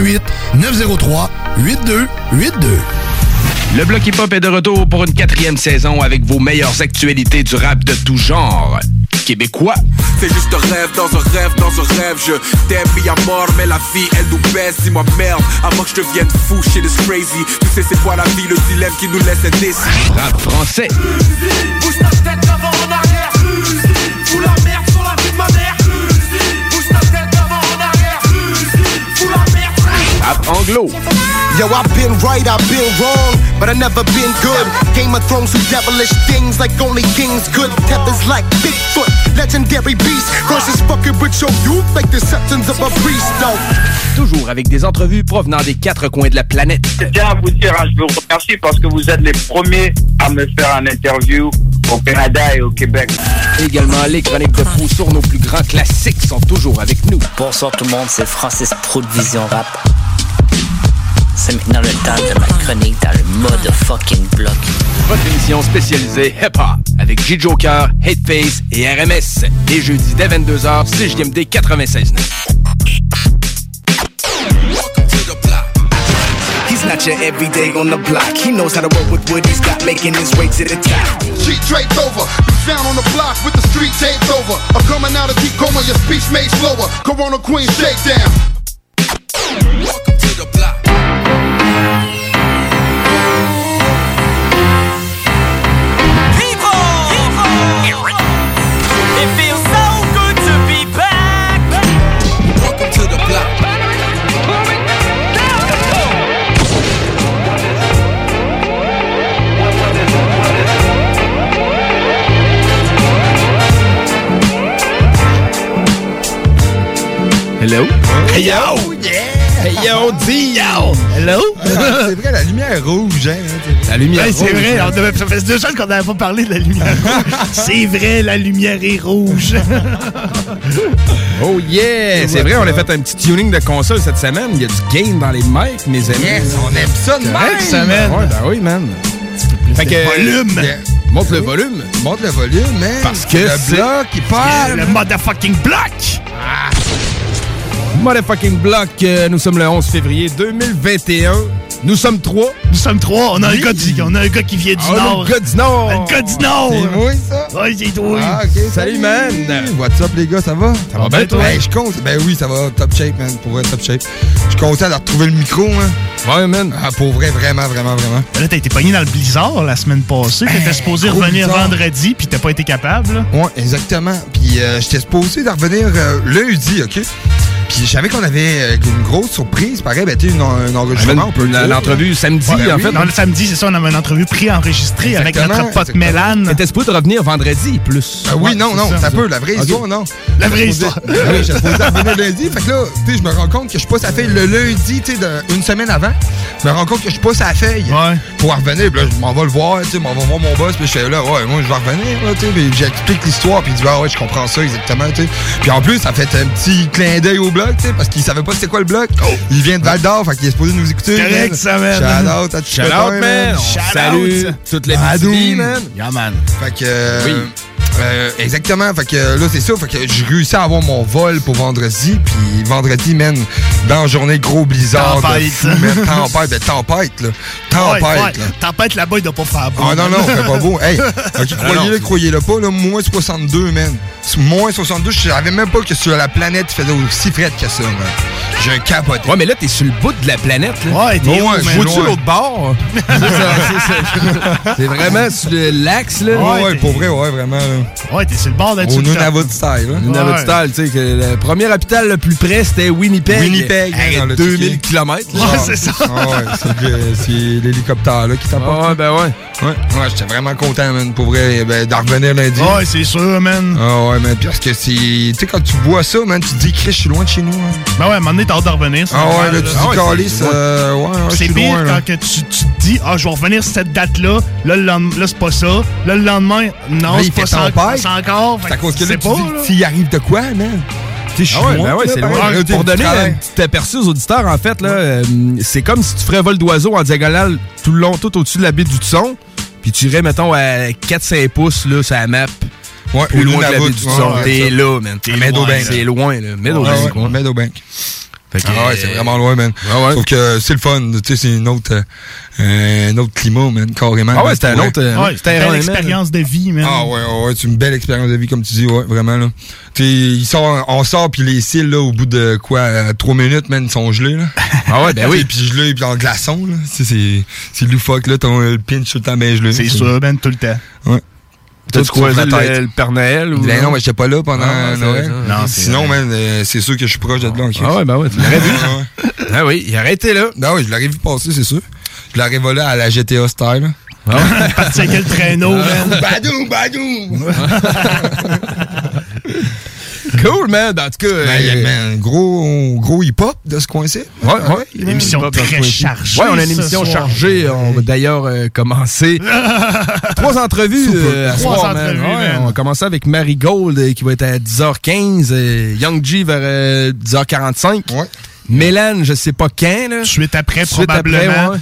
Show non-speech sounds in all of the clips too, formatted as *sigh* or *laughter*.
8 903 8282 Le Bloc Hip Hop est de retour pour une quatrième saison avec vos meilleures actualités du rap de tout genre. Québécois. C'est juste un rêve dans un rêve dans un rêve. Je t'aime mis à mort, mais la vie elle nous baisse. Dis-moi merde, avant que je devienne fou, shit is crazy. Tu sais c'est quoi la vie, le dilemme qui nous laisse indécis. Rap français. Bouge ta tête avant Rap anglo. Yo, I've been right, I've been wrong, but I never been good. Game of Thrones do devilish things like only kings could. Tethers like Bigfoot, legendary beast. Versus fucking with your youth like the septons of a priest, though. Toujours avec des entrevues provenant des quatre coins de la planète. Je tiens à vous dire, hein, je vous remercie parce que vous êtes les premiers à me faire un interview au Canada et au Québec. Également, les chroniques de fous sur nos plus grands classiques sont toujours avec nous. Bonsoir tout le monde, c'est Francis Pro de Vision Rap. C'est maintenant le temps de ma chronique dans le mode fucking bloc. Votre émission spécialisée hip-hop avec J-Joker, Hateface et RMS. Les jeudis dès 22h, CJMD 96.9. He's not your everyday on the block. He knows how to work with what he's got, making his way to the top. Sheet draped over, found on the block with the street taped over. I'm coming out of deep coma, your speech made slower. Corona Queen shakedown. Welcome to the block. It feels so good to be back. Welcome to the block. Hello? Hey yo! Yeah! Hey yo, dis yo! Hello? c'est vrai, la lumière rouge, hein? La lumière Ouais, rouge. c'est vrai, hein. on devait- ça fait deux semaines qu'on n'avait pas parlé de la lumière rouge. *laughs* c'est vrai, la lumière est rouge. *laughs* Oh yeah! C'est vrai, on a fait un petit tuning de console cette semaine. Il y a du gain dans les mics, mes amis. Yes, on aime ça de même. semaine. Ouais, ben oui, man. Fait que, volume. euh, Monte le volume. Monte le volume, man. Parce que le bloc, il parle. Le motherfucking bloc! Motherfucking block, euh, nous sommes le 11 février 2021. Nous sommes trois. Nous sommes trois. On a, un, gars du- on a un gars qui vient du Ah, Nord. le gars du Nord. Le gars du Nord. C'est moi, ça? Ouais, c'est toi. Ah, ok. Salut, man. What's up, les gars, ça va? Ça va bien, toi? Hey, je compte. Ben oui, ça va. Top shape, man. Pour vrai, top shape. Je suis content de retrouver le micro, hein. Ouais, man. Ah, pour vrai, vraiment, vraiment, vraiment. Là, t'as été pogné dans le blizzard la semaine passée. T'étais supposé gros revenir vendredi, puis t'as pas été capable. là. Ouais, exactement. Puis euh, j'étais supposé de revenir euh, lundi, OK? Puis je savais qu'on avait euh, une grosse surprise. Pareil, ben, tu sais, une- un enregistrement, on peut. L'entrevue samedi, Ouais, en oui. fait. Non, le samedi, c'est ça, on avait une entrevue pré-enregistrée avec notre pote. Mélane. T'étais supposé de revenir vendredi, plus. Ah oui, non, non, ça. ça peut. La vraie histoire, non. La vraie histoire. Oui, supposé revenir lundi. Fait que là, tu sais, je me rends compte que je suis pas sa feuille le lundi, tu sais, une semaine avant. Je me rends compte que je suis pas sa feuille Ouais. pour revenir. Puis là, je m'en vais le voir, tu sais, m'en vais voir mon boss. Puis je suis là, ouais, moi, je vais revenir, là, tu sais. Puis j'explique l'histoire. Puis il dit, ah ouais, je comprends ça exactement, tu sais. Puis en plus, ça fait un petit clin d'œil au blog, tu sais, parce qu'il savait pas c'était quoi le blog. Il vient de Val d'Or, fait qu'il est supposé nous écouter. Correct, ça, man. Shout out à tout Shout out, man. Shout out. toute la Adoum. BTB, man. Yeah, man. Fait que. euh, Oui. Euh, exactement. Fait que euh, là, c'est ça. Fait que j'ai réussi à avoir mon vol pour vendredi. Puis vendredi, man, dans la journée, gros blizzard. de Tempête. fou, man. tempête, de tempête, là. Tempête, Ouais, ouais. là. Tempête là-bas, il doit pas faire beau. Ah non, non, fait pas beau. Hey, *laughs* ok, non, croyez-le, croyez-le pas, là, moins 62, man. Moins 62, je savais même pas que sur la planète, il faisait aussi frais que ça, man. J'ai un capoté. Ouais, mais là, t'es sur le bout de la planète, là. Ouais, t'es je Vois-tu loin. l'autre bord? *laughs* C'est ça, c'est ça. C'est vraiment sur le- l'axe, là. Ouais, ouais, pour vrai, ouais, vraiment, là. Ouais, t'es sur le bord d'être Au. Nunavut style, hein? Nunavut style, tu sais, que le premier hôpital le plus près, c'était Winnipeg. Winnipeg, Hey, dans le 2000 ticket. km. *laughs* Ouais, c'est ça. Ah ouais, c'est l'hélicoptère là qui t'apporte. Ah ouais, ben ouais. Ouais, ouais j'étais vraiment content, man, pour vrai, ben, d'en revenir lundi. Ouais, c'est sûr, man. Ah ouais, man, parce que c'est. Tu sais, quand tu vois ça, man, tu te dis, Chris, je suis loin de chez nous. hein. Ben ouais, à un moment donné, t'as hâte de revenir. c'est Ah ouais, normal, là, tu là. dis, Calice, euh, ouais, C'est pire loin, quand que tu, tu te dis, ah, je vais revenir sur cette date-là. Là, le lendemain, là, c'est pas ça. Là, le lendemain, non, c'est pas ça. C'est encore. C'est à cause que là, c'est tu pas, dis, là. s'il arrive de quoi, man? Je suis Ah ouais, ben ouais, c'est loin. ouais, là, Pour donner un petit aperçu aux auditeurs, en fait, là, euh, c'est comme si tu ferais vol d'oiseau en diagonale tout le long, tout au-dessus de la baie du son, puis tu irais, mettons, à 4-5 pouces là, sur la map. Ouais, plus loin que la baie du ouais, son. ouais, T'es ça. là, man. T'es Meadowbank. loin. C'est loin, là. Meadowbank, Ah ouais, ouais. Meadowbank. Fait que, Ah ouais, c'est euh, vraiment loin, man. Ah ouais. Sauf que c'est le fun. Tu sais, c'est une autre, euh, un autre climat, man, carrément. Ah ouais, c'était un autre, euh, Ouais, c'était une un belle man. expérience de vie, man. Ah ouais, ouais, ouais, c'est une belle expérience de vie, comme tu dis, ouais, vraiment, là. Tu sais, ils sortent- on sort, puis les cils, là, au bout de, quoi, euh, trois minutes, man, ils sont gelés, là. *laughs* Ah ouais, ben oui. *laughs* Puis gelés, puis en glaçon, là. Tu sais, c'est, c'est loufoque, là, ton euh, pinch tout le temps bien gelé. C'est sûr, man, tout le temps. Ouais. T'as-tu croisé le, le Père Noël ou. Ben non, mais j'étais pas là pendant Ah, Noël. Non, c'est Sinon, man, euh, c'est sûr que je suis proche de là, en Christ. Ah ouais, ben ouais, tu l'aurais vu. Ah. Ah oui, il aurait été là. Ben oui, je l'aurais vu passer, c'est sûr. Je l'aurais volé à la GTA style. là. *laughs* Parti avec le traîneau, man. Badou, badou! *laughs* Cool, man. En tout cas. Ben, il y a euh, ben, un gros, gros hip-hop de ce coin-ci. Ouais, ouais. Une émission très chargée. Ouais, on a une émission soir. chargée. On va d'ailleurs euh, commencer *laughs* trois entrevues euh, à Trois soir, man. entrevues, Ouais, man. On va commencer avec Marie Gold euh, qui va être à 10h15, euh, Young G vers euh, 10h45. Ouais. Mélane, je sais pas quand, là. Suite après, Suite probablement. après, ouais.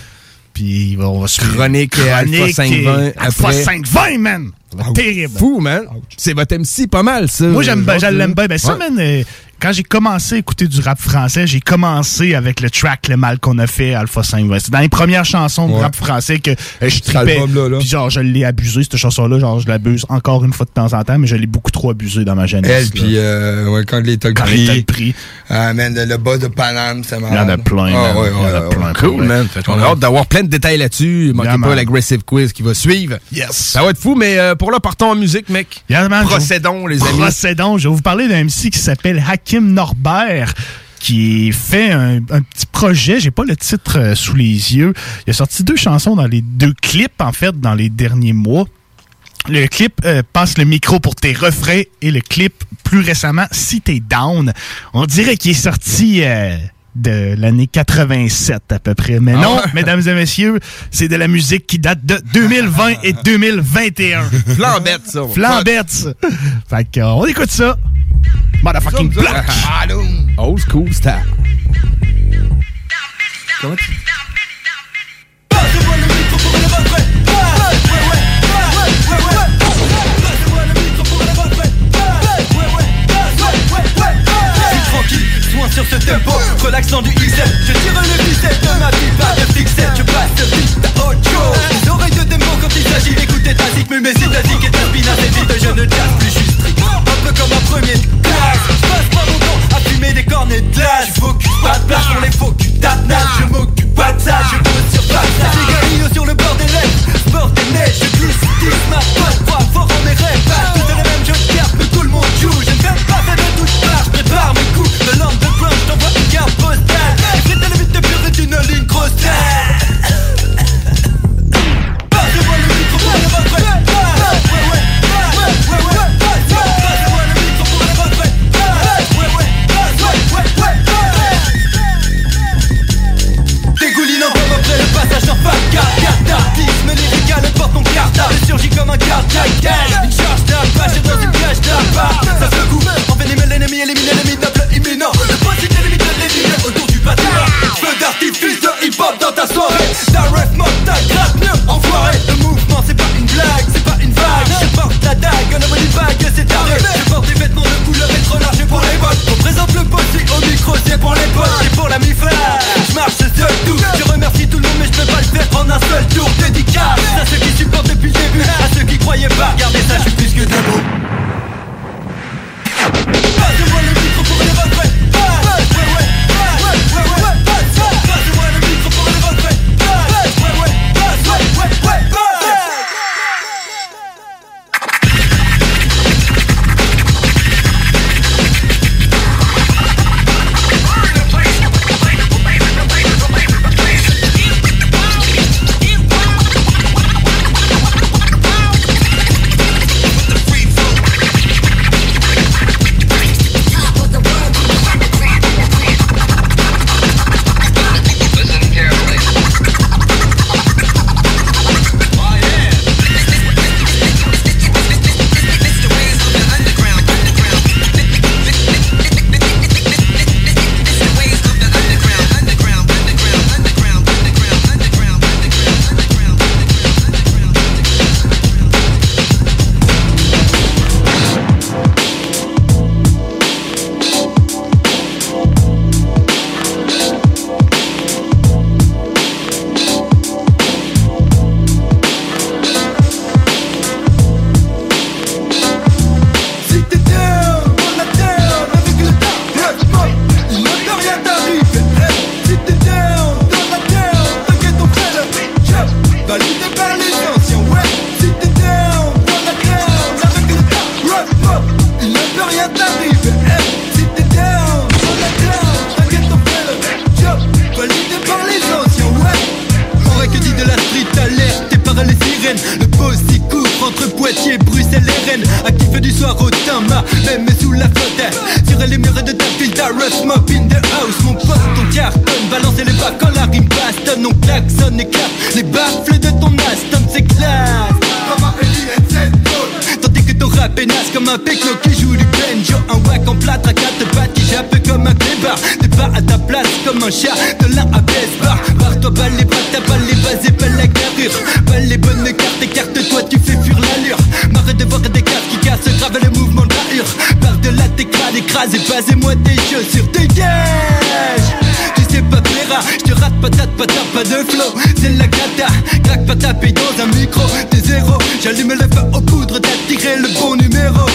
Puis on va suivre. Chronique, euh, Alpha Chronique 520 et Alpha après. 520, man. Être terrible. Fou, man. C'est votre MC pas mal, ça. Moi, j'aime bien, je l'aime bien. Ben, ça, man, euh, quand j'ai commencé à écouter du rap français, j'ai commencé avec le track Le Mal qu'on a fait, Alpha 520. C'est dans les premières chansons de Ouais. rap français que euh, je tripais. Puis genre, je l'ai abusé, cette chanson-là. Genre, je l'abuse encore une fois de temps en temps, mais je l'ai beaucoup trop abusé dans ma jeunesse. Elle, puis euh, ouais, quand les les le prix. Ah, man, le, le bas de Paname, c'est malade. Il y en a plein, Ah, ouais, Il y en a ouais, plein. ouais. Cool, man. Fait qu'on a hâte d'avoir plein de détails là-dessus. Manquez Yeah, pas l'aggressive quiz qui va suivre. Yes. Ça va être fou, mais euh, pour là, partons en musique, mec. Yeah, man, Procédons, les amis. Procédons. Je vais vous parler d'un MC qui s'appelle Hakim Norbert qui fait un, un petit projet, j'ai pas le titre euh, sous les yeux. Il a sorti deux chansons dans les deux clips en fait dans les derniers mois. Le clip euh, passe le micro pour tes refrains et le clip plus récemment si t'es down. On dirait qu'il est sorti euh, de l'année 87 à peu près. Mais Ah non, ouais? mesdames et messieurs, c'est de la musique qui date de 2020 et 2021. Flambette, ça. Flambette. Fait que, euh, on écoute ça. Motherfucking block. Old school style. Comment tu... sur ce tempo, relaxant du XL Je tire le bicep de ma vie, pas de fixette Je passe vite à autre chose. Les de démon quand il s'agit d'écouter ta Mais mes zik et ta spina c'est vite Je ne jazz plus, je strict. Un peu comme un premier classe. Je passe pas mon temps à fumer des cornets de glace. Je m'occupe pas de place pour les faux culs Je m'occupe pas de ça, je pose sur place Cigarillo sur le bord des lèvres. Sport des neiges, je glisse, glisse ma pote fort en mes rêves, pas toutes les mêmes jeux de cartes Mais tout le monde joue, je ne fais pas faire de touche part Je prépare mes coups carte postale C'était le but de purée d'une ligne grosse Passez-moi le micro pour la le pour après le passage lyrical porte mon cartable Surgit comme un Une charge j'ai dans une cage d'appât Ça se coupe, l'ennemi, élimine l'ennemi. ta soirée. Ta ref mode, ta mieux enfoiré. Le mouvement c'est pas une blague, c'est pas une vague. Je porte la dague, un abonné vague c'est arrivé Je porte des vêtements de couleur et trop large pour les bottes. On présente le boss au micro c'est pour les potes C'est pour la mi Je marche c'est seul tout. Je remercie tout le monde mais je peux pas le faire en un seul tour. Dédicace à ceux qui supportent depuis le début À ceux qui croyaient pas, regardez ça je suis plus que debout. Rough mob in the house, mon pote, ton cartonne. Balancer les bacs quand la rime bastonne. On klaxonne et clap les baffles de ton Aston, classe. Tandis que ton rap est comme un qui joue du banjo Un wack en plâtre à comme un clébard T'es pas à ta place comme un chat de l'un à baisse bar Barre-toi balle les t'as pas les bases et pas la carrure Par de là t'écrase, écrase et basez-moi tes dégage Tu sais pas Vera, je te rate patate, patate, pas de flow. C'est la cata, craque pas taper dans un micro. T'es zéro, j'allume le feu aux poudres, t'as tiré le bon numéro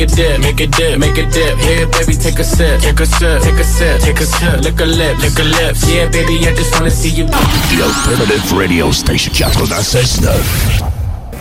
make a dip, make a dip, make a dip? Yeah, baby, take a sip, take a sip, take a sip, take a sip. Lick a lip, lick a lips. Yeah, baby, I just wanna see you. The Alternative Radio Station 96.9.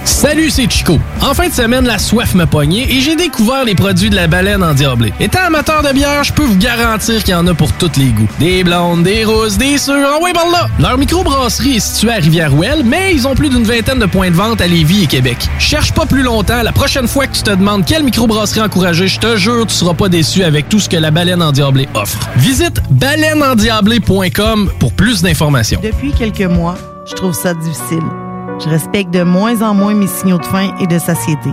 Salut, c'est Chico. En fin de semaine, la soif m'a pogné et j'ai découvert les produits de la baleine endiablée. Étant amateur de bière, je peux vous garantir qu'il y en a pour tous les goûts. Des blondes, des roses, des sûres, en ouais par là! Leur microbrasserie est située à Rivière-Ouelle, mais ils ont plus d'une vingtaine de points de vente à Lévis et Québec. Cherche pas plus longtemps, la prochaine fois que tu te demandes quelle microbrasserie encourager, je te jure, tu seras pas déçu avec tout ce que la baleine endiablée offre. Visite baleineendiablée.com pour plus d'informations. Depuis quelques mois, je trouve ça difficile. Je respecte de moins en moins mes signaux de faim et de satiété.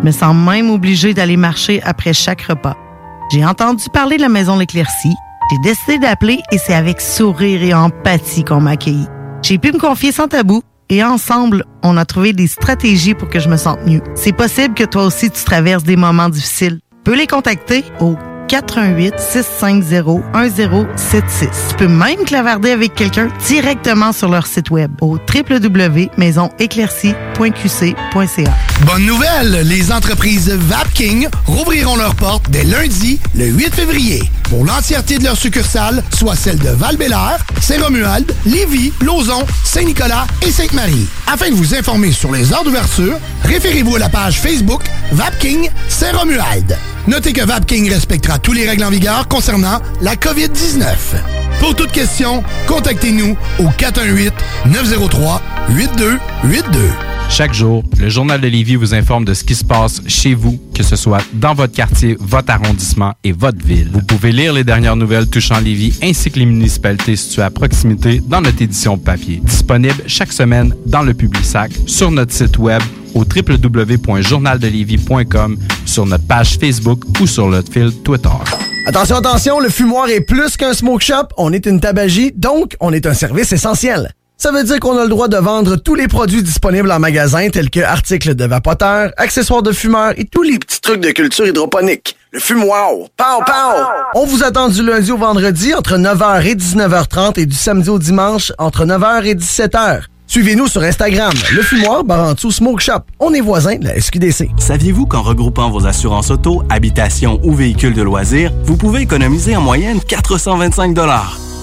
Je me sens même obligée d'aller marcher après chaque repas. J'ai entendu parler de la maison L'Éclaircie. J'ai décidé d'appeler et c'est avec sourire et empathie qu'on m'a accueilli. J'ai pu me confier sans tabou et ensemble, on a trouvé des stratégies pour que je me sente mieux. C'est possible que toi aussi tu traverses des moments difficiles. Tu peux les contacter au 418 650 1076. Tu peux même clavarder avec quelqu'un directement sur leur site web au www.maisonéclaircie.qc.ca. Bonne nouvelle, les entreprises Vapking rouvriront leurs portes dès lundi, le 8 février, pour l'entièreté de leurs succursales, soit celles de val Saint-Romuald, Lévis, Lauson, Saint-Nicolas et Sainte-Marie. Afin de vous informer sur les heures d'ouverture, référez-vous à la page Facebook Vapking Saint-Romuald. Notez que Vapking respectera tous les règles en vigueur concernant la COVID-19. Pour toute question, contactez-nous au 418-903-8282. Chaque jour, le Journal de Lévis vous informe de ce qui se passe chez vous, que ce soit dans votre quartier, votre arrondissement et votre ville. Vous pouvez lire les dernières nouvelles touchant Lévis ainsi que les municipalités situées à proximité dans notre édition papier. Disponible chaque semaine dans le Publisac, sur notre site web au www.journaldelévis.com, sur notre page Facebook ou sur notre fil Twitter. Attention, attention, le fumoir est plus qu'un smoke shop. On est une tabagie, donc on est un service essentiel. Ça veut dire qu'on a le droit de vendre tous les produits disponibles en magasin, tels que articles de vapoteurs, accessoires de fumeurs et tous les petits trucs de culture hydroponique. Le fumoir, pow, pow! On vous attend du lundi au vendredi entre 9h et 19h30 et du samedi au dimanche entre 9h et 17h. Suivez-nous sur Instagram, le fumoir Barantou Smoke Shop. On est voisins de la SQDC. Saviez-vous qu'en regroupant vos assurances auto, habitation ou véhicules de loisirs, vous pouvez économiser en moyenne 425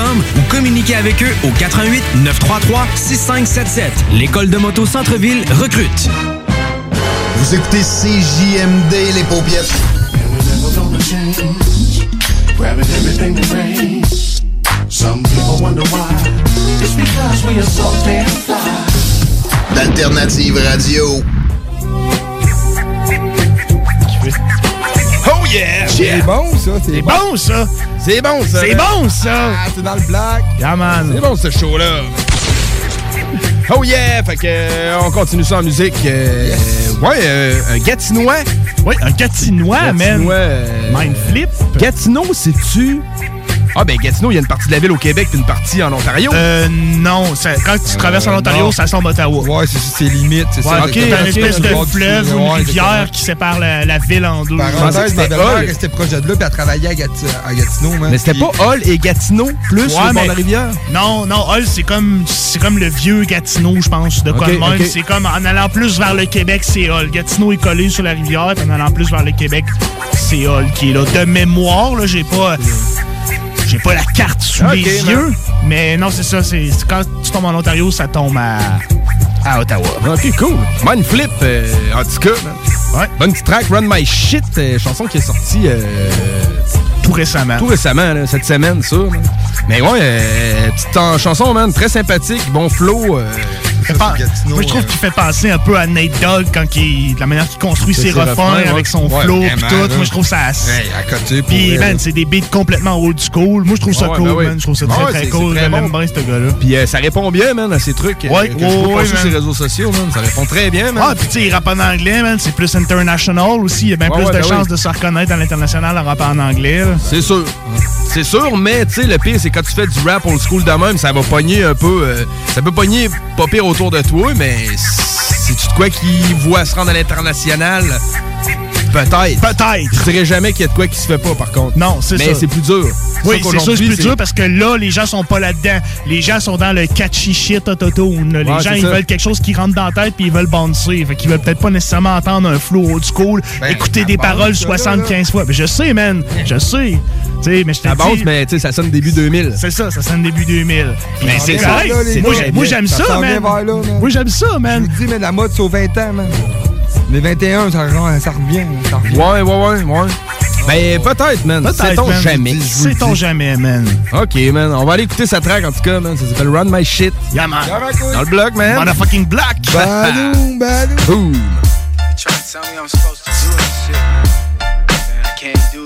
ou communiquez avec eux au 88 933 6577. L'école de moto Centre-ville recrute. Vous écoutez CJMD les paupières. Grabbing everything yeah! C'est bon, ça. C'est bon, ça. C'est bon, ça. C'est bon, ça. Ah, c'est dans le black. Yeah, man. C'est bon, ce show-là. Oh yeah! Fait que, euh, on continue ça en musique. Euh, Ouais, euh, un Gatinois. Oui, un Gatinois, man. Gatinois. euh, Mindflip. Gatineau, c'est-tu... Ah ben Gatineau, il y a une partie de la ville au Québec puis une partie en Ontario. Euh, non. ça- quand tu traverses en Ontario, non. ça semble Ottawa. Ouais, c'est c'est limite, c'est Ouais, ça. ok, t'as une espèce de fleuve ou une rivière qui sépare la, la ville en deux. Parenthèse, ma c'était belle-mère restait proche de là, puis elle travaillait à, Gati- à Gatineau, man. Mais c'était pas Hall et Gatineau plus sur le bord de la rivière? Non, non, Hull, c'est comme c'est comme le vieux Gatineau, je pense, de quoi Ok, de même. ok. C'est comme en allant plus vers le Québec, c'est Hull. Gatineau est collé sur la rivière, puis en allant plus vers le Québec, c'est Hull qui est là. De mémoire, là, j'ai pas j'ai pas la carte sous les yeux, mais non, c'est ça, c'est quand tu tombes en Ontario, ça tombe à à Ottawa. Ok, cool. Mindflip, euh, en tout cas. Ouais. Bonne petite track, Run My Shit, euh, chanson qui est sortie euh, Tout récemment. tout récemment, là, cette semaine, ça. Mais ouais, petite en- chanson, man, très sympathique, bon flow. Euh, Fait pas- Moi, je trouve qu'il fait penser un peu à Nate Dogg quand il, de la manière qu'il construit ses ses refrains avec ouais. son Ouais, flow vraiment, tout. Moi, je trouve ça. Hey, à côté, pour Puis, man, c'est des beats complètement old school. Moi, je trouve ça Ouais, cool, ben oui. man. Je trouve ça Ah très, ouais, très cool. J'aime bon. bien ce gars-là. Puis euh, ça répond bien, man, à ces trucs euh, Ouais, que ouais, ouais, sur les réseaux sociaux, man. Ça répond très bien, man. Ah, puis tu sais, il rappe en anglais, man. C'est plus international aussi. Il y a bien Ouais, plus ouais, de ben chances de se reconnaître à l'international en rappant en anglais. C'est sûr. C'est sûr, mais tu sais, le pire, c'est quand tu fais du rap old school de même, ça va pogner un peu. euh, ça peut pogner pas pire autour de toi, mais c'est-tu de quoi qui voit se rendre à l'international? Peut-être. Peut-être. Je dirais jamais qu'il y a de quoi qui se fait pas, par contre. Non, c'est ça. Mais c'est plus dur. Oui, c'est sûr, c'est plus dur parce que là, les gens sont pas là-dedans. Les gens sont dans le catchy shit autotune. Les Ouais, gens, ils ça. veulent quelque chose qui rentre dans la tête puis ils veulent bouncer. Fait qu'ils veulent peut-être pas nécessairement entendre un flow old school, Ben, écouter ça des paroles ça, 75 fois. Mais je sais, man. Je sais. Tu sais, mais je bounce, dis... mais tu sais, ça sonne début 2000. C'est ça, ça sonne début 2000. Mais c'est Ça là, les Moi, gars. j'ai- Moi, j'aime ça, man. là. Moi, j'aime ça, man. Je vous dis, mais la mode, c'est aux 20 ans, man. Les 21, ça, ça revient. Ça revient. Ouais, ouais, ouais, ouais. Ben, peut-être, man. Peut-être, Sait-on jamais. Sait-on jamais, man. Ok, man. On va aller écouter sa track, en tout cas, man. Ça s'appelle Run My Shit. Yeah, man. Dans le bloc, man. Motherfucking black. *laughs* Balou, balou. Boom. Try to tell me I'm supposed to do this shit. Man, I can't do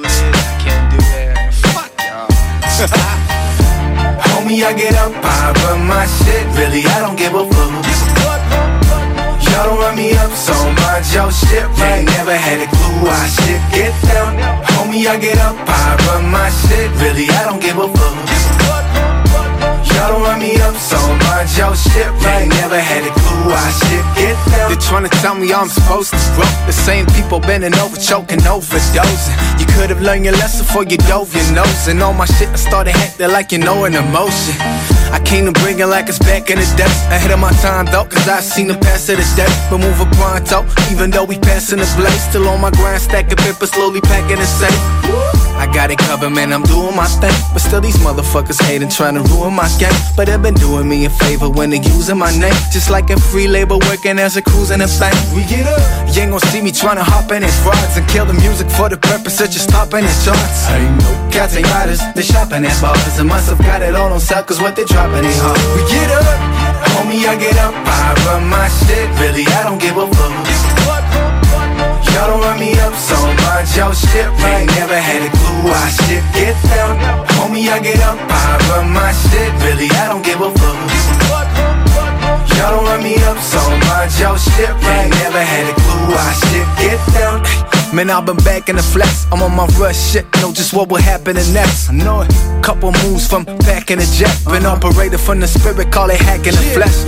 *laughs* Homie, I get up, I run my shit. Really, I don't give a fuck. Y'all don't run me up, so mind your shit. right. never had a clue why shit get down. Homie, I get up, I run my shit. Really, I don't give a fuck. Y'all don't run me up, so mind your shit. right. never had a clue why shit get down. They're trying to tell me I'm supposed to grow. The same people bending over, choking, overdosing. You could have learned your lesson before you dove your nose. And all my shit, I started acting like you know an emotion. I came to bring it like it's back in the day. Ahead of my time though, cause I seen the past of the day. But move a pronto, even though we passing the blaze. Still on my grind, stacking paper, slowly packing the safe. I got it covered, man, I'm doing my thing. But still, these motherfuckers hating, trying to ruin my game. But they've been doing me a favor when they using my name. Just like a free labor working as a cruise in a bank. We get up. You ain't gon' see me trying to hop in his rods and kill the music for the purpose of just topping the charts. I ain't no cats ain't riders, they shopping at bars. And must have got it all on sale, cause what they dropping ain't hard. We get up, homie, I get up, I run my shit. Really, I don't give a fuck. Y'all don't run me up, so mind your shit. right. never had a clue why shit get down. Homie, I get up, I run my shit. Really, I don't give a fuck. Y'all don't run me up, so mind your shit. right. never had a clue why shit get down. Man, I've been back in the flex. I'm on my rush shit. Know just what will happen next. I know it. Couple moves from back in the jet. Been uh-huh. operated from the spirit, call it hacking the flesh.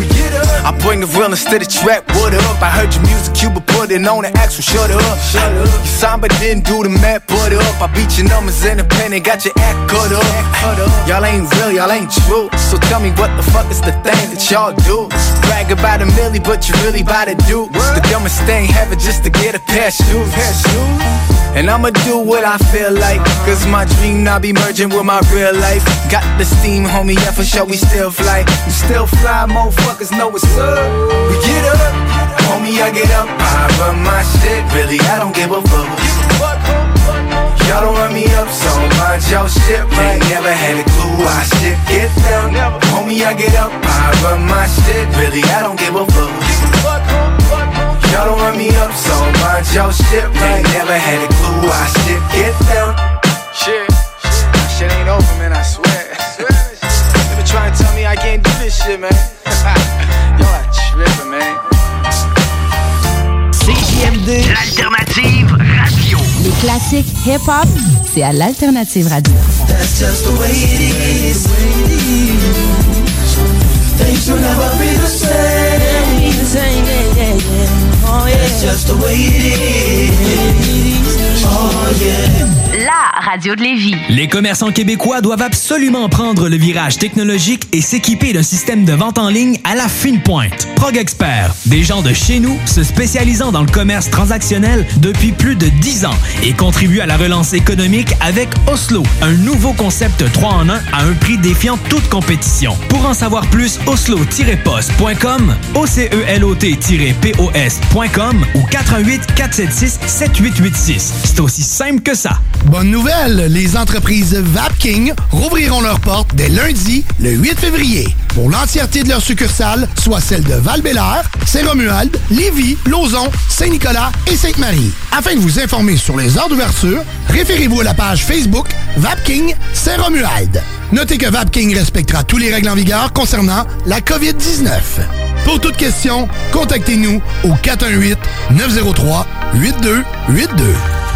I bring the real instead of trap. What up? I heard your music, you been putting on the actual. Shut up. Shut up. You signed but didn't do the math. Put up. I beat your numbers independent. Got your act cut up. Y'all ain't real, y'all ain't true. So tell me what the fuck is the thing that y'all do? Brag about a milli, but you really about to do the dumbest thing ever just to get a pair of shoes. And I'ma do what I feel like. Cause my dream now be merging with my real life. Got the steam, homie, yeah, for sure, we still fly. We still fly, motherfuckers know what's up. We get up, homie, I get up. I run my shit, really, I don't give a fuck. Y'all don't run me up, so mind your shit. right. never had a clue why shit get down. Homie, I get up, I run my shit, really, I don't give a fuck. Y'all don't run me up, so mind your shit. right. never had a clue why shit get down. Shit, shit, shit ain't over, man, I swear. They been trying to tell me I can't do this shit, man. *laughs* Y'all are tripping, man. CJMD, l'alternative radio. Les classiques hip-hop, c'est à l'Alternative Radio. That's just the way it is. Things will never be the same. Just the way it is. La radio de Lévis. Les commerçants québécois doivent absolument prendre le virage technologique et s'équiper d'un système de vente en ligne à la fine pointe. Prog Expert, des gens de chez nous se spécialisant dans le commerce transactionnel depuis plus de 10 ans et contribuent à la relance économique avec Oslo, un nouveau concept 3 en 1 à un prix défiant toute compétition. Pour en savoir plus, oslo-post.com, ocelot-pos.com ou 418 476 7886. C'est aussi simple que ça. Bonne nouvelle, les entreprises Vapking rouvriront leurs portes dès lundi, le 8 février, pour l'entièreté de leurs succursales, soit celles de val Saint-Romuald, Lévis, Lauson, Saint-Nicolas et Sainte-Marie. Afin de vous informer sur les heures d'ouverture, référez-vous à la page Facebook Vapking Saint-Romuald. Notez que Vapking respectera tous les règles en vigueur concernant la COVID-19. Pour toute question, contactez-nous au 418-903-8282.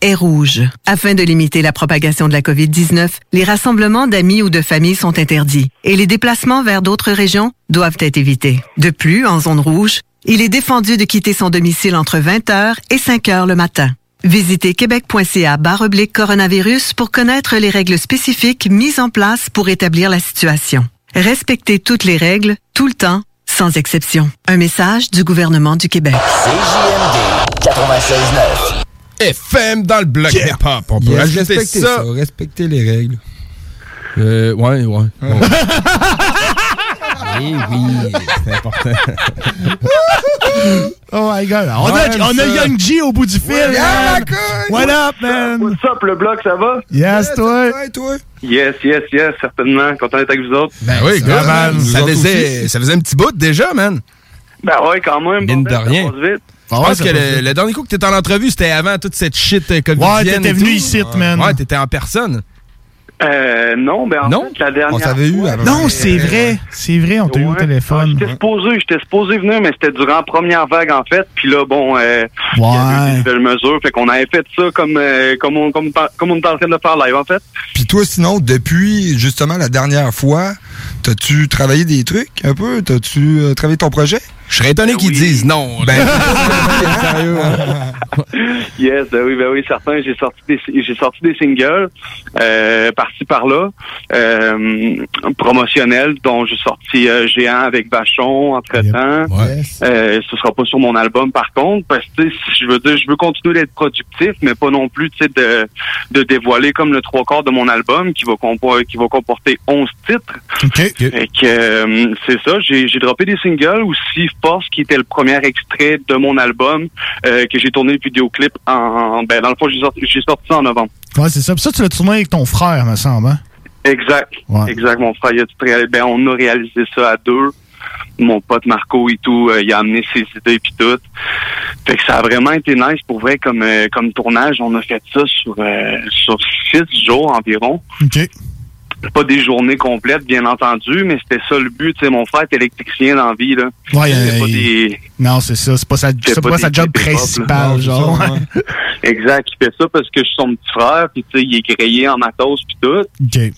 est rouge. Afin de limiter la propagation de la COVID-19, les rassemblements d'amis ou de familles sont interdits et les déplacements vers d'autres régions doivent être évités. De plus, en zone rouge, il est défendu de quitter son domicile entre 20h et 5h le matin. Visitez québec.ca oblique coronavirus pour connaître les règles spécifiques mises en place pour établir la situation. Respectez toutes les règles, tout le temps, sans exception. Un message du gouvernement du Québec. CJMD 96.9. FM dans le bloc hip-hop. On peut Yes, ajouter respectez ça. Respectez les règles. Euh, ouais, ouais. ouais. Eh oui, c'est important. *laughs* Oh my god. On, Ouais, a, on a ça. Young G au bout du fil. man. What up, man? What's up, le bloc, ça va? Yes, toi. Yes, yes, yes, certainement. Content d'être avec vous autres. Ben oui, gars, man. Ça faisait, ça faisait un petit bout déjà, man. Ben ouais, quand même. Mine de ça rien. passe vite. Je pense que le, le dernier coup que t'étais en entrevue, c'était avant toute cette shit euh, covidienne. Ouais, t'étais venu ici, man. Ouais, t'étais en personne. Euh, non, ben en Non? fait, la dernière On s'avait eu fois- avant. Non, c'est vrai. C'est vrai, on t'a eu au téléphone. J'étais supposé, j'étais supposé venir, mais c'était durant la première vague, en fait. Puis là, bon, euh, il y Ouais. avait eu des nouvelles mesures. Fait qu'on avait fait ça comme, euh, comme, on, comme, comme on était en train de faire live, en fait. Puis toi, sinon, depuis justement la dernière fois, t'as-tu travaillé des trucs un peu? T'as-tu euh, travaillé ton projet? Je serais étonné qu'ils disent non. Ben, *laughs* sérieux. Yes, ben oui, ben oui, certain. J'ai sorti des, j'ai sorti des singles, euh, par-ci par-là, euh, promotionnels, dont j'ai sorti euh, Géant avec Vachon entre-temps. Euh, ce sera pas sur mon album, par contre, parce que tu sais, si je veux dire, je veux continuer d'être productif, mais pas non plus, tu sais, de, de dévoiler comme le trois quarts de mon album qui va compo- qui va comporter 11 titres. Fait que euh, c'est ça, j'ai j'ai droppé des singles aussi Force qui était le premier extrait de mon album euh, que j'ai tourné le vidéoclip en ben dans le fond j'ai sorti, sorti ça en novembre. Ouais, c'est ça. Puis ça, tu l'as tourné avec ton frère, me semble. Hein? Exact. Ouais. Exact, mon frère, il a. Ben, on a réalisé ça à deux. Mon pote Marco et tout, euh, il a amené ses idées puis tout. Fait que ça a vraiment été nice pour vrai comme euh, comme tournage. On a fait ça sur euh, sur six jours environ. OK. Pas des journées complètes, bien entendu, mais c'était ça le but. Tu sais, mon frère est électricien dans la vie, là. Ouais, euh, pas des... Non, c'est ça. C'est pas sa, c'est pas pas sa job principale, genre. ouais. *laughs* Exact, il fait ça parce que je suis son petit frère, puis tu sais, il est grillé en matos puis tout.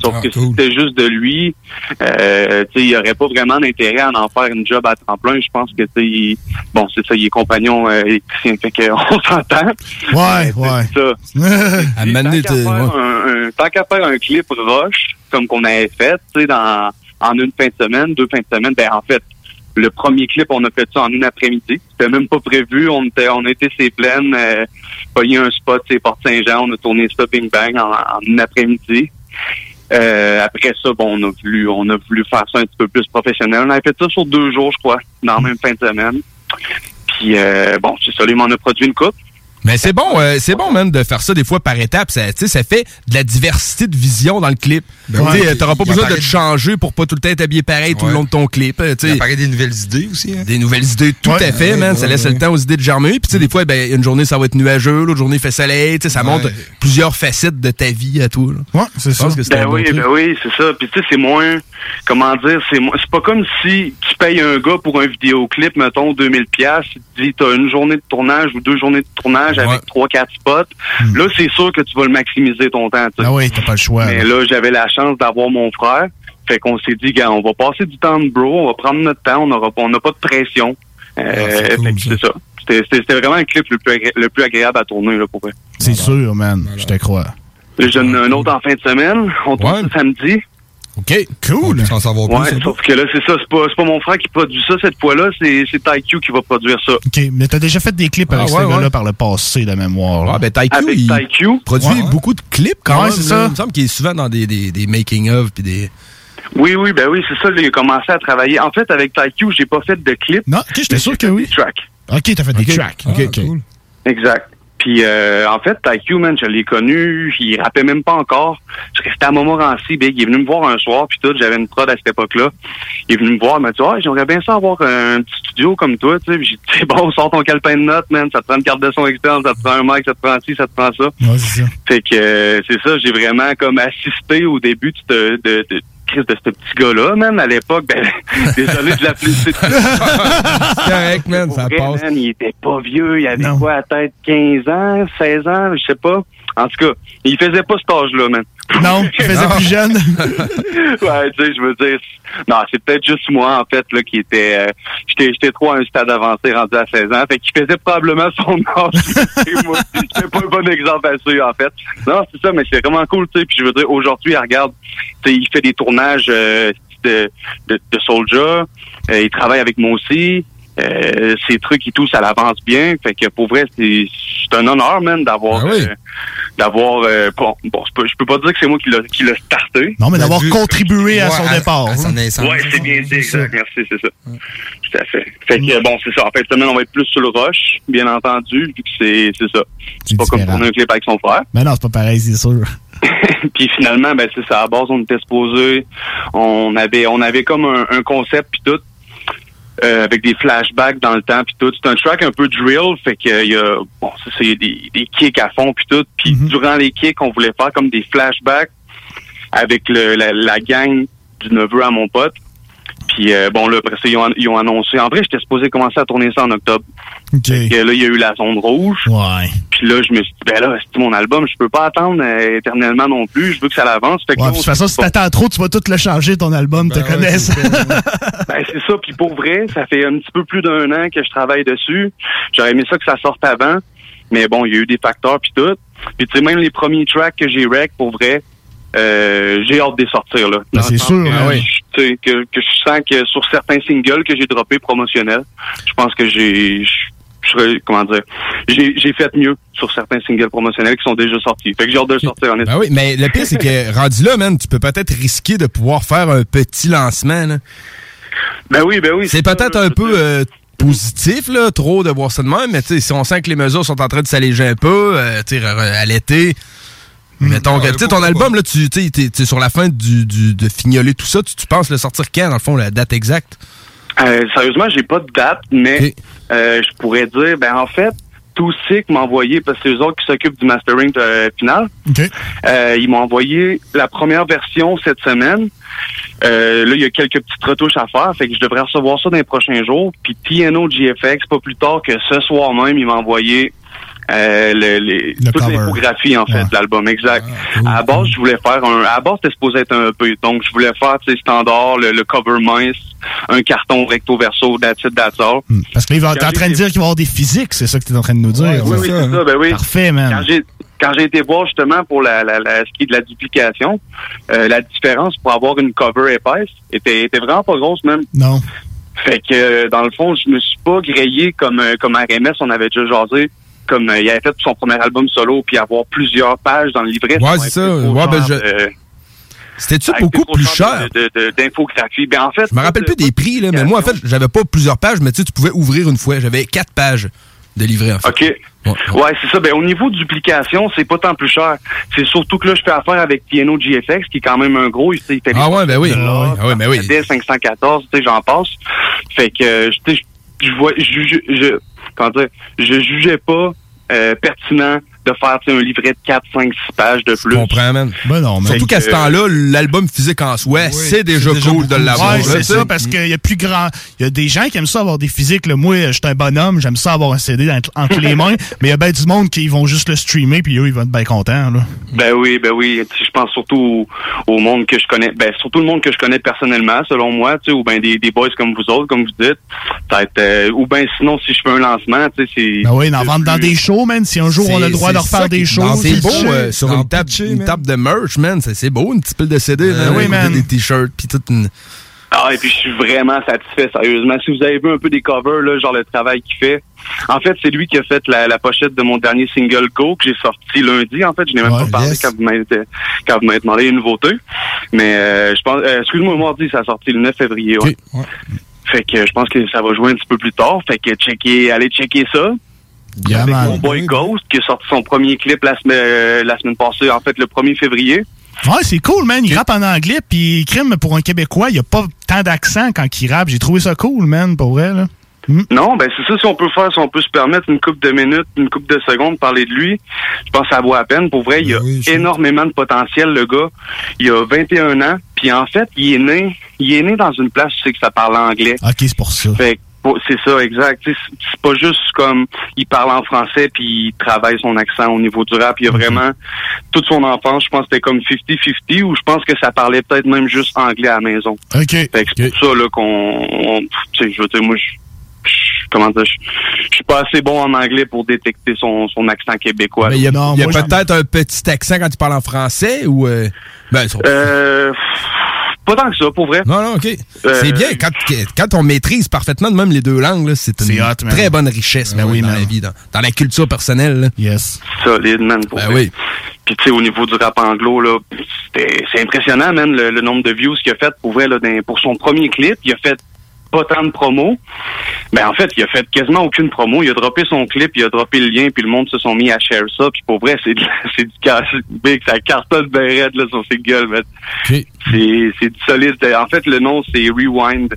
Sauf que si c'était juste de lui, euh, tu sais, il aurait pas vraiment d'intérêt à en faire une job à temps plein. Je pense que tu sais, il- bon, c'est ça, il est compagnon euh, électricien, fait qu'on *laughs* s'entend. Ouais, ouais. C'est ça. *laughs* À Puis, tant qu'à faire ouais. un- un- tant qu'à faire un clip rush, comme qu'on avait fait, tu sais, dans en une fin de semaine, deux fins de semaine, ben en fait, le premier clip, on a fait ça en une après-midi. C'était même pas prévu. On était, on était ses plaines, euh, pogné un spot, c'est Porte Saint-Jean. On a tourné ça Bing Bang en, en une après-midi. Euh, après ça, bon, on a voulu, on a voulu faire ça un petit peu plus professionnel. On avait fait ça sur deux jours, je crois, dans la même fin de semaine. Puis euh, bon, c'est ça, lui m'en a produit une coupe. Mais c'est bon, euh, c'est bon même de faire ça des fois par étapes. Ça, tu sais, ça fait de la diversité de vision dans le clip. Ben Tu ouais, T'auras pas besoin de te changer pour pas tout le temps être habillé pareil tout le long de ton clip. euh, tu sais. Il apparaît des nouvelles idées aussi. Hein? Des nouvelles idées, tout Ouais. à fait, Ouais, man. ça laisse ouais. le temps aux idées de germer. Puis, tu sais, des fois, ben, une journée, ça va être nuageux, l'autre journée, il fait soleil. Tu sais, ça montre plusieurs facettes de ta vie à toi. Ouais, c'est ça. Que c'est Ben bon oui, truc. ben oui, c'est ça. Puis tu sais, c'est moins, comment dire, c'est moins- c'est pas comme si tu payes un gars pour un vidéoclip, mettons 2000 pièces, te dit t'as une journée de tournage ou deux journées de tournage avec trois quatre spots. Là, c'est sûr que tu vas le maximiser ton temps. tu sais. Ah oui, t'as pas le choix. Mais là. là, j'avais la chance d'avoir mon frère. Fait qu'on s'est dit, gars, on va passer du temps de bro, on va prendre notre temps, on n'aura pas, on n'a pas de pression. Euh, fait que c'est ça. C'était- vraiment un clip le plus, agré- le plus agréable à tourner, là, pour vrai. C'est sûr, man. Je te crois. Là, J'en ai un autre en fin de semaine. On tourne ça samedi. OK, cool. Sans savoir Ouais, sauf que là, c'est ça. C'est pas, c'est pas mon frère qui produit ça cette fois-là. C'est, c'est TyQ qui va produire ça. OK, mais t'as déjà fait des clips Ah, avec ouais, ce gars-là ouais. par le passé, de mémoire. là. Ah, ben, TyQ, Avec il TyQ. produit Ouais. beaucoup de clips quand Ouais, même. c'est là. ça. Il me semble qu'il est souvent dans des, des, des making-of puis des... Oui, oui, ben oui, c'est ça. là, il a commencé à travailler. En fait, avec TyQ, j'ai pas fait de clip. Non, ok, j'étais sûr j'ai que fait oui. Des tracks. OK, t'as fait des Ok. tracks. Ah, OK, OK. Exact. Puis euh, en fait, TyQ, man, je l'ai connu, il rappait même pas encore. Je restais à Montmorency, big. Il est venu me voir un soir, puis tout, j'avais une prod à cette époque-là. Il est venu me voir, il m'a dit Ah, j'aimerais bien ça avoir un petit studio comme toi, tu sais. J'ai dit C'est *laughs* bon, sors ton calepin de notes, man, ça te prend une carte de son externe, ça te prend un mic, ça te prend ci, ça te prend ça. Ouais, c'est ça. Fait que euh, c'est ça, j'ai vraiment comme assisté au début de, de, Chris, de ce petit gars-là, même à l'époque, ben, *laughs* désolé de l'appeler. C'est correct, man, ça passe. Man, il était pas vieux, il avait quoi, à tête 15 ans, 16 ans, je sais pas. En tout cas, il faisait pas cet âge-là, man. *laughs* Non, il faisait Non. plus jeune. *laughs* ouais, tu sais, je veux dire, non, c'est peut-être juste moi, en fait, là, qui était, euh, j'étais, j'étais trop à un stade avancé, rendu à 16 ans, fait qu'il faisait probablement son *laughs* âge. Moi, j'étais pas un bon exemple à suivre, en fait. Non, c'est ça, mais c'est vraiment cool, tu sais, puis je veux dire, aujourd'hui, il regarde, tu sais, il fait des tournages, euh, de, de, de Soulja, Euh, il travaille avec moi aussi, euh, ses trucs et tout, ça l'avance bien. Fait que pour vrai, c'est c'est un honneur, man, d'avoir Ah euh, d'avoir euh, bon, bon je, peux, je peux pas dire que c'est moi qui l'a qui l'a starté. Non, mais d'avoir contribué à son départ. Ouais, c'est bien dit, exact. Merci, c'est ça. Tout à fait. Fait que bon, c'est ça. En fait, cette semaine, on va être plus sur le rush, bien entendu, vu que c'est c'est ça. C'est pas comme tourner un clip avec son frère. Mais non, c'est pas pareil, c'est sûr. *laughs* puis finalement, ben c'est ça. À la base, on était supposé, on avait, on avait comme un, un concept puis tout. Euh, avec des flashbacks dans le temps puis tout. C'est un track un peu drill, fait que il y a bon, c'est des, des kicks à fond puis tout. Puis durant les kicks, on voulait faire comme des flashbacks avec le, la, la gang du neveu à mon pote. Puis euh, bon là après ça ils ont, ils ont annoncé. En vrai, j'étais supposé commencer à tourner ça en octobre. Fait que là il y a eu la zone rouge. Ouais. Puis là je me suis dit ben là c'est mon album, je peux pas attendre euh, éternellement non plus. Je veux que ça l'avance. Fait que Ouais, là, de toute façon, si t'attends trop, tu vas tout le changer, ton album, te connaissent. *laughs* ben, c'est ça. Puis pour vrai, ça fait un petit peu plus d'un an que je travaille dessus. J'aurais aimé ça que ça sorte avant. Mais bon, il y a eu des facteurs puis tout. Puis tu sais, même les premiers tracks que j'ai rec, pour vrai, euh, j'ai hâte de les sortir, là. Ben, c'est sûr, que, hein, oui. je- que, que je sens que sur certains singles que j'ai droppés promotionnels, je pense que j'ai... je- je serais- comment dire, j'ai j'ai fait mieux sur certains singles promotionnels qui sont déjà sortis. Fait que j'ai hâte de le sortir, honnêtement. Ben oui, mais le pire, c'est que *laughs* rendu là, man, tu peux peut-être risquer de pouvoir faire un petit lancement. là. Ben oui, ben oui. C'est peut-être un peu euh, positif, là, trop de voir ça de même, mais si on sent que les mesures sont en train de s'alléger un peu, euh, à l'été. Mettons que, tu sais, ton album, là, tu tu sais, t'es- t'es sur la fin du, du- de fignoler tout ça, tu, tu penses le sortir quand, dans le fond, la date exacte? Euh, sérieusement, j'ai pas de date, mais euh, je pourrais dire, ben en fait, tout Sick m'a envoyé, parce que c'est eux autres qui s'occupent du mastering euh, final. Euh, ils m'ont envoyé la première version cette semaine. Euh, là, il y a quelques petites retouches à faire, fait que je devrais recevoir ça dans les prochains jours. Puis TNO GFX, pas plus tard que ce soir même, il m'a envoyé euh, le, les, toute l'infographie en fait de l'album exact. À la base, je voulais faire un. À la base, c'était supposé être un peu. Donc, je voulais faire tu sais, standard, le, le cover mince, un carton recto verso, that's it, that's all. Parce que là, t'es en train de dire qu'il va y avoir des physiques, c'est ça que t'es en train de nous dire. oui, oui, c'est ça, ben oui. Parfait, man. Quand j'ai été voir justement pour la, la, la ce qui est de la duplication, euh, la différence pour avoir une cover épaisse était, était vraiment pas grosse même. Non. Fait que dans le fond, je me suis pas grillé comme euh, comme RMS, on avait déjà jasé. Comme euh, il avait fait son premier album solo, puis avoir plusieurs pages dans le livret. Ouais, c'est ça. Ouais, ben, je- euh, C'était-tu beaucoup plus cher de- D'infographie. Ben en fait, Je me rappelle plus des prix, là, mais moi, en fait, j'avais pas plusieurs pages, mais tu sais, tu pouvais ouvrir une fois. J'avais quatre pages de livret, en fait. OK. Ouais, c'est ça. Ben, au niveau de duplication, c'est pas tant plus cher. C'est surtout que là, je fais affaire avec Piano GFX, qui est quand même un gros. Il, il fait Ah ouais, ben oui. Ah ouais, ben oui. Dès 514, tu sais, j'en passe. Fait que, euh, tu sais, je vois, je, comment dire, je jugeais pas euh, pertinent de faire un livret de 4, 5, 6 pages de plus. Je comprends, man? Ben non, mais- Surtout qu'à ce temps-là, l'album physique en soi, c'est déjà cool de l'avoir. Ouais, c'est ça, parce qu'il y a plus grand. Il y a des gens qui aiment ça avoir des physiques. Là. Moi, je suis un bonhomme, j'aime ça avoir un CD entre, les mains, *laughs* mais il y a bien du monde qui vont juste le streamer, puis eux, ils vont être bien contents. Là. Ben oui, ben oui. Je pense surtout au, au monde que je connais, ben surtout le monde que je connais personnellement, selon moi, tu sais, ou ben des, des boys comme vous autres, comme vous dites. Ça va être, euh, ou ben sinon, si je fais un lancement, tu sais, c'est. Ben oui, d'en vendre dans des shows, man. Si un jour on a le droit des shows. C'est beau pitcher. euh, sur une table, une table de merch, man. C'est c'est beau, une petite pile de CD, là, oui, avec man. Des t-shirts, puis toute une. Ah, et puis je suis vraiment satisfait, sérieusement. Si vous avez vu un peu des covers, là, genre le travail qu'il fait. En fait, c'est lui qui a fait la, la pochette de mon dernier single Go que j'ai sorti lundi. En fait, je n'ai même pas parlé quand vous m'avez quand vous m'avez demandé une nouveauté. Mais euh, je pense, euh, excuse-moi, mardi, ça a sorti le 9 février. Ouais. Fait que je pense que ça va jouer un petit peu plus tard. Fait que checker, allez checker ça. Yeah, Avec man. mon boy Ghost qui a sorti son premier clip la semaine, euh, la semaine passée, en fait le 1er février. Ouais, c'est cool, man. Il rappe en anglais, puis crime pour un Québécois, il n'y a pas tant d'accent quand il rappe. J'ai trouvé ça cool, man, pour vrai, là. Non, ben c'est ça, si on peut faire, si on peut se permettre une coupe de minutes, une coupe de secondes, parler de lui, je pense que ça vaut à peine. Pour vrai, il a énormément de potentiel, le gars. Il a 21 ans, puis en fait, il est né, il est né dans une place, tu sais que ça parle anglais. OK, c'est pour ça. Fait c'est ça, exact. C'est pas juste comme il parle en français puis il travaille son accent au niveau du rap. Il y a vraiment toute son enfance, je pense que c'était comme 50-50 ou je pense que ça parlait peut-être même juste anglais à la maison. OK. Fait que c'est pour ça là qu'on, on- tu sais, je veux dire, moi, je, comment dire, je, suis pas assez bon en anglais pour détecter son, son accent québécois. Mais il y a, là. il y a peut-être un petit accent quand tu parles en français ou. euh, ben, son- Euh, pas tant que ça, pour vrai. Non, non, OK. Euh, C'est bien. Quand, quand on maîtrise parfaitement de même les deux langues, là, c'est une C'est hot, man. très bonne richesse Ben oui, dans man. la vie, dans, dans la culture personnelle. là. Yes. Solide, man. Pour Ben vrai. oui. Puis, tu sais, au niveau du rap anglo, là, c'est impressionnant, man, le, le nombre de views qu'il a fait pour vrai, là, dans- pour son premier clip. Il a fait pas tant de promos. Mais en fait, il a fait quasiment aucune promo. Il a droppé son clip, il a droppé le lien, puis le monde se sont mis à share ça. Puis pour vrai, c'est de- *laughs* c'est du cash big, ça cartonne bien raide, là, sur ses gueules, man. C'est c'est du solide. En fait, le nom, c'est Rewind.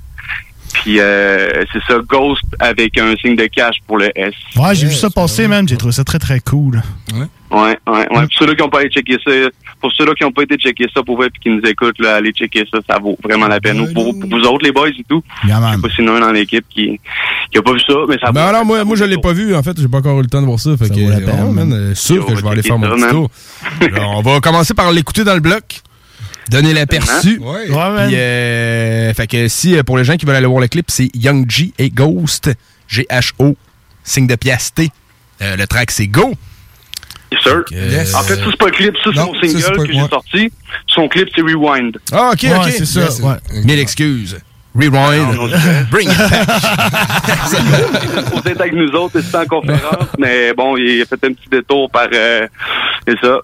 Puis euh, c'est ça, Ghost avec un signe de cash pour le S. Ouais, j'ai vu ça passer, man. J'ai trouvé ça très, très cool. Ouais, ouais, ouais. Pour ceux-là qui n'ont pas été checker ça, pour ceux-là qui n'ont pas été checker ça pour vrai puis qui nous écoutent, là, allez checker ça, ça vaut vraiment la peine. Pour, pour vous autres, les boys et tout. Yeah, Je sais pas s'il y en a un dans l'équipe qui, qui a pas vu ça, mais ça Ben non, moi, moi je l'ai pas vu. En fait, j'ai pas encore eu le temps de voir ça. Fait que, vaut la peine, man, euh, sûr que je vais aller faire mon ça, petit man. tour. Alors, on va commencer par l'écouter dans le bloc. Donner l'aperçu. Ouais. Puis, euh, fait que si, euh, pour les gens qui veulent aller voir le clip, c'est Young G et Ghost. G-H-O, signe de pièce T. Euh, le track, c'est Go. Yes, sir. Yes. En fait, ça, c'est pas le clip, ça, c'est Non, mon ça, c'est single que j'ai ouais. sorti. Son clip, c'est Rewind. Ah, ok, Ouais, ok. c'est ça, Yes. ouais. Mille excuses. Rewind. Non, non, Bring it back. *laughs* Vous êtes avec nous autres, c'était en conférence, mais bon, il a fait un petit détour par... Euh, c'est ça.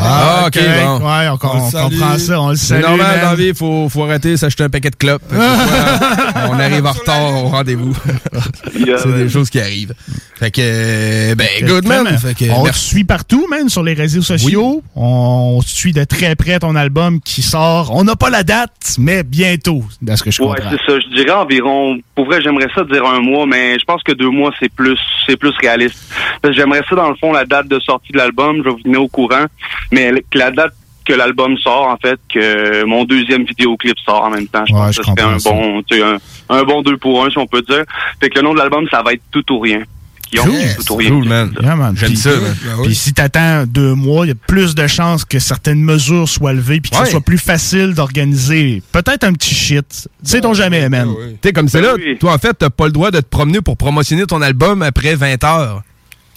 Ah, ok, correct. bon. Ouais, on, on comprend ça. On le C'est salue. normal dans la vie, il faut, faut arrêter de s'acheter un paquet de clopes. Fois, *laughs* on arrive en retard au rendez-vous. *laughs* c'est des choses qui arrivent. Fait que, euh, ben, good man. Vraiment. Fait que, on te suit partout, man, sur les réseaux sociaux. On suit de très près ton album qui sort. On n'a pas la date, mais bientôt, de ce que je Ouais, comprends. c'est ça. Je dirais environ. Pour vrai, j'aimerais ça dire un mois, mais je pense que deux mois, c'est plus, c'est plus réaliste. Parce que J'aimerais ça, dans le fond, la date de sortie de l'album. Je vais vous tenir au courant. Mais que la date que l'album sort, en fait, que mon deuxième vidéoclip sort en même temps. Je Ouais, pense je que c'était un ça. bon, tu sais, un, un bon deux pour un, si on peut dire. Fait que le nom de l'album, ça va être Tout ou Rien. Qui ont Tout ou Rien. Cool, man. Yeah, man. J'aime Puis- ça, man. Puis si t'attends deux mois, il y a plus de chances que certaines mesures soient levées puis que Ouais. ce soit plus facile d'organiser peut-être un petit shit. Sait-on jamais, man. Tu sais, comme c'est là, toi, en fait, t'as pas le droit de te promener pour promotionner ton album après 20 heures.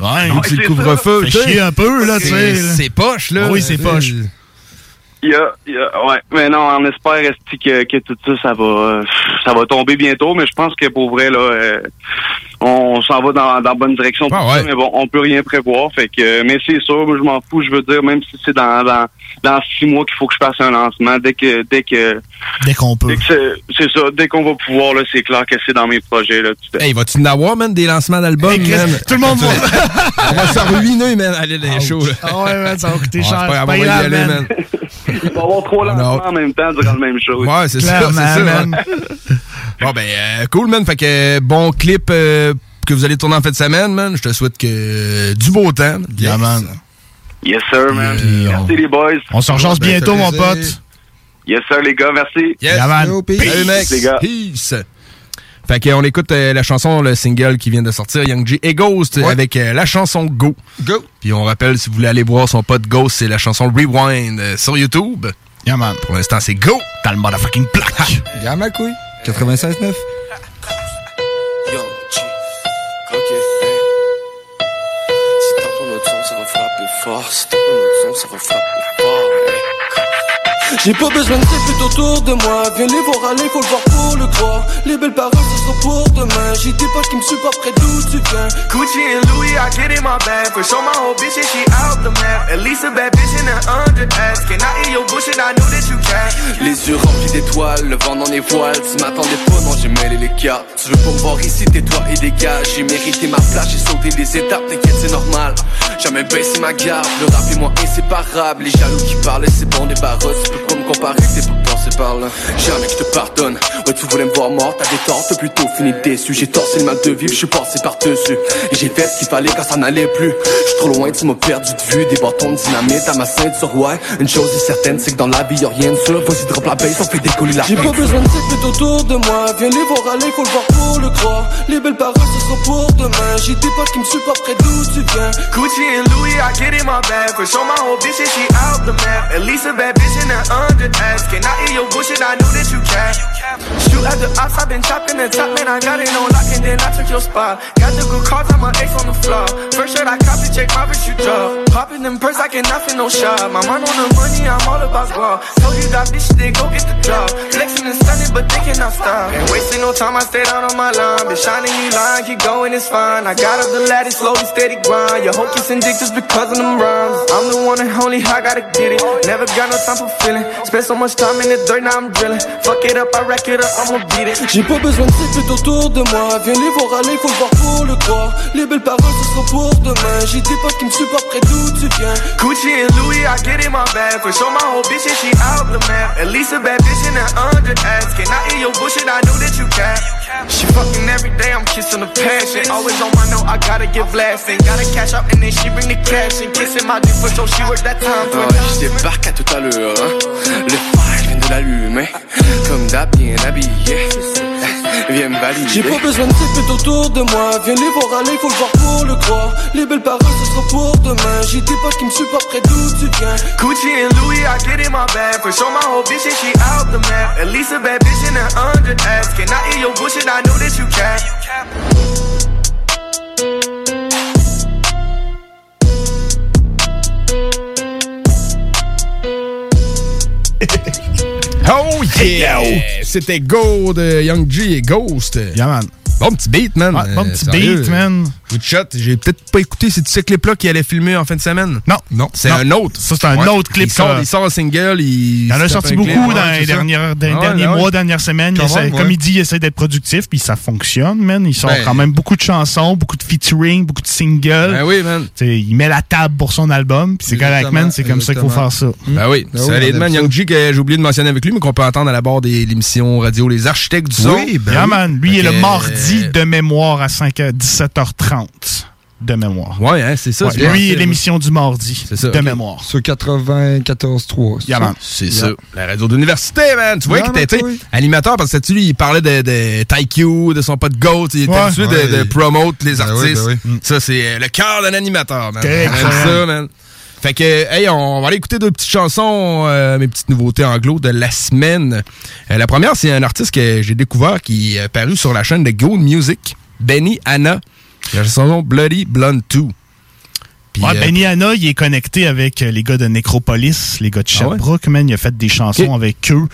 Ouais, Donc, c'est le couvre-feu. Chier un peu, là, tu sais. C'est- C'est poche, là. Oui, c'est poche. Il y a, il y a- ouais. Mais non, on espère que, que tout ça, ça va, ça va tomber bientôt. Mais je pense que pour vrai, là, euh, on s'en va dans, dans la bonne direction. Ah, ça, mais bon, on peut rien prévoir. Fait que, mais c'est sûr, moi, je m'en fous. Je veux dire, même si c'est dans, dans, dans six mois qu'il faut que je fasse un lancement, dès que, dès que, Dès qu'on peut. dès que c'est, c'est ça, dès qu'on va pouvoir, là, c'est clair que c'est dans mes projets, là. tout Hey, vas-tu en avoir, man, des lancements d'albums, Hey, tout le monde va- On va se ruiner, man, aller dans les shows, là. Ah ouais, man, ça va coûter cher. On. Il va y avoir trois lancements en même temps durant le même show. Ouais, c'est ça, c'est ça. man. *laughs* Bon, ben, euh, cool, man. Fait que, euh, bon clip euh, que vous allez tourner en fin de semaine, man. Je te souhaite que du beau temps. Yeah, man. Yes, sir, man. Merci, les boys. On se rejoint Ben, bientôt, mon pote. Yes, sir, les gars. Merci. Yes. Yeah, man. Yo, peace. Peace. Salut, mec. Les gars. Peace. Fait qu'on écoute euh, la chanson, le single qui vient de sortir, Young G et Ghost, avec euh, la chanson Go. Go. Puis on rappelle, si vous voulez aller voir son pote Ghost, c'est la chanson Rewind euh, sur YouTube. Yeah, man. Pour l'instant, c'est Go. Dans le motherfucking plaque. Y'a ma couille. 96.9. Yo, G, ok, hey. Si t'as ton autre son, ça va frapper J'ai pas besoin de types tout autour de moi. Viens les voir aller, faut le voir pour le croire. Les belles paroles, ce sont pour demain. J'ai des potes qui me supportent près d'où tu viens. Gucci and Louis, I get in my bag. For sure, my whole bitch, and she out the map. At least a bad bitch in under ass. Can I hear your bullshit? I know that you can. Les yeux remplis d'étoiles, le vent dans les voiles. Tu m'attendais pas, non j'ai mêlé les cartes Tu veux pas me voir ici, tais-toi et dégage. J'ai mérité ma place, j'ai sauté des étapes. T'inquiète c'est normal, jamais baissé ma garde. Le rap et moi inséparable. Les jaloux qui parlaient c'est bon des barrettes Pas me comparer, t'es pas passé par là. Jamais que je te pardonne. Ouais tu voulais me voir mort, t'avais tort, t'as plutôt fini déçu. J'ai torsé le mal de vivre, je suis passé par-dessus. Et j'ai fait ce qu'il fallait quand ça n'allait plus. J'suis trop loin, tu m'as perdu de vue Des bâtons de dynamite à ma ceinture, ouais Une chose est certaine, c'est que dans la vie y'a rien de sûr Vas-y drop la base, on fait décoller la J'ai pas besoin de types autour de moi. Viens les voir aller, faut le voir pour le croire. Les belles paroles, ce sont pour demain. J'ai des potes qui me supportent près d'où tu viens. Gucci and Louis, I get in my bag. For sure, my whole bitch, and she out the map. At least a bad bitch in under ass. Can I hear your bullshit? I know that you cap. Shoot at the ops, I've been chopping the top, man. I got it on lock and then I your spot. Got the good cards, I'm an ace on the floor. First shirt I copy, check my wrist, you drop. Popping them purse, I cannot fit no shot. My mind on the money, I'm all about guap. Told you got bitches, then go get the job. Flexing and stunning, but they cannot stop. Ain't wasting no time, I stayed out on my line. Been shining, you line, keep going, it's fine. I got up the ladder, slowly, steady grind. Your hoe keeps addicted because of them rhymes. I'm the one and only, I gotta get it. Never got no time for feeling. Spent so much time in the dirt, now I'm drilling. Fuck it up, I rack it up, I'ma beat it. J'ai pas besoin de types autour de moi Viens les voir aller, faut le voir pour le croire Les belles paroles, ce sera pour demain J'ai des potes qui me supportent près d'où tu viens Gucci and Louis, I get in my bag. For sure, my whole bitch, and she out the map. At least a bad bitch in that under ass. Can I hear your bullshit? I know that you can. She fucking every day, I'm kissing the passion. Always on my note, I gotta get blasting. Gotta cash out and then she bring the cash and kissing my dick for sure she work that time. Ah, je débarque à tout à l'heure, hein. Le l'allumer. Comme d'hab, bien habillé. Viens me valider. J'ai pas besoin de types autour de moi Viens les voir aller, faut le voir pour le croire Les belles paroles, ce sera pour demain J'ai des potes qui me supportent près d'où tu viens Gucci and Louis, I get in my bag. For sure, my whole bitch, and she out the map. At least a bad bitch in that under ass. Can I hear your bullshit? I know that you can. *laughs* Oh yeah! C'était Go de Young G et Ghost. Yeah, man. Bon petit beat, man. Bon Euh, petit sérieux. beat, man. Woodshot, j'ai peut-être pas écouté, c'est ce clip-là qu'il allait filmer en fin de semaine. Non, non. C'est un autre. Ça, c'est un autre clip. Il sort, il sort un single. Il, il en a sorti beaucoup dans, les derniers mois, dernières semaines. Comme il dit, il essaie d'être productif, puis ça fonctionne, man. Il sort ben, quand même beaucoup de chansons, beaucoup de featuring, beaucoup de singles. Ben oui, man. Il met la table pour son album, puis c'est correct, man. C'est comme ça qu'il faut faire ça. Ben oui. Ben man Young que j'ai oublié de mentionner avec lui, mais qu'on peut entendre à la barre de l'émission radio Les Architectes du Son. Ben oui, man. Lui, est le mardi de mémoire à 17h30 de mémoire. Oui, hein, c'est ça. Ouais. Lui, l'émission du mardi ça, de mémoire. Sur 94.3. Yeah, c'est ça? La radio d'université, man. Tu vois qu'il était animateur parce que tu lui, il parlait de, de Taikyu, de son pote Goat. Il était ouais. de, de, promote les artistes. Ça, c'est euh, le cœur d'un animateur, man. ça, man. Fait que, hey, on va aller écouter deux petites chansons, euh, mes petites nouveautés anglo de la semaine. Euh, la première, c'est un artiste que j'ai découvert qui est paru sur la chaîne de Gold Music, Benny Anna. La chanson Bloody Blonde 2. Puis, Ouais, euh, Benny Hanna, il est connecté avec euh, les gars de Necropolis, les gars de Ah ouais? Sherbrooke, man. Il a fait des chansons avec eux.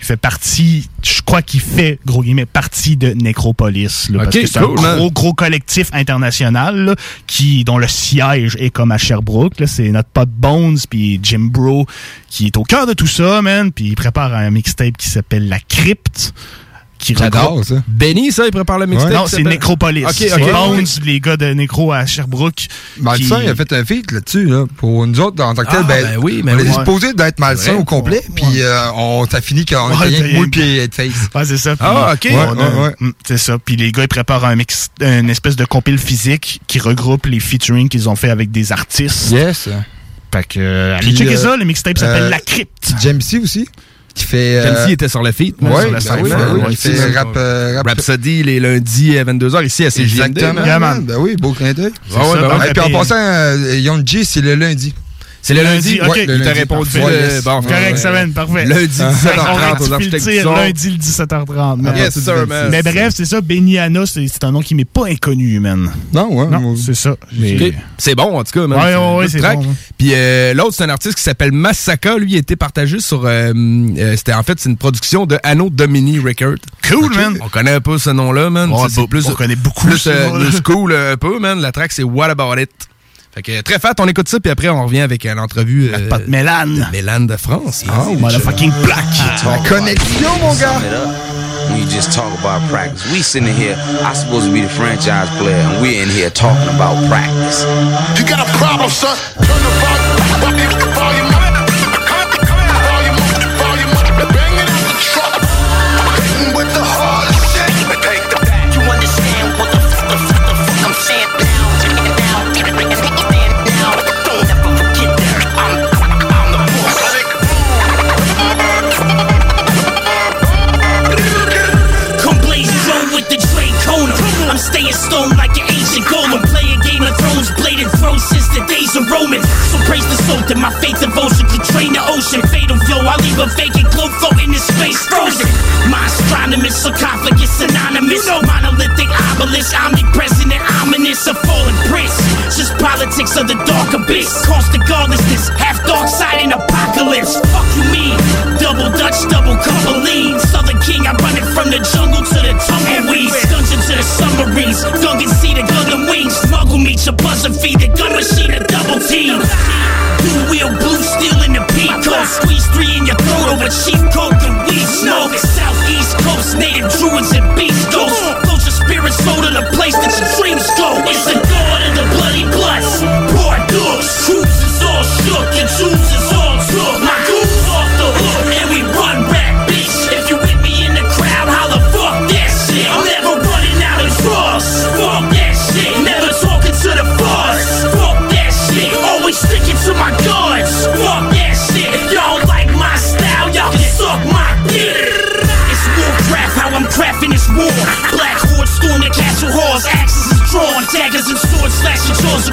Il fait partie, je crois qu'il fait, gros guillemets, partie de Necropolis. là, parce que c'est cool, un gros, gros collectif international là, qui, dont le siège est comme à Sherbrooke. là. C'est notre pote Bones puis Jim Bro qui est au cœur de tout ça, man. Puis il prépare un mixtape qui s'appelle La Crypte. Qui J'adore ça. Benny, ça, il prépare le mixtape. Non, c'est Necropolis. Ok, c'est. Bones, les gars de Necro à Sherbrooke. Ben, qui- ça, il a fait un feat là-dessus, là, pour nous autres, en tant que tel. Ah, ben, ben oui, ben on est supposé d'être malsain au complet, puis euh, on, ça finit quand on Ouais, était rien puis Headface. Ouais, c'est ça. Ah, ok. on Ouais, a- ouais, ouais. Mm, C'est ça. Puis les gars, ils préparent un mix, une espèce de compile physique qui regroupe les featuring qu'ils ont fait avec des artistes. Yes. Fait que, allez checker euh, ça. Le mixtape s'appelle euh, La Crypte. Jamesy aussi, qui fait... Comme euh, était sur le man, Ouais, sur la ben scène, oui, ben oui, c'est fait ça. rap, euh, rap- Rhapsody les lundis à 22h ici à CJMD. Exactement. man. Yeah, man. Ben oui, beau clin d'œil. Ouais, ouais, ben ouais. Et puis en passant, euh, Young G, c'est le lundi. C'est le lundi? ok. Ouais, le il t'a répondu. le- Yes. bon, Correct, va, parfait. Lundi, On 17h30 aux le architectes du son. Lundi, le 17h30. man. Yes, sir, man. Mais bref, c'est ça. Beniana, c'est c'est un nom qui m'est pas inconnu, man. Non, ouais. Non, c'est ça. C'est bon, en tout cas. man. Ouais, ouais, c'est bon. Puis euh, l'autre, c'est un artiste qui s'appelle Massaka. Lui, il a été partagé sur... euh, euh, C'était en fait, c'est une production de Anno Domini Record. Cool, man. On connaît un peu ce nom-là, man. On connaît beaucoup plus euh, new school euh, un peu, man. La track, c'est What About It. Fait que très fat, on écoute ça, puis après, on revient avec euh, l'entrevue... Euh, Pat Mélane. Mélane de France. Oh, motherfucking black. La connexion, mon gars. When you just talk about practice, we sitting here. I'm supposed to be the franchise player, and we're in here talking about practice. You got a problem, son? Turn the staying stone like an ancient golem. Playing Game of Thrones, bladed thrones since the days of Roman. So praise the soul that my faith devotion could drain the ocean. Fatal flow, I leave a vacant glow floating in this space frozen. My astronomist, sarcophagus anonymous. Monolithic obelisk, omnipresent and ominous. A fallen prince. Just politics of the dark abyss. Caustic godlessness, half dark side and apocalypse. Fuck you mean? Double Dutch, double cup of lean. Southern king, I run it from the jungle to the tumbleweeds. Dungeon to the submarines. Gungan see the gun wings. Smuggle meet your buzzer feed the gun machine a double team. Blue wheel, blue steel in the peacoat. Squeeze three in your throat over cheap coke and weed smoke. Southeast coast, native druids and beast ghosts. Float your spirit soul to the place that your dreams go. It's the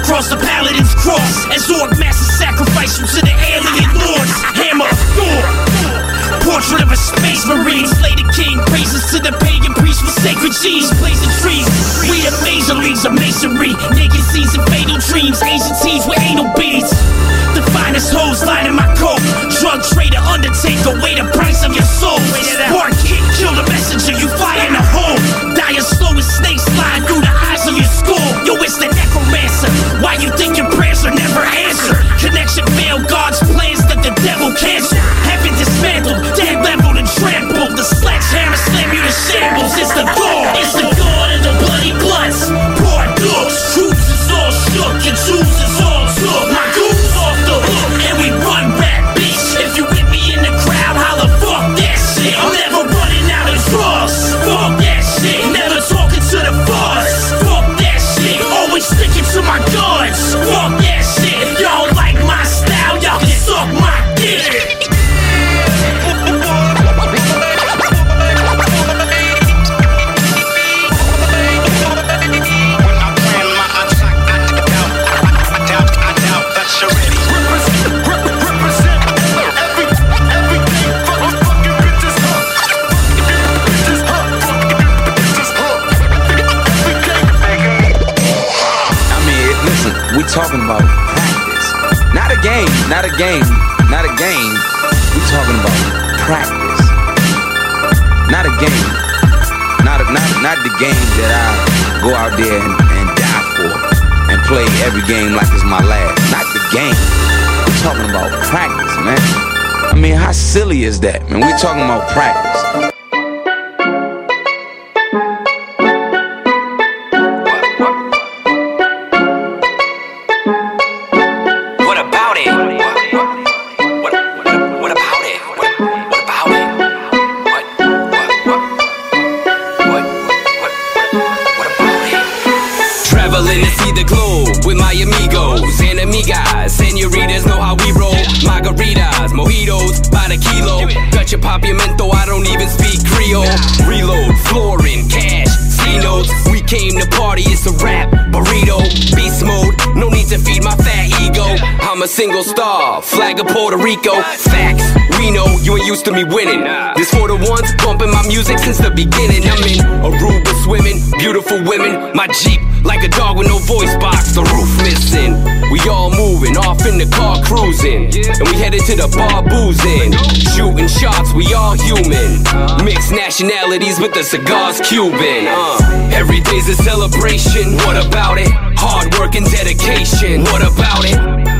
across the paladin's cross. As Orc master sacrifice you to the alien lords. Hammer of Thor. Portrait of a space marine, slay the king, praises to the pagan priest for sacred cheese, blazing trees. We the major leagues of masonry, naked seas and fatal dreams, Asian teas with anal beads. The finest hoes lining my coat, drug trader, undertaker, weigh the price of your soul. Spark kick, Why you think your prayers are never answered? Connection failed, God's plans that the devil cancel. Game like it's my last. Not the game. We're talking about practice, man. I mean, how silly is that, man? We're talking about practice. Single star, flag of Puerto Rico. Facts, we know you ain't used to me winning. This for the ones bumping my music since the beginning. I'm in Aruba swimming, beautiful women. My Jeep like a dog with no voice box, the roof missing. We all moving off in the car cruising, and we headed to the bar boozing. Shooting shots, we all human. Mixed nationalities, but the cigar's Cuban. Uh, every day's a celebration. What about it? Hard work and dedication. What about it?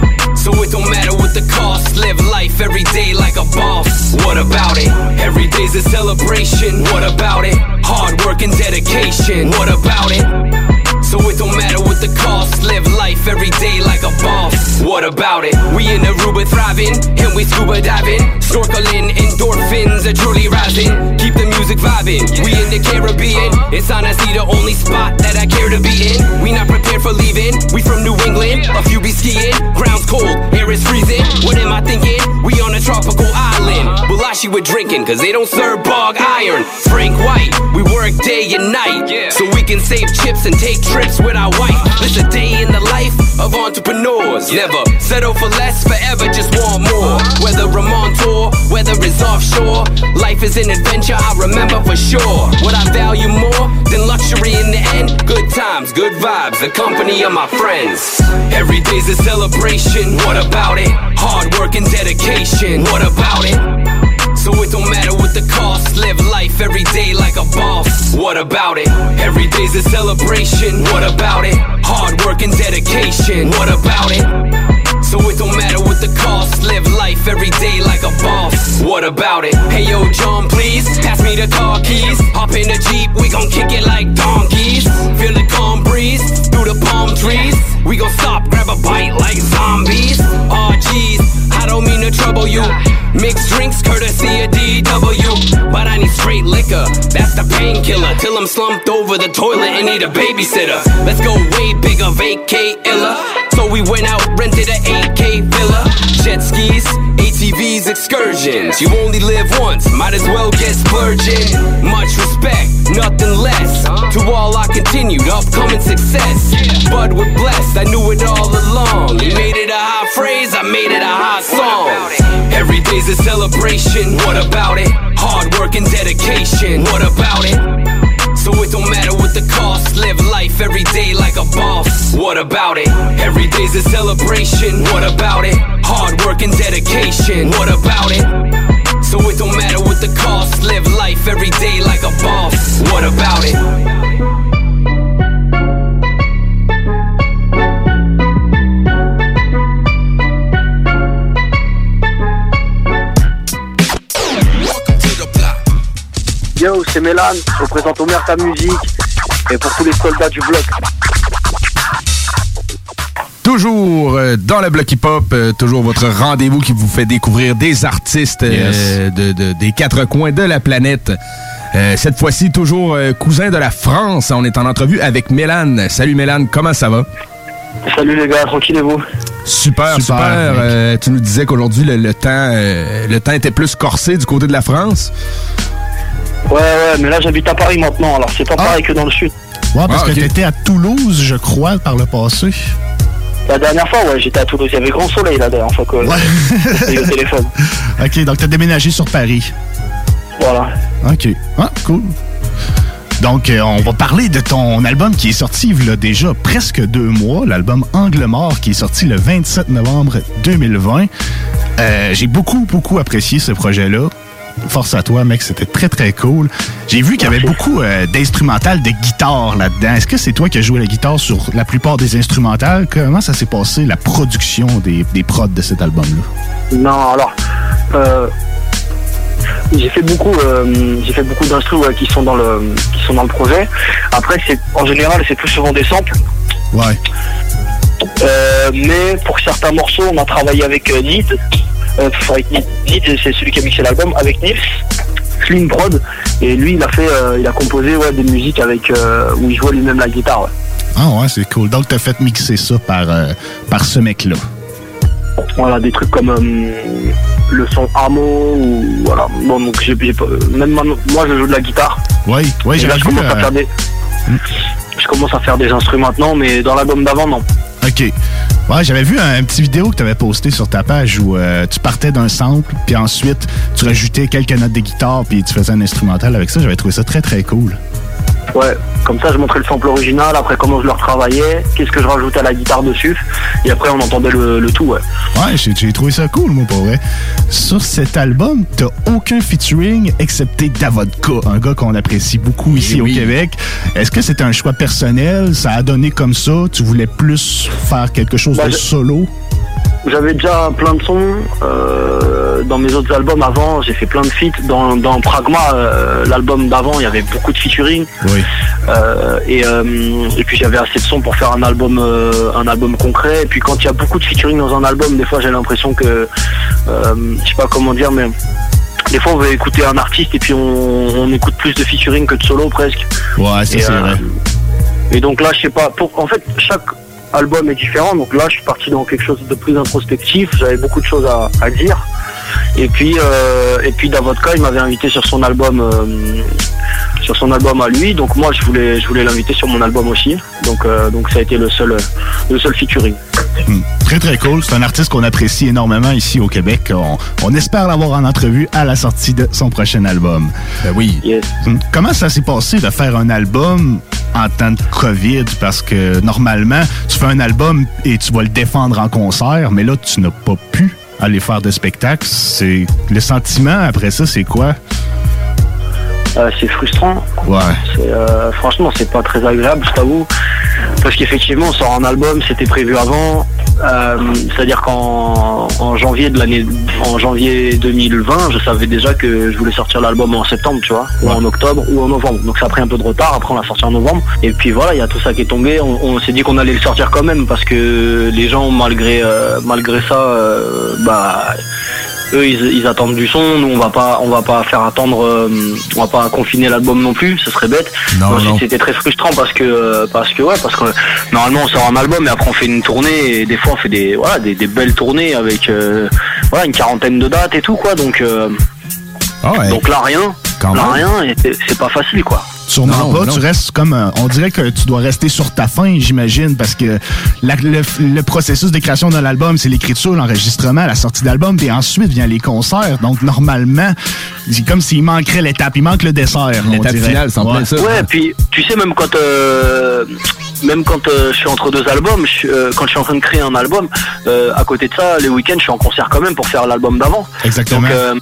So it don't matter what the cost. Live life every day like a boss. What about it? Every day's a celebration. What about it? Hard work and dedication. What about it? So it don't matter what the cost. Live life every day like a boss. What about it? We in Aruba thriving, and we scuba diving, snorkeling, endorphins are truly rising. Keep the music vibing. We in the Caribbean. It's honestly the only spot that I care to be in. We not prepared for leaving. We from New England. A few be skiing. Ground's cold, air is freezing. What am I thinking? We on a tropical island. Bulashi we're drinking, cause they don't serve bog iron. Frank White, we work day and night. So we can save chips and take trips trips with our wife. It's a day in the life of entrepreneurs. Never settle for less, forever just want more. Whether I'm on tour, whether it's offshore, life is an adventure I remember for sure. What I value more than luxury in the end, good times, good vibes, the company of my friends. Every day's a celebration, what about it? Hard work and dedication, what about it? So it don't matter what the cost. Live life every day like a boss. What about it? Every day's a celebration. What about it? Hard work and dedication. What about it? So it don't matter what the cost. Live life every day like a boss. What about it? Hey yo, John, please pass me the car keys. Hop in the jeep, we gon' kick it like donkeys. Feel the calm breeze through the palm trees. We gon' stop, grab a bite like zombies. Jeez, I don't mean to trouble you. Mixed drinks courtesy of DW. But I need straight liquor, that's the painkiller. Till I'm slumped over the toilet and need a babysitter. Let's go way bigger, vacate illa. So we went out, rented a 8K villa. Jet skis, ATVs, excursions. You only live once, might as well get splurging. Much respect, nothing less. To all I continued, upcoming success. Bud with blessed, I knew it all along. You made a hot phrase, I made it a hot song. Every day's a celebration, what about it? Hard work and dedication, what about it? So it don't matter what the cost. Live life every day like a boss. What about it? Every day's a celebration. What about it? Hard work and dedication. What about it? So it don't matter what the cost. Live life every day like a boss. What about it? Yo, c'est Mélan, je représente Omer ta musique et pour tous les soldats du bloc. Toujours euh, dans le bloc hip-hop, euh, toujours votre rendez-vous qui vous fait découvrir des artistes euh, de- de- des quatre coins de la planète. Euh, cette fois-ci, toujours euh, cousin de la France. On est en entrevue avec Mélan. Salut Mélan, comment ça va? Salut les gars, tranquille et vous Super, super. Euh, tu nous disais qu'aujourd'hui, le, le temps, euh, le temps était plus corsé du côté de la France. Ouais, ouais, mais là j'habite à Paris maintenant, alors c'est pas Ah. pareil que dans le sud. Ouais, parce Ah, que t'étais à Toulouse, je crois, par le passé. La dernière fois, ouais, j'étais à Toulouse, il y avait grand soleil la dernière fois que j'ai eu au téléphone. *laughs* OK, donc t'as déménagé sur Paris. Voilà. OK. Ah, cool. Donc, euh, on va parler de ton album qui est sorti il y a déjà presque deux mois, l'album Angle Mort, qui est sorti le 27 novembre 2020. Euh, J'ai beaucoup, beaucoup apprécié ce projet-là. Force à toi, mec, c'était très, très cool. J'ai vu qu'il y avait beaucoup euh, d'instrumentales de guitare là-dedans. Est-ce que c'est toi qui as joué la guitare sur la plupart des instrumentales? Comment ça s'est passé, la production des, des prods de cet album-là? Non, alors, euh, j'ai fait beaucoup, euh, j'ai fait beaucoup d'instrus ouais, qui sont dans le, qui sont dans le projet. Après, c'est en général, c'est plus souvent des samples. Ouais. Euh, mais pour certains morceaux, on a travaillé avec Nid. Euh, avec Nid, c'est celui qui a mixé l'album avec Nils. Slim Prod. Et lui, il a fait, euh, il a composé ouais, des musiques avec euh, où il jouait lui-même la guitare. ouais. Ah ouais, c'est cool. Donc, t'as fait mixer ça par, euh, par ce mec-là. Voilà, des trucs comme euh, le son Amo ou voilà. Bon, donc j'ai, même moi, je joue de la guitare. Oui, oui, j'ai je commence à faire des, je commence à faire des instruments maintenant, mais dans l'album d'avant, non. OK. Ouais, j'avais vu un, petit vidéo que tu avais posté sur ta page où euh, tu partais d'un sample, puis ensuite tu rajoutais quelques notes de guitare, puis tu faisais un instrumental avec ça. J'avais trouvé ça très, très cool. Ouais, comme ça je montrais le sample original, après comment je le retravaillais, qu'est-ce que je rajoutais à la guitare dessus, et après on entendait le, le tout, ouais. Ouais, j'ai j'ai trouvé ça cool, moi, pour vrai. Sur cet album, t'as aucun featuring excepté Davodka, un gars qu'on apprécie beaucoup ici au Québec. Est-ce que c'était un choix personnel? Ça a donné comme ça? Tu voulais plus faire quelque chose Bah, de je- solo? J'avais déjà plein de sons euh, dans mes autres albums avant, j'ai fait plein de feats. Dans, dans Pragma, euh, l'album d'avant, il y avait beaucoup de featuring. Oui. Euh, et, et puis j'avais assez de sons pour faire un album, un album concret. Et puis quand il y a beaucoup de featuring dans un album, des fois j'ai l'impression que, je sais pas comment dire, mais des fois on veut écouter un artiste et puis on, on écoute plus de featuring que de solo presque. Ouais, ça, c'est vrai. Et donc là, je sais pas, pour, en fait, chaque album est différent. Donc là, je suis parti dans quelque chose de plus introspectif. J'avais beaucoup de choses à, à dire. Et puis, euh, et puis Davodka, il m'avait invité sur son album, euh, sur son album à lui. Donc moi, je voulais, je voulais l'inviter sur mon album aussi. Donc, euh, donc ça a été le seul, le seul featuring. Hmm. Très, très cool. C'est un artiste qu'on apprécie énormément ici au Québec. On, on espère l'avoir en entrevue à la sortie de son prochain album. Ben oui. Hmm. Comment ça s'est passé de faire un album en temps de COVID? Parce que normalement, tu fais un album et tu vas le défendre en concert, mais là, tu n'as pas pu aller faire de spectacle. C'est Le sentiment après ça, c'est quoi? Euh, c'est frustrant. Ouais. Euh, franchement, c'est pas très agréable, je t'avoue. Parce qu'effectivement, on sort un album, c'était prévu avant. Euh, C'est-à-dire qu'en en janvier de l'année, en janvier 2020, je savais déjà que je voulais sortir l'album en septembre, tu vois, ou en octobre, ou en novembre. Donc ça a pris un peu de retard. Après, on l'a sorti en novembre. Et puis voilà, il y a tout ça qui est tombé. On, on s'est dit qu'on allait le sortir quand même parce que les gens, malgré euh, malgré ça, euh, bah eux ils, ils attendent du son. Nous on va pas on va pas faire attendre euh, on va pas confiner l'album non plus. Ce serait bête. C'était très frustrant parce que euh, parce que ouais parce que normalement on sort un album et après on fait une tournée et des fois on fait des voilà des, des belles tournées avec euh, voilà une quarantaine de dates et tout quoi. Donc euh, donc là rien. Quand là même. rien et c'est pas facile quoi Sûrement Non, pas. non. Tu restes comme. un- on dirait que tu dois rester sur ta fin, j'imagine, parce que la- le, le processus de création d'un album, c'est l'écriture, l'enregistrement, la sortie d'album, puis ensuite vient les concerts. Donc, normalement, c'est comme s'il manquerait l'étape. Il manque le dessert. L'étape finale, c'est en plein ça. Ouais, puis tu sais même quand euh, même quand euh, je suis entre deux albums, je euh, quand je suis en train de créer un album, euh, à côté de ça, les week-ends, je suis en concert quand même pour faire l'album d'avant. Exactement. Donc, euh,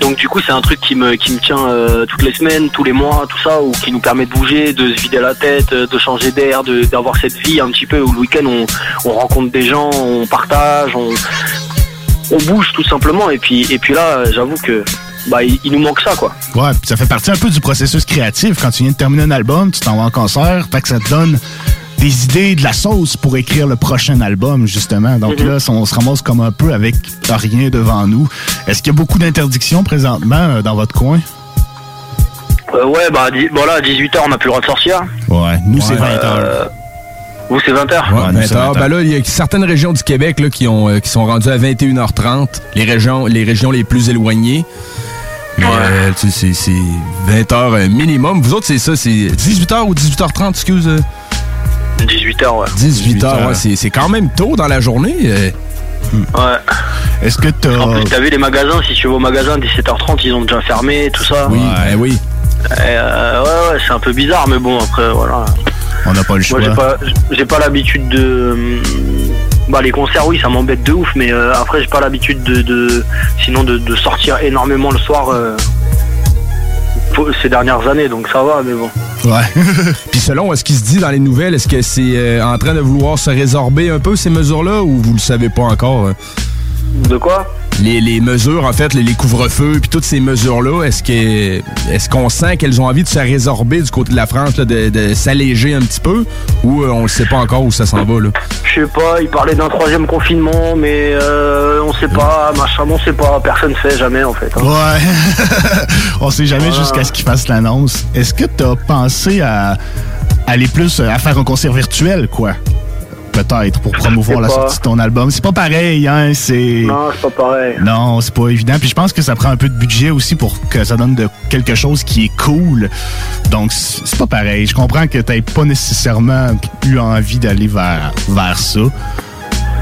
donc du coup, c'est un truc qui me qui me tient euh, toutes les semaines, tous les mois, tout ça, ou qui nous permet de bouger, de se vider la tête, euh, de changer d'air, d'avoir cette vie un petit peu où le week-end on, on rencontre des gens, on partage, on on bouge tout simplement. Et puis et puis là, j'avoue que bah il, nous manque ça quoi. Ouais, ça fait partie un peu du processus créatif. Quand tu viens de terminer un album, tu t'en vas en concert, fait que ça te donne des idées, de la sauce pour écrire le prochain album, justement. Donc Mhm. là, on se ramasse comme un peu avec rien devant nous. Est-ce qu'il y a beaucoup d'interdictions présentement euh, dans votre coin? Euh, ouais, bah dix- bon là, à 18h, on n'a plus le droit de sortir. Ouais, nous, c'est 20 heures. Euh, vous, c'est 20h Ouais, 20 heures. Ben là, il y a certaines régions du Québec là, qui, ont, euh, qui sont rendues à 21h30, les régions les, régions les plus éloignées. Mais euh, tu sais, c'est c'est 20 heures euh, minimum. Vous autres, c'est ça, c'est 18h ou 18h30, excuse. Euh? 18h, ouais. 18h, ouais, c'est c'est quand même tôt dans la journée. euh. Ouais. Est-ce que t'as... En plus, t'as vu les magasins, si tu vas au magasin, 17h30, ils ont déjà fermé, tout ça. Oui, ben oui. Et, euh, ouais, ouais, c'est un peu bizarre, mais bon, après, voilà. On n'a pas le choix. Moi, j'ai pas, j'ai pas l'habitude de. hum, Bah, les concerts, oui, ça m'embête de ouf, mais euh, après, j'ai pas l'habitude de, de. Sinon, de, de sortir énormément le soir euh, ces dernières années, donc ça va, mais bon. Ouais. *laughs* Puis selon ce qui se dit dans les nouvelles, est-ce que c'est euh, en train de vouloir se résorber un peu ces mesures-là ou vous le savez pas encore? euh? De quoi? Les, les mesures, en fait, les, les couvre-feux, puis toutes ces mesures-là, est-ce que est-ce qu'on sent qu'elles ont envie de se résorber du côté de la France, là, de, de s'alléger un petit peu, ou euh, on ne sait pas encore où ça s'en va? Là? Je sais pas, il parlait d'un troisième confinement, mais euh, on sait pas, machin, on sait pas, personne fait jamais en fait. hein. Ouais. *laughs* on sait jamais Voilà. jusqu'à ce qu'ils fassent l'annonce. Est-ce que t'as pensé à aller plus à faire un concert virtuel, quoi? Peut-être pour promouvoir la pas. sortie de ton album. C'est pas pareil, hein? C'est. Non, c'est pas pareil. Non, c'est pas évident. Puis je pense que ça prend un peu de budget aussi pour que ça donne de quelque chose qui est cool. Donc c'est pas pareil. Je comprends que t'aies pas nécessairement eu envie d'aller vers, vers ça.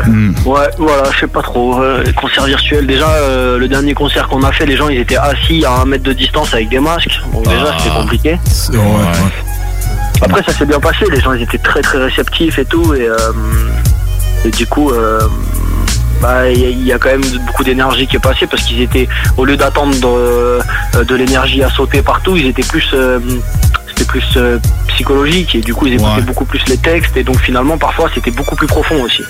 Hmm. Ouais, voilà, je sais pas trop. Euh, concert virtuel, déjà, euh, le dernier concert qu'on a fait, les gens ils étaient assis à un mètre de distance avec des masques. Donc déjà, Ah. c'était compliqué. Après, ça s'est bien passé. Les gens ils étaient très très réceptifs et tout. Et, euh, et du coup, euh, bah, il y, a- il y a quand même beaucoup d'énergie qui est passée parce qu'ils étaient, au lieu d'attendre de, de l'énergie à sauter partout, ils étaient plus. euh, c'était plus euh, psychologique et du coup ils écoutaient Ouais. beaucoup plus les textes et donc finalement parfois c'était beaucoup plus profond aussi.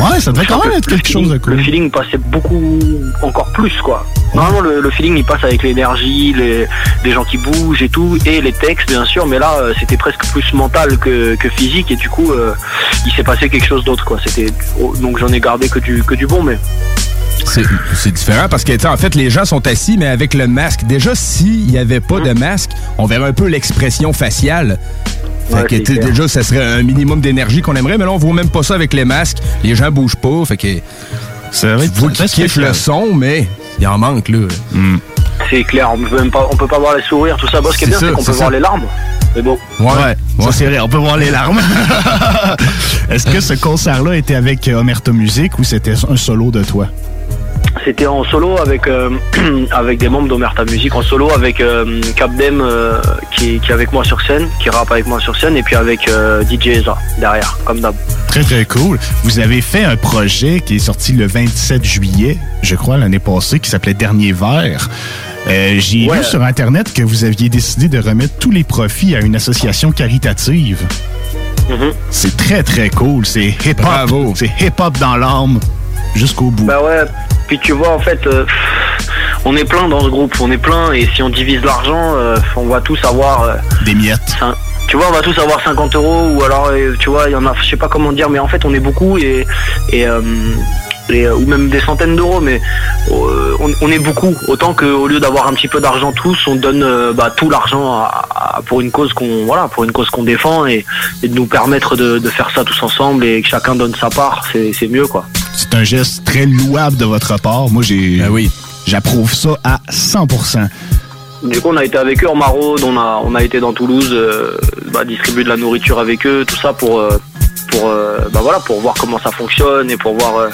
Ouais, ça devrait quand même être quelque chose de cool. Le feeling passait beaucoup, encore plus quoi. Normalement le, le feeling il passe avec l'énergie, les, les gens qui bougent et tout, et les textes bien sûr, mais là euh, c'était presque plus mental que, que physique et du coup euh, il s'est passé quelque chose d'autre quoi. C'était oh, donc j'en ai gardé que du que du bon mais. C'est c'est différent parce que, tu sais, en fait, les gens sont assis, mais avec le masque. Déjà, s'il n'y avait pas de masque, on verrait un peu l'expression faciale. Fait Ouais, que, c'est tu sais, clair. déjà, ça serait un minimum d'énergie qu'on aimerait, mais là, on voit même pas ça avec les masques. Les gens bougent pas, fait que. C'est vrai, tu vois qu'ils très kiffent le son, mais il en manque, là. c'est clair. On peut même pas, on peut pas voir les sourires, tout ça. Bon, ce qui est C'est bien, ça, c'est qu'on c'est peut ça. voir les larmes. Mais bon. Ouais, ça c'est vrai, on peut voir les larmes. *laughs* Est-ce que ce concert-là était avec Omerta Music ou c'était un solo de toi? C'était en solo avec euh, *clears throat* avec des membres d'Omerta Music, en solo avec euh, Capdem euh, qui, qui est avec moi sur scène, qui rappe avec moi sur scène, et puis avec euh, DJ Eza derrière, comme d'hab. Très très cool. Vous avez fait un projet qui est sorti le 27 juillet, je crois, l'année passée, qui s'appelait Dernier Verre. Euh, J'ai Ouais. lu sur Internet que vous aviez décidé de remettre tous les profits à une association caritative. Mhm. C'est très très cool. C'est hip-hop. C'est hip-hop dans l'âme jusqu'au bout. Bah ouais, puis tu vois, en fait, euh, on est plein dans ce groupe, on est plein, et si on divise l'argent, euh, on va tous avoir. euh, Des miettes. tu vois, on va tous avoir 50 euros, ou alors, tu vois, il y en a, je sais pas comment dire, mais en fait, on est beaucoup, et. et euh, et, euh, ou même des centaines d'euros, mais euh, on, on est beaucoup. Autant qu'au lieu d'avoir un petit peu d'argent tous, on donne euh, bah, tout l'argent à- à- pour une cause qu'on voilà, pour une cause qu'on défend et, et de nous permettre de, de faire ça tous ensemble et que chacun donne sa part, c'est mieux quoi. C'est un geste très louable de votre part. Moi, j'ai. oui. J'approuve ça à 100%. Du coup, on a été avec eux en maraude, on a, on a été dans Toulouse, euh, bah, distribuer de la nourriture avec eux, tout ça pour, euh, pour, euh, bah, voilà, pour voir comment ça fonctionne et pour voir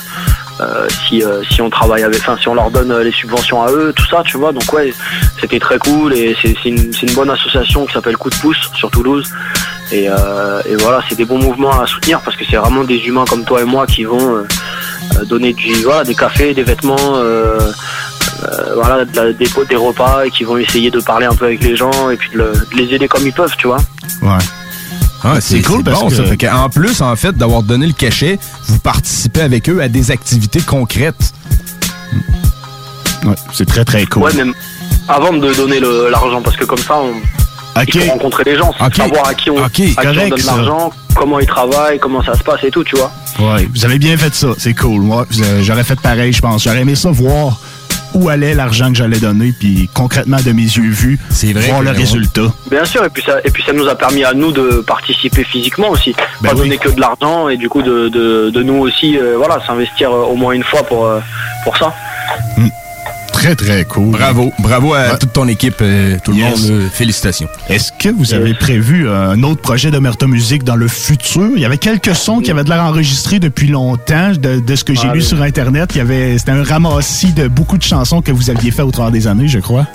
euh, si, euh, si on travaille avec, enfin, si on leur donne euh, les subventions à eux, tout ça, tu vois. Donc ouais, c'était très cool et c'est une, une bonne association qui s'appelle Coup de pouce sur Toulouse. Et, euh, et voilà, c'est des bons mouvements à soutenir parce que c'est vraiment des humains comme toi et moi qui vont euh, donner du, voilà, des cafés, des vêtements. euh, voilà, de la- des, repas et qui vont essayer de parler un peu avec les gens et puis de, de les aider comme ils peuvent, tu vois. Ouais. Ah, c'est cool parce bon, que- ça. Fait en plus, en fait, d'avoir donné le cachet, vous participez avec eux à des activités concrètes. Ouais, c'est très très cool. Ouais, même avant de donner l'argent, parce que comme ça, on, il faut rencontrer les gens, savoir à qui on, à qui on donne l'argent, comment ils travaillent, comment ça se passe et tout, tu vois. Ouais, vous avez bien fait ça, c'est cool. Moi, avez- j'aurais fait pareil, je pense. J'aurais aimé ça voir où allait l'argent que j'allais donner, puis concrètement de mes yeux vus, vrai voir le résultat. Bien sûr, et puis ça, et puis ça nous a permis à nous de participer physiquement aussi, Ben pas oui. donner que de l'argent et du coup de, de, de nous aussi, euh, voilà, s'investir euh, au moins une fois pour euh, pour ça. Très très cool. Bravo, bravo à toute ton équipe, euh, tout le monde. euh, félicitations. Est-ce que vous avez prévu un autre projet d'Omerta Music dans le futur? Il y avait quelques sons qui avaient de l'air enregistrés depuis longtemps. De, de ce que j'ai Ah, lu oui. sur Internet, il y avait, c'était un ramassis de beaucoup de chansons que vous aviez fait au travers des années, je crois.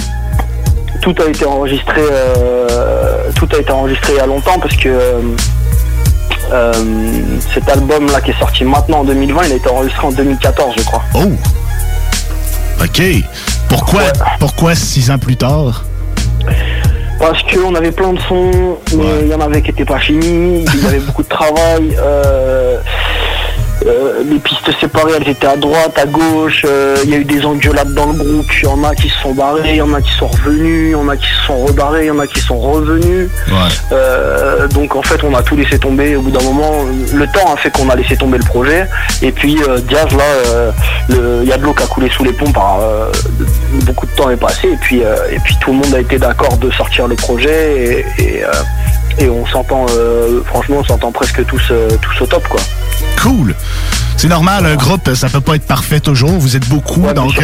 tout a été enregistré euh, tout a été enregistré il y a longtemps parce que euh, euh, cet album là qui est sorti maintenant en 2020 il a été enregistré en 2014 je crois Oh OK. Pourquoi, pourquoi six ans plus tard? parce qu'on avait plein de sons mais il y en avait qui n'étaient pas finis il y avait beaucoup de travail euh, euh, les pistes séparées elles étaient à droite à gauche euh, il y a eu des engueulades dans le groupe il y en a qui se sont barrés il y en a qui sont revenus il y en a qui se sont rebarrés il y en a qui sont revenus. Euh, donc en fait on a tout laissé tomber. Au bout d'un moment le temps a fait qu'on a laissé tomber le projet. Et puis Diaz là il y a de l'eau qui a coulé sous les ponts par beaucoup de temps est passé. Et puis et puis tout le monde a été d'accord de sortir le projet. Et, et, et on s'entend euh, franchement on s'entend presque tous euh, tous au top quoi Cool. C'est normal, un groupe, ça peut pas être parfait toujours. Vous êtes beaucoup, donc...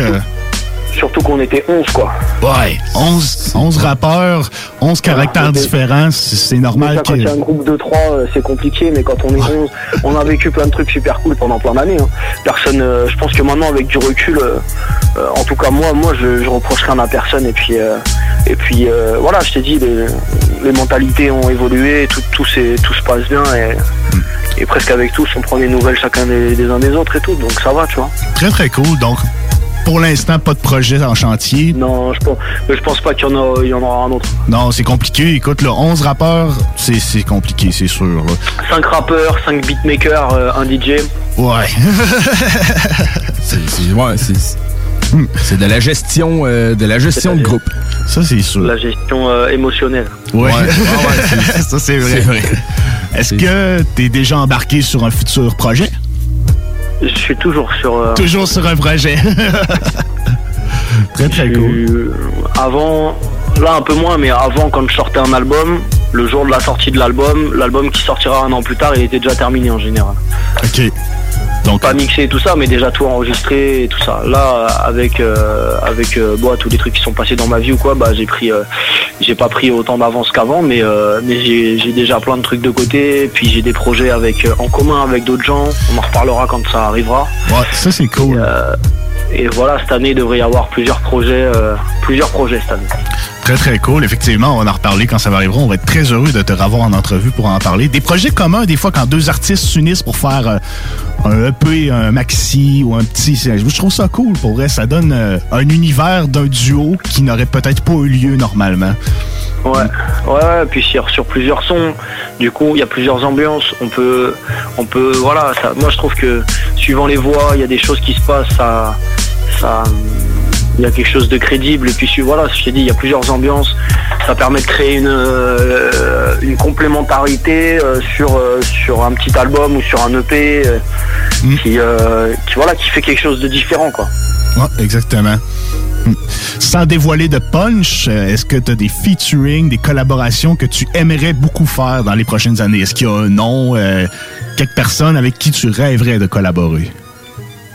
surtout qu'on était 11 quoi Ouais, 11, 11 rappeurs, 11 caractères différents, c'est normal Déjà, quand il y a un groupe de 3, c'est compliqué, mais quand on est 11, on a vécu plein de trucs super cool pendant plein d'années. hein. Personne, euh, je pense que maintenant, avec du recul, euh, euh, en tout cas moi, moi, je, je reproche rien à personne. Et puis, euh, et puis, euh, voilà, je t'ai dit, les, les mentalités ont évolué, tout, tout, tout se passe bien, et, et presque avec tous, on prend des nouvelles chacun des, des uns des autres et tout, donc ça va, tu vois. Très, très cool. Donc, pour l'instant, pas de projet en chantier? Non, je pense, mais je pense pas qu'il y, en a- il y en aura un autre. Non, c'est compliqué. Écoute, là, 11 rappeurs, c'est c'est compliqué, c'est sûr. là. 5 rappeurs, 5 beatmakers, euh, un DJ. Ouais. *laughs* c'est c'est- ouais, c'est- c'est de la gestion, euh, de la gestion de groupe. Ça, c'est sûr. La gestion euh, émotionnelle. Ouais. *laughs* ça, c'est vrai. C'est vrai. Est-ce que t'es déjà embarqué sur un futur projet? Je suis toujours sur. euh, Toujours sur un projet. *laughs* très, très cool. Euh, avant, là un peu moins, mais avant quand je sortais un album, le jour de la sortie de l'album, l'album qui sortira un an plus tard, il était déjà terminé en général. OK. Donc, pas mixé et tout ça, mais déjà tout enregistré et tout ça. Là, avec euh, avec euh, bon, tous les trucs qui sont passés dans ma vie ou quoi, bah j'ai pris, euh, j'ai pas pris autant d'avance qu'avant, mais mais j'ai déjà plein de trucs de côté. Puis j'ai des projets avec en commun avec d'autres gens. On en reparlera quand ça arrivera. Ouais, ça c'est cool. Et voilà, cette année il devrait y avoir plusieurs projets, plusieurs projets cette année. Très, très cool. Effectivement, on va en reparler quand ça va arriver. On va être très heureux de te revoir en entrevue pour en parler. Des projets communs, des fois, quand deux artistes s'unissent pour faire euh, un EP, un maxi ou un petit... Je trouve ça cool, pour vrai. Ça donne euh, un univers d'un duo qui n'aurait peut-être pas eu lieu normalement. Ouais, ouais, puis sur, sur plusieurs sons, du coup, il y a plusieurs ambiances. On peut, on peut, voilà. Moi, je trouve que suivant les voix, il y a des choses qui se passent. Ça, ça, il y a quelque chose de crédible. Et puis, voilà, je t'ai dit, il y a plusieurs ambiances. Ça permet de créer une, euh, une complémentarité euh, sur, euh, sur un petit album ou sur un EP euh, qui, qui, voilà, qui fait quelque chose de différent, quoi. Ouais, exactement. Hmm. Sans dévoiler de punch, est-ce que tu as des featuring, des collaborations que tu aimerais beaucoup faire dans les prochaines années? Est-ce qu'il y a un nom, euh, quelques personnes avec qui tu rêverais de collaborer?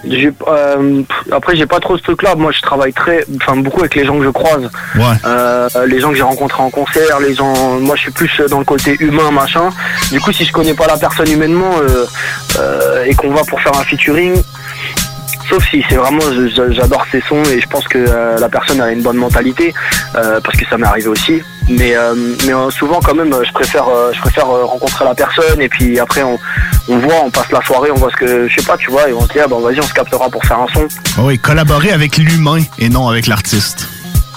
Euh, après, j'ai pas trop ce truc-là. Moi, je travaille très, enfin, beaucoup avec les gens que je croise. Ouais. Euh, les gens que j'ai rencontrés en concert, les gens. Moi, je suis plus dans le côté humain, machin. Du coup, si je connais pas la personne humainement euh, euh, et qu'on va pour faire un featuring, sauf si c'est vraiment, j'adore ses sons et je pense que euh, la personne a une bonne mentalité, euh, parce que ça m'est arrivé aussi. Mais, euh, mais euh, souvent, quand même, je préfère, euh, je préfère euh, rencontrer la personne et puis après, on, on voit, on passe la soirée, on voit ce que, je sais pas, tu vois, et on se dit, ah, ben vas-y, on se captera pour faire un son. Ah Oui, collaborer avec l'humain et non avec l'artiste.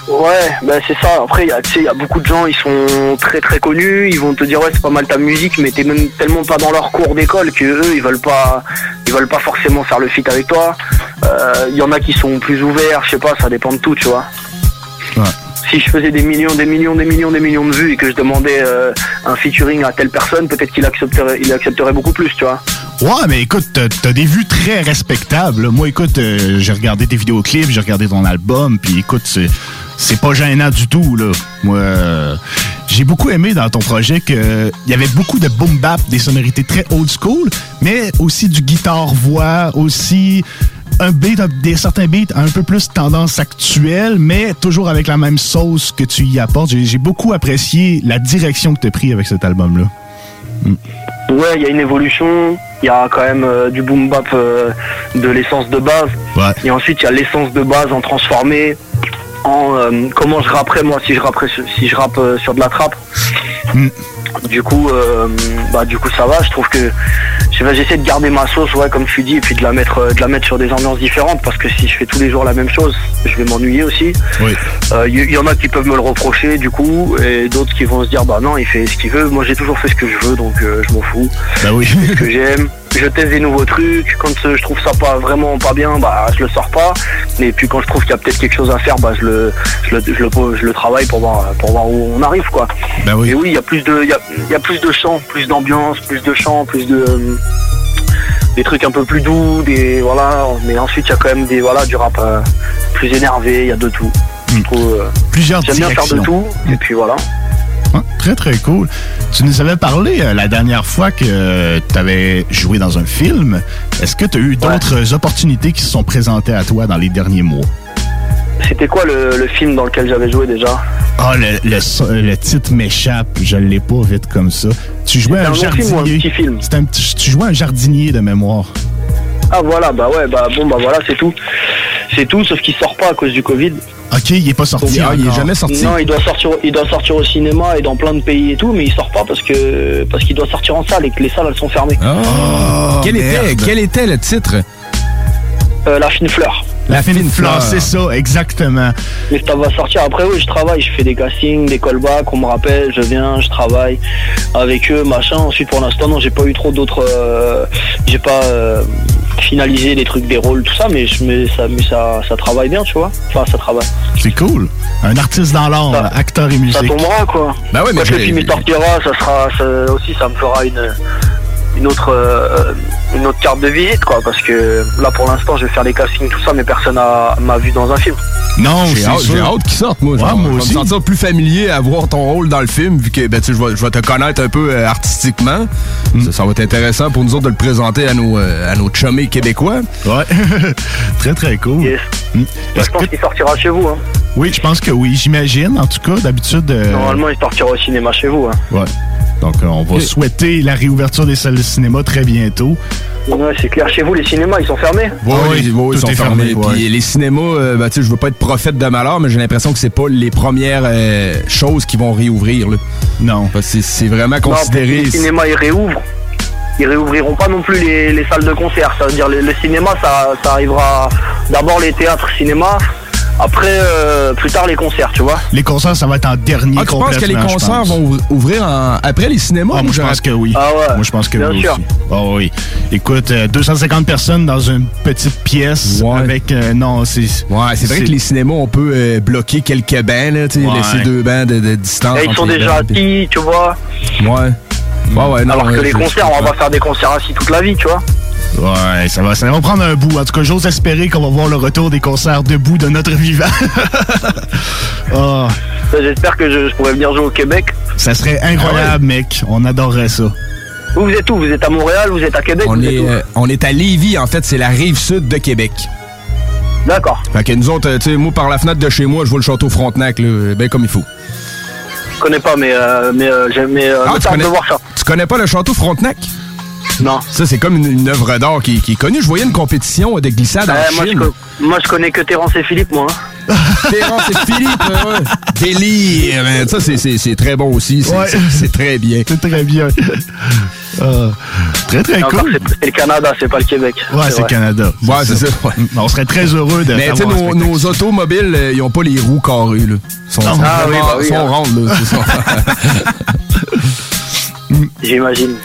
Ouais, ben c'est ça. Après, il y a- tu sais, il y a beaucoup de gens, ils sont très très connus, ils vont te dire ouais c'est pas mal ta musique, mais t'es même tellement pas dans leur cours d'école que eux ils veulent pas, ils veulent pas forcément faire le feat avec toi. Euh, Il y en a qui sont plus ouverts, je sais pas, ça dépend de tout, tu vois. Si je faisais des millions, des millions, des millions, des millions de vues et que je demandais euh, un featuring à telle personne, peut-être qu'il accepterait, il accepterait beaucoup plus, tu vois. Ouais, mais écoute, t'as- des vues très respectables. Moi, écoute, euh, j'ai regardé tes vidéoclips, j'ai regardé ton album, puis écoute, c'est c'est pas gênant du tout, là. Moi, euh, j'ai beaucoup aimé dans ton projet que il y avait beaucoup de boom bap, des sonorités très old school, mais aussi du guitare-voix, aussi un beat, un- des certains beats un peu plus tendance actuelle, mais toujours avec la même sauce que tu y apportes. J'ai beaucoup apprécié la direction que tu as pris avec cet album-là. Ouais, il y a une évolution, il y a quand même euh, du boom bap euh, de l'essence de base. Ouais. Et ensuite, il y a l'essence de base en transformé en euh, comment je rapperais moi si je rapperais sur- si je rappe sur de la trappe. Du coup, euh, bah du coup ça va. Je trouve que j'essaie de garder ma sauce, ouais, comme tu dis, et puis de la mettre, euh, de la mettre sur des ambiances différentes, parce que si je fais tous les jours la même chose, je vais m'ennuyer aussi. Oui. Il y, y en a qui peuvent me le reprocher du coup, et d'autres qui vont se dire bah non, il fait ce qu'il veut. Moi j'ai toujours fait ce que je veux, donc euh, je m'en fous. Bah oui. Je fais ce que j'aime. *laughs* Je teste des nouveaux trucs. Quand euh, je trouve ça pas vraiment pas bien, bah je le sors pas. Et puis quand je trouve qu'il y a peut-être quelque chose à faire, bah je le, je le, je le, je le travaille pour voir, pour voir où on arrive quoi. Bah oui. Et oui, il y a plus de, il y a, y a plus de chants, plus d'ambiance, plus de chants, plus de euh, des trucs un peu plus doux, des voilà. Mais ensuite il y a quand même des voilà du rap euh, plus énervé, il y a de tout. Je trouve, euh, Plusieurs J'aime bien faire de tout. Et puis voilà. Très, très cool. Tu nous avais parlé euh, la dernière fois que tu avais joué dans un film. Est-ce que tu as eu d'autres opportunités qui se sont présentées à toi dans les derniers mois? C'était quoi le, le film dans lequel j'avais joué déjà? Ah, le, le le titre m'échappe. Je l'ai pas vite comme ça. Tu jouais un un long film ou un jardinier. petit film? C'était un petit- tu jouais un jardinier de mémoire. Ah voilà, bah ouais, bah bon, bah voilà, c'est tout. C'est tout, sauf qu'il sort pas à cause du Covid. Ok, il est pas sorti. Donc, encore. Non, il doit sortir, il doit sortir au cinéma et dans plein de pays et tout, mais il sort pas parce que parce qu'il doit sortir en salle et que les salles elles sont fermées. Ah. quel, était, quel était le titre? Euh, la fine fleur. La fine fleur, c'est ça, exactement. Mais ça va sortir. Après, oui, je travaille, je fais des castings, des callbacks, on me rappelle, je viens, je travaille avec eux, machin. Ensuite, pour l'instant, non, j'ai pas eu trop d'autres. euh, j'ai pas euh, finalisé les trucs des rôles, tout ça, mais, je, mais, ça, mais ça, ça travaille bien, tu vois. Enfin, ça travaille. C'est cool. Un artiste dans l'art, acteur et Ça musique. tombera, quoi. Bah ouais, mais Quand le film il sortira, ça sera ça- aussi, ça me fera une une autre euh, une autre carte de visite, quoi. Parce que là, pour l'instant, je vais faire les castings, tout ça, mais personne m'a vu dans un film. Non, J'ai hâte, j'ai hâte qu'ils sortent, moi. Ouais, Genre, moi je vais aussi. me sentir plus familier à voir ton rôle dans le film, vu que ben, tu je vais, je vais te connaître un peu euh, artistiquement. Mm. Ça, ça va être intéressant pour nous autres de le présenter à nos, euh, à nos chummés québécois. Ouais. *laughs* très, très cool. Yes. Mm. Je pense qu'il sortira chez vous. Hein. Oui, je pense que oui. J'imagine, en tout cas, d'habitude. euh, Normalement, il sortira au cinéma chez vous. Hein. Ouais. Donc, euh, on va souhaiter la réouverture des salles de cinéma très bientôt. Ouais, c'est clair. Chez vous, les cinémas, ils sont fermés? Ouais, oui, les- ouais, ils sont fermés. fermé, ouais. Puis les cinémas, euh, ben, tu sais, je veux pas être prophète de malheur, mais j'ai l'impression que c'est pas les premières euh, choses qui vont réouvrir. Là. Non. Parce que c'est- vraiment Non, considéré. les cinémas, ils réouvrent. Ils réouvriront pas non plus les, les salles de concert. Ça veut dire le, le cinéma, ça, ça arrivera d'abord les théâtres, cinéma. Après, euh, plus tard, les concerts, tu vois. Les concerts, ça va être en dernier Ah, tu penses que les concerts vont ou- ouvrir en- après les cinémas? Ah, moi, je pense que oui. Ah ouais. Moi, je pense que Bien oui sûr. aussi. Ah oui. Écoute, euh, 250 personnes dans une petite pièce Ouais. avec... euh, non, c'est... Ouais, c'est vrai que les cinémas, on peut euh, bloquer quelques bancs, là, tu sais, Ouais. laisser deux bancs de, de distance. Et ils sont déjà assis, tu vois. Ouais. Ouais, ouais, non, Alors que les concerts, on va faire des concerts assis toute la vie, tu vois. Ouais, ça va, ça va prendre un bout. En tout cas, j'ose espérer qu'on va voir le retour des concerts debout de notre vivant. *laughs* Ah, Ça, J'espère que je, je pourrais venir jouer au Québec. ça serait incroyable, mec. On adorerait ça. Vous, vous êtes où? Vous êtes à Montréal Vous êtes à Québec On vous est, êtes où? euh, on est à Lévis, en fait, c'est la rive sud de Québec. D'accord. Fait que nous autres, euh, tu sais, moi, par la fenêtre de chez moi, je vois le château Frontenac, là, ben comme il faut. Je connais pas, mais, euh, mais, euh, mais euh, Ah, tu connais, voir ça. tu connais pas le château Frontenac? Non. Ça, c'est comme une, une œuvre d'art qui, qui est connue. Je voyais une compétition de glissade Euh, en moi, je, Chine. co- moi, je connais que Terence et Philippe, moi. hein. *laughs* Terence et Philippe, euh, ouais. Délire, man. Ça, c'est- c'est c'est très bon aussi. C'est Ouais. très bien. C'est très bien. *laughs* Ah, très, très cool. c'est le Canada, c'est pas le Québec. Ouais, c'est vrai. Canada. Ouais, c'est ça. ouais. On serait très heureux de Mais tu sais, nos, automobiles, euh, ils ont pas les roues carrées, là. Ils sont, Ah, ah oui, bah oui, sont hein. rondes, là. *laughs* J'imagine.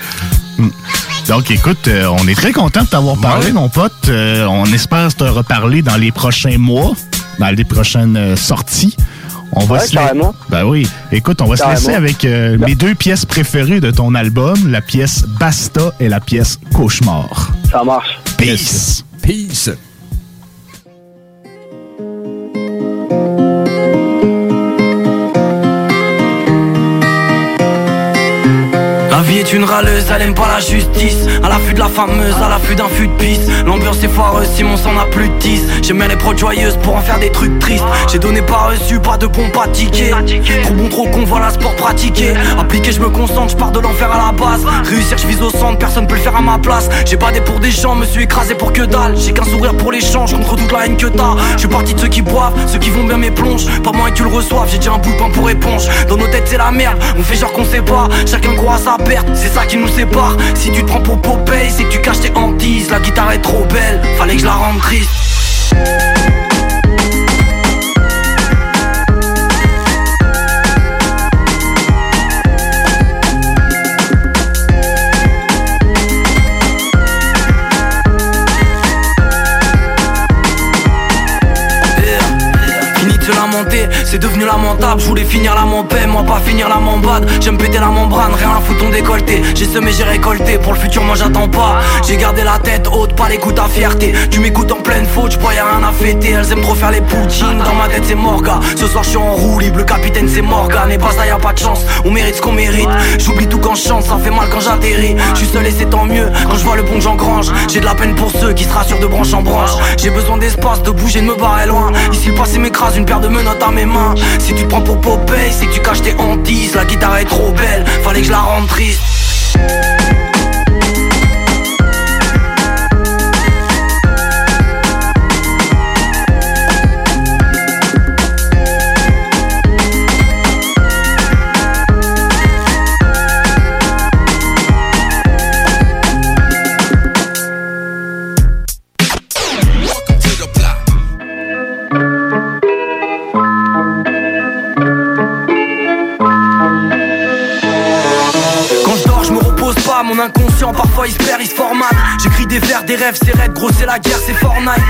Donc, écoute, euh, on est très content de t'avoir parlé, Ouais. mon pote. Euh, on espère te reparler dans les prochains mois, dans les prochaines euh, sorties. On va Ouais, se la-. Ben oui. Écoute, on va se laisser avec euh, mes deux pièces préférées de ton album, la pièce Basta et la pièce Cauchemar. Ça marche. Peace. Peace. Vie est une râleuse, elle aime pas la justice. À l'affût de la fameuse, à l'affût d'un fût de pisse L'ambiance est foireuse, Simon s'en a plus de 10 J'ai mis les prods joyeuses pour en faire des trucs tristes. J'ai donné pas reçu, pas de bon pas ticket Trop bon, trop con, voilà sport pratiqué. Appliqué, je me concentre, je pars de l'enfer à la base. Réussir, je vise au centre, personne peut le faire à ma place. J'ai pas pour des gens, me suis écrasé pour que dalle. J'ai qu'un sourire pour l'échange, contre toute la haine que t'as. Je suis parti de ceux qui boivent, ceux qui vont bien mes plonges. Pas moins que tu le reçoives, j'ai déjà un bout pour éponge. Dans nos têtes c'est la merde, on fait genre qu'on sait pas. Chacun croit à sa perte, c'est ça qui nous sépare. Si tu te prends pour Popeye, c'est que tu caches tes hantises. La guitare est trop belle, fallait que je la rende triste C'est devenu lamentable. Je voulais finir la paix, moi pas finir la bad J'aime péter la membrane, rien à foutre ton décolleté. J'ai semé, j'ai récolté. Pour le futur, moi j'attends pas. J'ai gardé la tête haute, pas l'écoute à fierté. Tu m'écoutes en pleine faute, j'bois y'a rien à fêter. Elles aiment trop faire les poutines. Dans ma tête, c'est Morga. Ce soir, je suis en roue libre. Le capitaine, c'est Morgan. Et pas ça, y a pas de chance. On mérite ce qu'on mérite. J'oublie tout quand je chante, ça fait mal quand j'atterris. Je suis seul et c'est tant mieux. Quand je vois le bon que j'engrange, j'ai de la peine pour ceux qui se rassurent de branche en branche. J'ai besoin d'espace, de bouger, de me barrer loin. Ici, le passé m'écrase, une paire de menottes à mes mains. Si tu te prends pour Popeye, c'est que tu caches tes hantises. La guitare est trop belle, fallait que je la rende triste. J'écris des rêves, c'est raide, gros c'est la guerre, c'est Fortnite.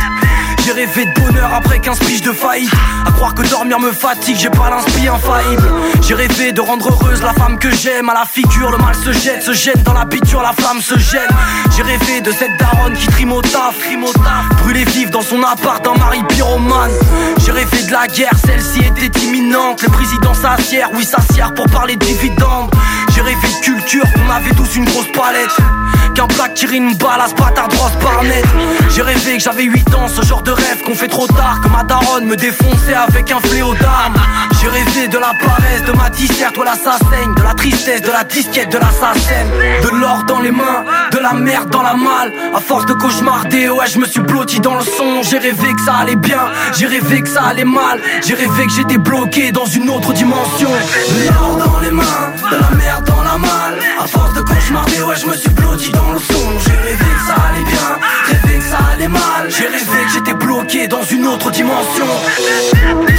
J'ai rêvé de bonheur après 15 piges de faillite. À croire que dormir me fatigue, j'ai pas l'inspi infaillible. J'ai rêvé de rendre heureuse la femme que j'aime. À la figure, le mal se jette, se gêne. Dans la biture, la flamme se gêne. J'ai rêvé de cette daronne qui trime au taf, Brûlée vive dans son appart, un mari pyromane. J'ai rêvé de la guerre, celle-ci était imminente. Le président s'assière, oui s'assière pour parler de dividendes. J'ai rêvé de culture, qu'on avait tous une grosse palette Qu'un tire une balle à ce J'ai rêvé que j'avais 8 ans, ce genre de rêve qu'on fait trop tard Que ma daronne me défonçait avec un fléau d'armes. J'ai rêvé de la paresse, de ma disserte, toi la saigne De la tristesse, de la disquette, de l'assassin De l'or dans les mains, de la merde dans la malle. À force de cauchemarder, ouais je me suis blotti dans le son. J'ai rêvé que ça allait bien, j'ai rêvé que ça allait mal. J'ai rêvé que j'étais bloqué dans une autre dimension. De l'or dans les mains, de la merde dans la malle. À force de cauchemarder, ouais je me suis blotti dans J'ai rêvé que ça allait bien, rêvé que ça allait mal. J'ai rêvé que j'étais bloqué dans une autre dimension.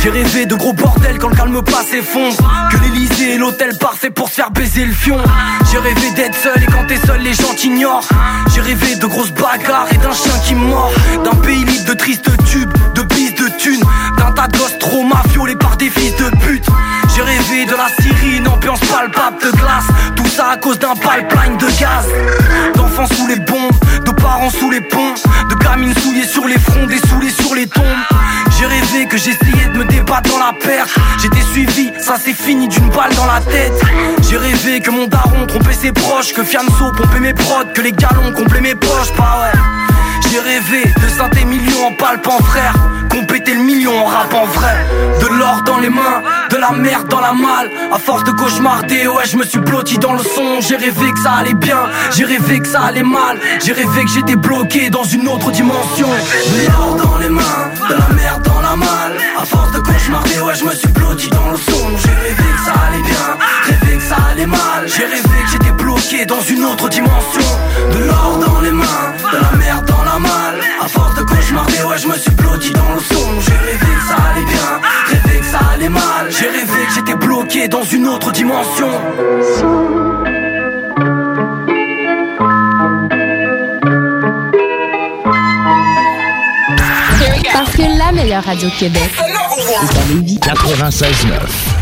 J'ai rêvé de gros bordel quand le calme passe s'effondre Que l'Elysée est l'hôtel parfait pour se faire baiser le fion. J'ai rêvé d'être seul et quand t'es seul les gens t'ignorent. J'ai rêvé de grosses bagarres et d'un chien qui mord. D'un pays libre de tristes tubes, de bises de thunes. D'un tas de gosses trop mafiolés par des fils de pute Rêvé de la Syrie, une ambiance palpable de glace. Tout ça à cause d'un pipeline de gaz. D'enfants sous les bombes, de parents sous les ponts De gamines souillées sur les fronts, des saoulés sur les tombes. J'ai rêvé que j'essayais de me débattre dans la perte. J'étais suivi, ça s'est fini d'une balle dans la tête. J'ai rêvé que mon daron trompait ses proches Que Fianso pompait mes prods, que les galons complétaient mes poches. Bah ouais j'ai rêvé de synthé millions en palpant frère. Qu'on pétait le million en rappant vrai. De l'or dans les mains, de la merde dans la malle. À force de cauchemarder, ouais je me suis blotti dans le son. J'ai rêvé que ça allait bien, j'ai rêvé que ça allait mal. J'ai rêvé que j'étais bloqué dans une autre dimension. De l'or dans les mains, de la merde dans la malle. À force de cauchemarder, ouais je me suis blotti dans le son. J'ai rêvé que ça allait bien, rêvé que ça allait mal. J'ai rêvé que j'étais bloqué dans une autre dimension. De l'or dans les mains, de la merde dans À force de cauchemarder, ouais je me suis blotti dans le son J'ai rêvé que ça allait bien, rêvé que ça allait mal J'ai rêvé que j'étais bloqué dans une autre dimension Parce que la meilleure radio Québec est à Lévis. 96.9.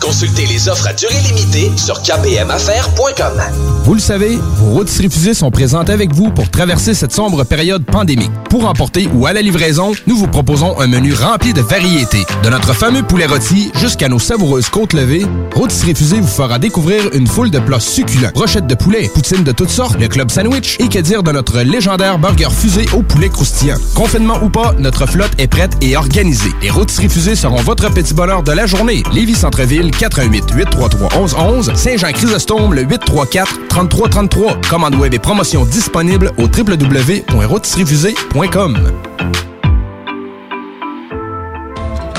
Consultez les offres à durée limitée sur kpmaffaires.com. Vous le savez, vos routes refusées sont présentes avec vous pour traverser cette sombre période pandémique. Pour emporter ou à la livraison, nous vous proposons un menu rempli de variétés. De notre fameux poulet rôti jusqu'à nos savoureuses côtes levées, Rôtisserie Fusée vous fera découvrir une foule de plats succulents. Brochettes de poulet, poutines de toutes sortes, le club sandwich et que dire de notre légendaire burger fusée au poulet croustillant. Confinement ou pas, notre flotte est prête et organisée. Les Rôtisseries Fusées seront votre petit bonheur de la journée. Lévis Centreville, 418 833 1111 Saint-Jean-Chrysostome, le 834 3333. Commande web et promotion disponible au www.rotisseriefusée.com.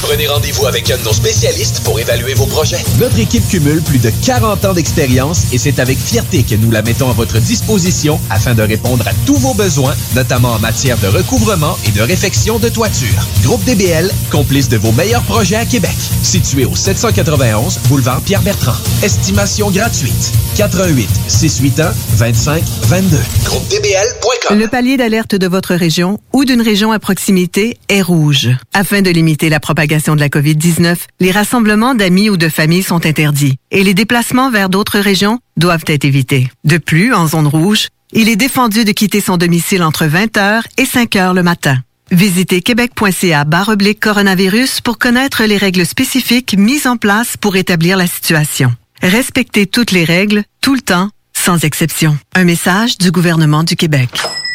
Prenez rendez-vous avec un de nos spécialistes pour évaluer vos projets. Notre équipe cumule plus de 40 ans d'expérience et c'est avec fierté que nous la mettons à votre disposition afin de répondre à tous vos besoins, notamment en matière de recouvrement et de réfection de toiture. Groupe DBL, complice de vos meilleurs projets à Québec. Situé au 791 boulevard Pierre-Bertrand. Estimation gratuite. 88 681 25 22. GroupeDBL.com. Le palier d'alerte de votre région ou d'une région à proximité est rouge. Afin de limiter la propagation de la COVID-19, les rassemblements d'amis ou de familles sont interdits et les déplacements vers d'autres régions doivent être évités. De plus, en zone rouge, il est défendu de quitter son domicile entre 20h et 5h le matin. Visitez québec.ca baroblique coronavirus pour connaître les règles spécifiques mises en place pour établir la situation. Respectez toutes les règles, tout le temps, sans exception. Un message du gouvernement du Québec.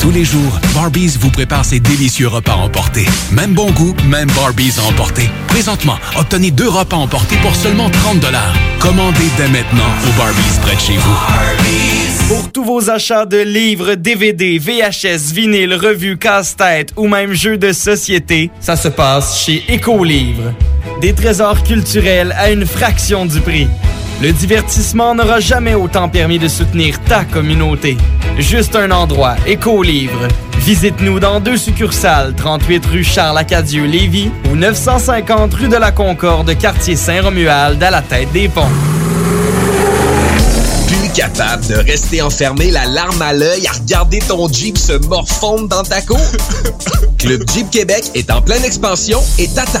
Tous les jours, Barbies vous prépare ses délicieux repas emportés. Même bon goût, même Barbies à emporter. Présentement, obtenez deux repas emportés pour seulement 30 Commandez dès maintenant au Barbies près de chez vous. Pour tous vos achats de livres, DVD, VHS, vinyle, revues, casse-tête ou même jeux de société, ça se passe chez Écolivre. Des trésors culturels à une fraction du prix. Le divertissement n'aura jamais autant permis de soutenir ta communauté. Juste un endroit, Écolivre. Visite-nous dans deux succursales, 38 rue Charles-Acadieux-Lévis ou 950 rue de la Concorde, quartier Saint-Romuald, à la tête des ponts. Plus capable de rester enfermé, la larme à l'œil, à regarder ton Jeep se morfondre dans ta cour? *laughs* Club Jeep Québec est en pleine expansion et t'attend.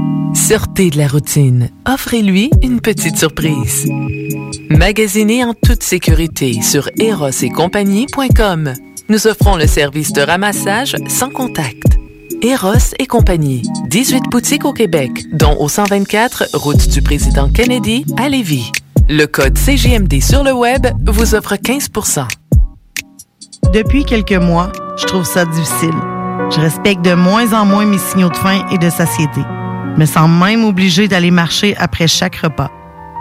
Sortez de la routine. Offrez-lui une petite surprise. Magasinez en toute sécurité sur erosetcompagnie.com. Nous offrons le service de ramassage sans contact. Eros et compagnie. 18 boutiques au Québec, dont au 124 route du président Kennedy à Lévis. Le code CGMD sur le web vous offre 15% Depuis quelques mois, je trouve ça difficile. Je respecte de moins en moins mes signaux de faim et de satiété. Me sens même obligée d'aller marcher après chaque repas.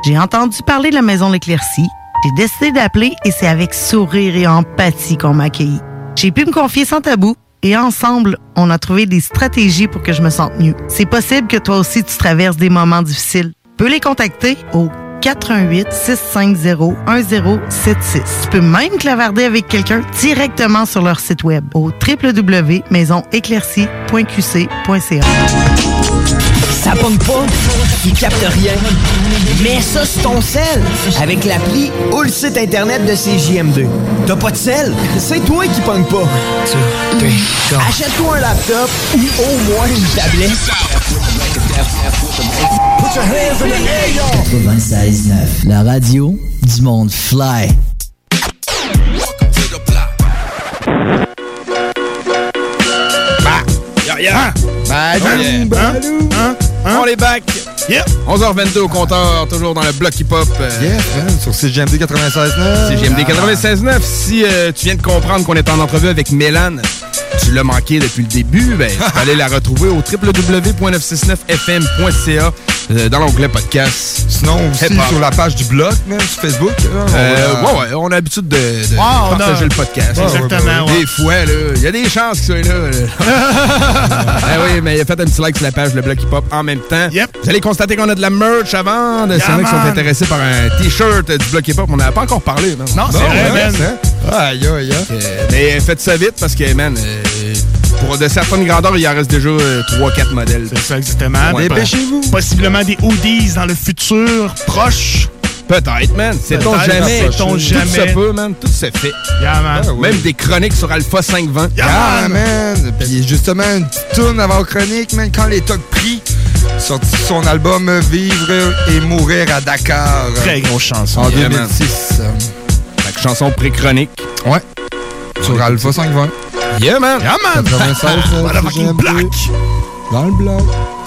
J'ai entendu parler de la maison L'Éclaircie. J'ai décidé d'appeler et c'est avec sourire et empathie qu'on m'a accueilli. J'ai pu me confier sans tabou et ensemble, on a trouvé des stratégies pour que je me sente mieux. C'est possible que toi aussi tu traverses des moments difficiles. Tu peux les contacter au 418 650 1076. Tu peux même clavarder avec quelqu'un directement sur leur site web au www.maisonéclaircie.qc.ca. Ça pogne pas, il capte rien. Mais ça, c'est ton sel. Avec l'appli ou le site internet de CJM2. T'as pas de sel? C'est toi qui pogne pas. Achète-toi un laptop ou au moins une tablette. Put your hands in the air, y'all. 96.9, la radio du monde fly. Bah, ya, ya. Bah, Hein? Hein? On est back. 11h22 au compteur, toujours dans le bloc hip-hop. euh, Yeah, sur CGMD 96.9. CGMD 96.9. Si euh, tu viens de comprendre qu'on est en entrevue avec Mélane, tu l'as manqué depuis le début, ben, *laughs* tu peux aller la retrouver au www.969fm.ca euh, dans l'onglet podcast. Sinon, aussi sur la page du blog, même sur Facebook. là, Euh, va- ouais, ouais, on a l'habitude de, de on a- partager le podcast. Ouais, Exactement, ouais. Des fois, là, il y a des chances qu'il soit là. là. ah *laughs* oui, mais il a fait un petit like sur la page Le Bloc Hip Hop en même temps. Vous allez constater qu'on a de la merch à vendre. Yeah, S'il y en a qui sont intéressés par un t-shirt du Bloc Hip Hop, on n'en a pas encore parlé. man. Non, c'est vrai, man. c'est- Aïe, aïe, aïe. Euh, mais faites ça vite parce que, man, euh, pour de certaines grandeurs, il en reste déjà 3-4 modèles. C'est ça, exactement. Ouais, Dépêchez-vous. Possiblement des hoodies dans le futur proche. Peut-être, man. Sait-on Peut-être, jamais. sait-on Tout jamais. se peut, man. Tout se fait. Yeah, man. Même des chroniques sur Alpha 520. Ah, man! Puis justement, une petite tourne avant chronique, man, quand les tocs pris, sorti son album Vivre et mourir à Dakar. Très grosse chanson. En Yeah, man. 2006. Fait que chanson pré-chronique. Ouais. Sur Alpha 520. Yeah, man. Yeah, man. 96, *laughs* euh, block. Dans le bloc.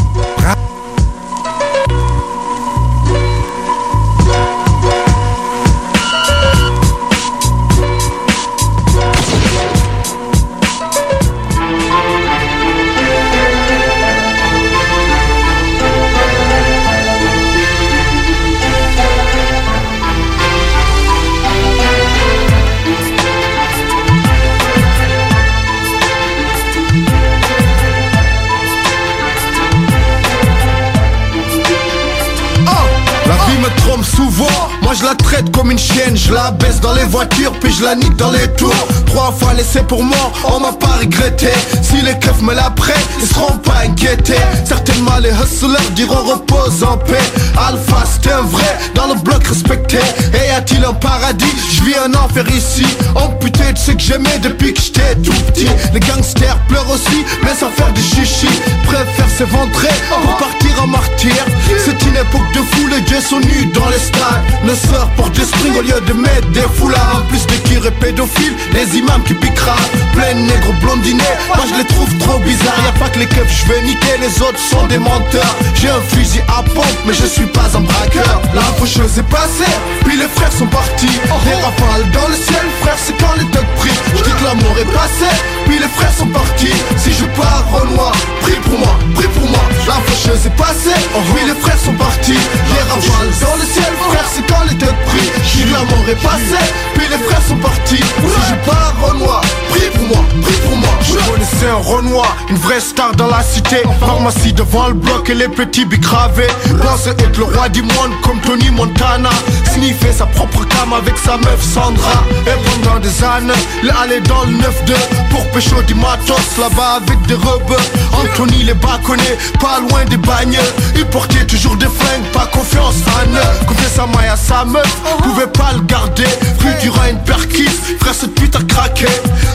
Comme une chienne, je la baisse dans les voitures, puis je la nique dans les tours. Trois fois laissé pour mort, on m'a pas regretté. Si les keufs me la prennent, ils seront pas inquiétés. Certainement les hustlers diront repose en paix. Alpha, c'est un vrai dans le bloc respecté. Et a-t-il un paradis? Je vis un enfer ici. Amputé de ce que j'aimais depuis que j'étais tout petit. Les gangsters pleurent aussi, mais sans faire du chichi. Préfèrent s'éventrer pour partir en martyr. C'est une époque de fou, les dieux sont nus dans les stades. Le sort porte au lieu de mettre des foulards. En plus de qui pédophiles, les imams qui piquera. Plein de nègres blondinés, moi je les trouve trop bizarres. Y a pas que les keufs, je vais niquer, les autres sont des menteurs. J'ai un fusil à pompe, mais je suis pas un braqueur. La faucheuse est passée, puis les frères sont partis. Des rafales dans le ciel, frère, c'est quand les thugs prient. Je dis que l'amour est passé, puis les frères sont partis. Si je pars, Renoir, prie pour moi, prie pour moi. La faucheuse est passée, puis les frères sont partis. Les rafales dans le ciel, frère, c'est quand les thugs prient. Dis que l'amour est passé, puis les frères sont partis. Si je pars, Renoir, prie pour moi, prie pour moi. Je connaissais un Renoir, une vraie star dans la cité. Pharmacie devant le bloc et les petits bicravés. Pense être le roi du monde comme Tony Montana. Sniffer sa propre cam avec sa meuf Sandra. Et pendant des années, allait dans le 9-2 pour pécho du matos là-bas avec des robes. Anthony les bâconnait, pas loin des bagnes. Il portait toujours des flingues, pas confiance. Confiait sa maille à sa meuf, pouvait pas le garder. Du Rhin, perquise, frère, cette pute a craqué.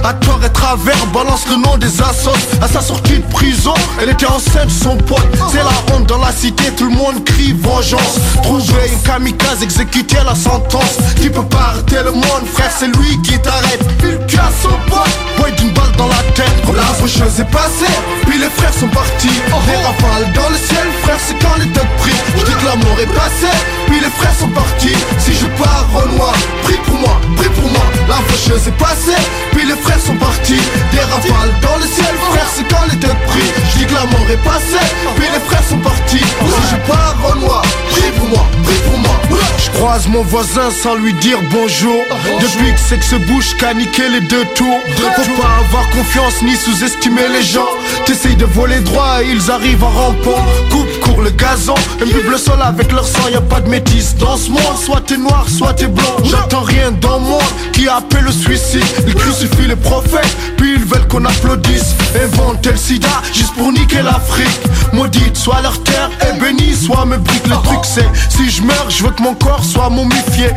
À tort et travers, balance le nom des assos. À sa sortie de prison, elle était enceinte, son pote. C'est la honte dans la cité, tout le monde crie vengeance. Trouver une kamikaze, exécuter la sentence. Tu peux pas arrêter le monde, frère, c'est lui qui t'arrête. Il à son pote, boy d'une dans la tête. La faucheuse est passée, puis les frères sont partis. Des rafales dans le ciel, frère, c'est quand les têtes prient. Je dis que l'amour est passé, puis les frères sont partis. Si je pars, Renoir, prie pour moi, prie pour moi. La faucheuse est passée, puis les frères sont partis. Des rafales dans le ciel, frère, c'est quand les têtes prient. Je dis que l'amour est passé, puis les frères sont partis. Si je pars, Renoir, prie pour moi, prie pour moi. Je croise mon voisin sans lui dire bonjour. Depuis que c'est que ce bouche qu'a niqué les deux tours. Faut pas avoir confiance ni sous-estimer les gens. T'essayes de voler droit et ils arrivent en rampant. Coupe, court le gazon, imbibe le sol avec leur sang. Y a pas de métis dans ce monde. Soit t'es noir, soit t'es blanc. J'attends rien dans moi qui appelle le suicide. Ils crucifient les prophètes, puis ils veulent qu'on applaudisse. Inventer le sida juste pour niquer l'Afrique. Maudite soit leur terre, et bénie soit mes briques. Le truc c'est, si je meurs, je veux que mon corps soit momifié.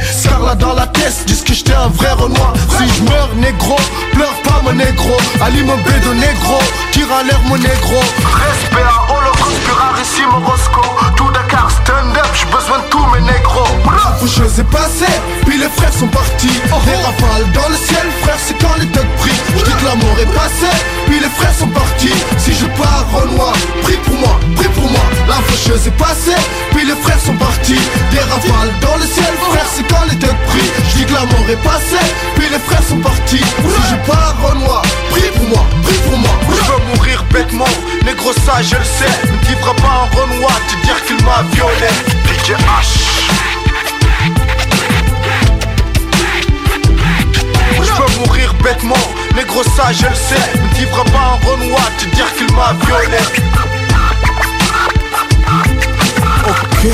Là dans la tête, disent que j'étais un vrai renoir. Si je meurs, négro, pleure pas mon négro. Ali mon bédo négro, tire à l'air mon négro. Respect à Holocauste, plus rarissime Roscoe. Tout Dakar, stand up, j'ai besoin de tous mes négros. La faucheuse est passée, puis les frères sont partis. Les rafales dans le ciel, frère, c'est quand les thugs prient. Je dis que l'amour est passé, puis les frères sont partis. Si je pars, Renoir, prie pour moi, prie pour moi. La faucheuse est passée, puis les frères sont partis. Des rafales dans le ciel, frère, c'est quand les thugs prient. Je dis que l'amour est passé, puis les frères sont partis. Si je pars, Renoir, prie pour moi, prie pour moi. Je veux mourir bêtement, négro ça je le sais. Ne vivra pas un Renoir, te dire qu'il m'a violé. DJ H. Je veux mourir bêtement, négro ça je le sais. Ne vivra pas un Renoir, te dire qu'il m'a violé. Ok.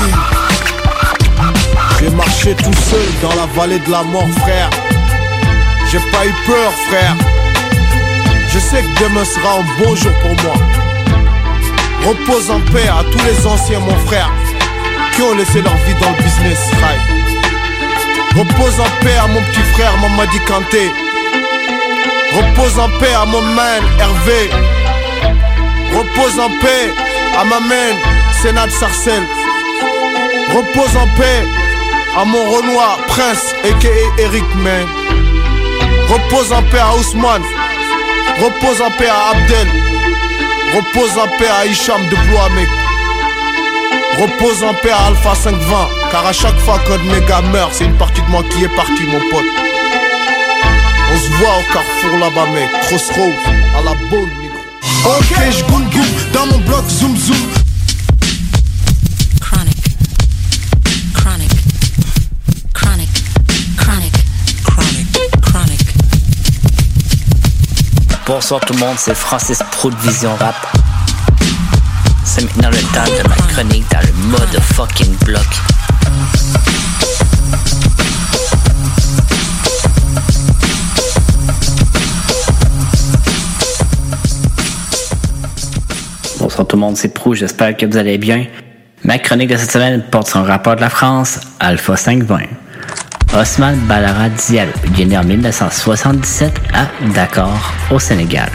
J'ai marché tout seul dans la vallée de la mort frère. J'ai pas eu peur frère Je sais que demain sera un bon jour pour moi Repose en paix à tous les anciens mon frère Qui ont laissé leur vie dans le business right Repose en paix à mon petit frère Mamadi Kanté. Repose en paix à mon man Hervé. Repose en paix à ma man Sénat Sarcel. Repose en paix à mon Renoir Prince aka Eric Man. Repose en paix à Ousmane. Repose en paix à Abdel. Repose en paix à Hicham de Bloamek. Repose en paix à Alpha 520 Car à chaque fois qu'un gars meurt C'est une partie de moi qui est partie mon pote On se voit au carrefour là-bas mec Crossroad à la bonne négro Ok, je dans mon bloc zoom zoom. Bonsoir tout le monde, c'est Francis Pro de Vision Rap. C'est maintenant le temps de ma chronique dans le mode fucking bloc. Bonsoir tout le monde, c'est Pro, j'espère que vous allez bien. Ma chronique de cette semaine porte sur un rapport de la France, Alpha 520. Osman Balara Diallo, né en 1977 à Dakar, au Sénégal.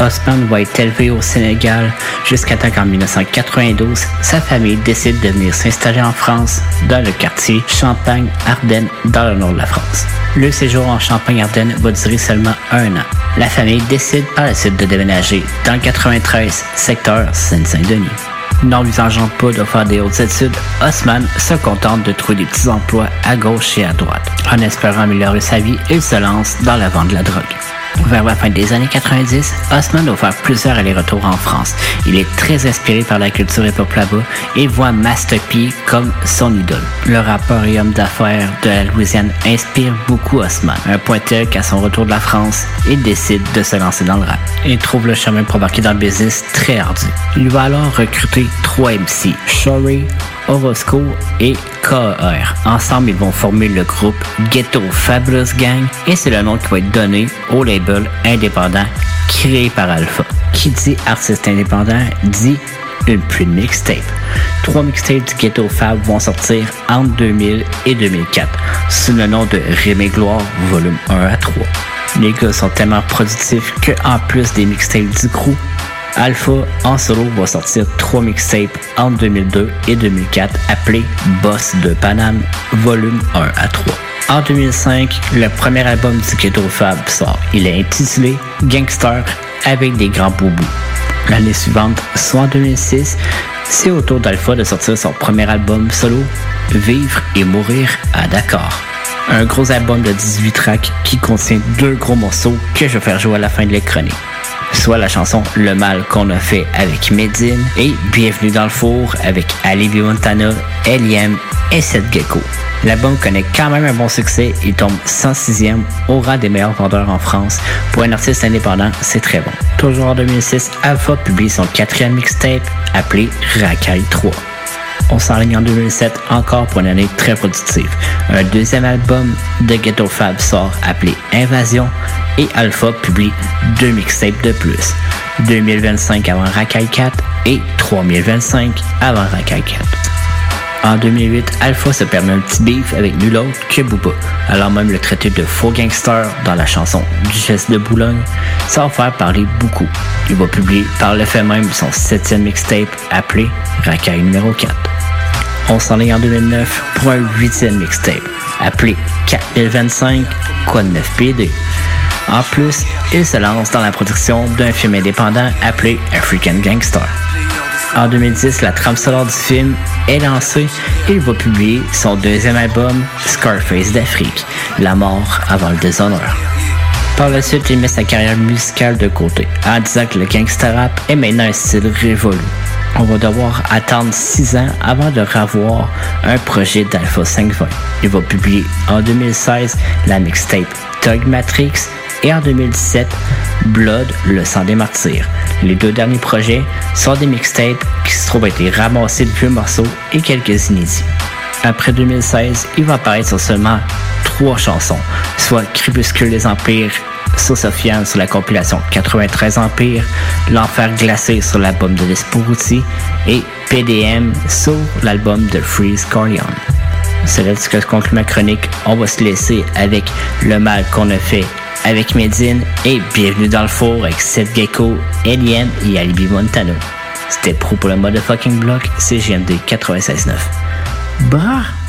Osman va être élevé au Sénégal jusqu'à temps qu'en 1992, sa famille décide de venir s'installer en France, dans le quartier Champagne-Ardenne, dans le nord de la France. Le séjour en Champagne-Ardenne va durer seulement un an. La famille décide par la suite de déménager dans le 93, secteur Seine-Saint-Denis. N'envisageant pas de faire des hautes études, Osman se contente de trouver des petits emplois à gauche et à droite. En espérant améliorer sa vie, il se lance dans la vente de la drogue. Vers la fin des années 90, Osman doit faire plusieurs allers-retours en France. Il est très inspiré par la culture hip-hop là-bas et voit Master P comme son idole. Le rappeur d'affaires de la Louisiane inspire beaucoup Osman. Un point tel qu'à son retour de la France, il décide de se lancer dans le rap. Il trouve le chemin pour embarquer dans le business très ardu. Il va alors recruter trois MC, Shorey, Orosco et KR. Ensemble, ils vont former le groupe Ghetto Fabulous Gang et c'est le nom qui va être donné au label indépendant créé par Alpha. Qui dit artiste indépendant dit une pluie de mixtape. Trois mixtapes du Ghetto Fab vont sortir entre 2000 et 2004 sous le nom de Rémé Gloire volume 1 à 3. Les gars sont tellement productifs que en plus des mixtapes du crew, Alpha en solo va sortir trois mixtapes entre 2002 et 2004 appelés Boss de Paname volume 1 à 3. En 2005, le premier album du Ghetto Fab sort. Il est intitulé Gangster avec des grands boubous. L'année suivante, soit en 2006, c'est au tour d'Alpha de sortir son premier album solo, Vivre et mourir à Dakar. Un gros album de 18 tracks qui contient deux gros morceaux que je vais faire jouer à la fin de l'écranie soit la chanson Le mal qu'on a fait avec Medine et Bienvenue dans le four avec Ali Montana, L.I.M. et Seth Gecko. L'album connaît quand même un bon succès, il tombe 106e au rang des meilleurs vendeurs en France. Pour un artiste indépendant, c'est très bon. Toujours en 2006, Alpha publie son quatrième mixtape appelé Racaille 3. On s'enligne en 2007 encore pour une année très productive. Un deuxième album de Ghetto Fab sort appelé Invasion et Alpha publie deux mixtapes de plus. 2025 avant Rakai 4 et 3025 avant Rakai 4. En 2008, Alpha se permet un petit beef avec nul autre que Booba, alors même le traité de faux gangster dans la chanson Duchesse de Boulogne, va faire parler beaucoup. Il va publier par le fait même son septième mixtape appelé Racaille numéro 4. On s'en est en 2009 pour un huitième mixtape appelé 4025 Quoi de 9 PD. En plus, il se lance dans la production d'un film indépendant appelé African Gangster. En 2010, la trame sonore du film est lancée et il va publier son deuxième album, Scarface d'Afrique, La mort avant le déshonneur. Par la suite, il met sa carrière musicale de côté, en disant que le gangster rap est maintenant un style révolu. On va devoir attendre 6 ans avant de revoir un projet d'Alpha 520. Il va publier en 2016 la mixtape Tug Matrix et en 2017 Blood, le sang des martyrs. Les deux derniers projets sont des mixtapes qui se trouvent été ramassés de vieux morceaux et quelques inédits. Après 2016, il va apparaître sur seulement trois chansons, soit Crépuscule des Empires, Sosofiane sur la compilation 93 Empires, L'Enfer glacé sur l'album de Lesporuti et PDM sur l'album de Freeze Corleone. C'est là que conclut ma chronique. On va se laisser avec le mal qu'on a fait avec Medine et bienvenue dans le four avec Seth Gecko, Alien et Alibi Montano. C'était pro pour le motherfucking block, c'est GMD 96.9. Bah!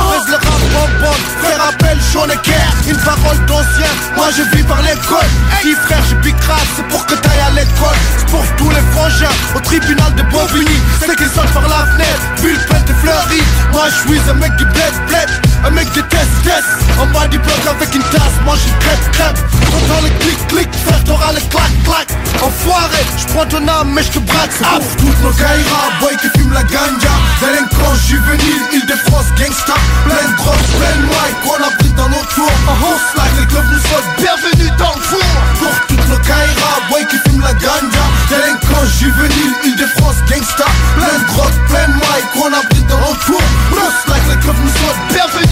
Khmer, laisse le rap en bande Faire appel, j'en ai care, une parole d'ancien Moi je vis par l'école, petit frère, je pique c'est pour que t'ailles à l'école. C'est pour tous les frangins, au tribunal de Bobigny. C'est qu'ils sortent par la fenêtre, puis le et fleuri Moi je suis un mec qui bled, bled. Un mec des test, test En bas du bloc avec une tasse, mange une crêpe, crêpe. J'entends les clic, clic, frère t'auras les clac, clac Enfoiré, j'prends ton âme mais j'te braque C'est pour toutes nos caïras, boy qui fume la ganja. Délinquants juvéniles, île de France, gangsta. Plein de plein de mic, qu'on abrite dans nos tours. On slide, les clubs nous souhaitent bienvenue dans le four. Pour toutes nos caïras, boy qui fume la ganja Délinquants juvéniles, île de France, gangsta Plein de drogue, plein de mic, qu'on abrite dans nos tours On slide, les clubs nous souhaitent bienvenue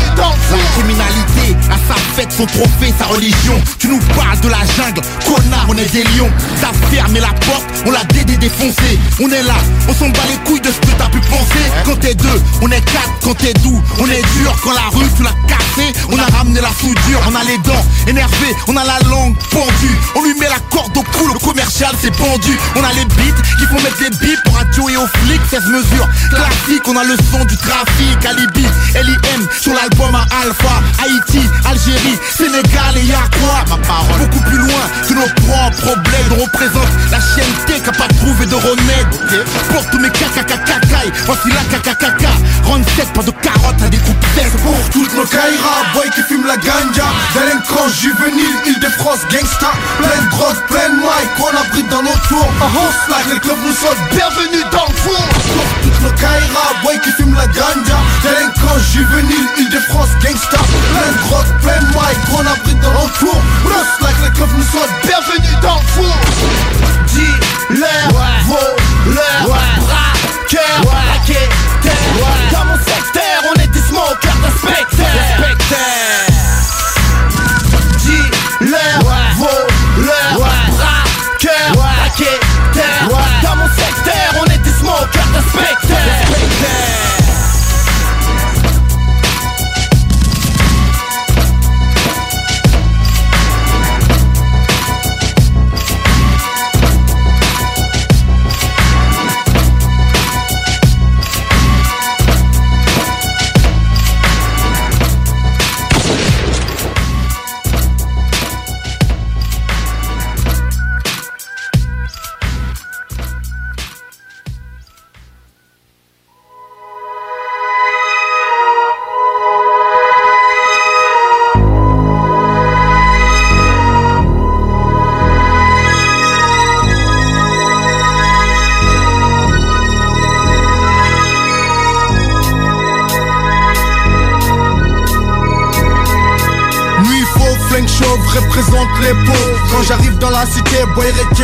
la criminalité a sa fête, son trophée, sa religion. Tu nous parles de la jungle, connard, on est des lions. T'as fermé la porte, on l'a dédé défoncé. On est là, on s'en bat les couilles de ce que t'as pu penser. Quand t'es deux, on est quatre, quand t'es doux, on est dur. Quand la rue, tu l'as cassé, on a ramené la soudure. On a les dents énervées, on a la langue pendue. On lui met la corde au cou, le commercial c'est pendu. On a les beats qui font mettre les bips pour radio et aux flics, 16 mesures. Classique, on a le son du trafic, alibi, LIM sur la album à Alpha, Haïti, Algérie, Sénégal et y'a quoi? Ma parole. Beaucoup plus loin que nos propres problèmes On représente la chienneté qui a pas trouvé de remède. Pour tous mes cacacacacailles, voici la cacacaca Run sec, pas de carottes à des coupes Pour toutes nos caïras, boy qui fument la ganja. Délinquants juvéniles, Île-de-France, gangsta. Plein de drogue, plein de mic, qu'on abrite dans nos tours. On slack, les clubs nous sautent, bienvenue dans le four. Toutes nos caïras, boy qui fument la ganja. Délinquants juvéniles, Île-de-France France gangsta. Plein de drogue, plein de mic, qu'on abrite dans l'entour Rust like les keufs nous souhaitent bienvenue dans le four. Dis-leur, voleurs, braqueurs, raquetteurs Dans mon secteur, on est des smokers d'inspecteurs Dis-leur,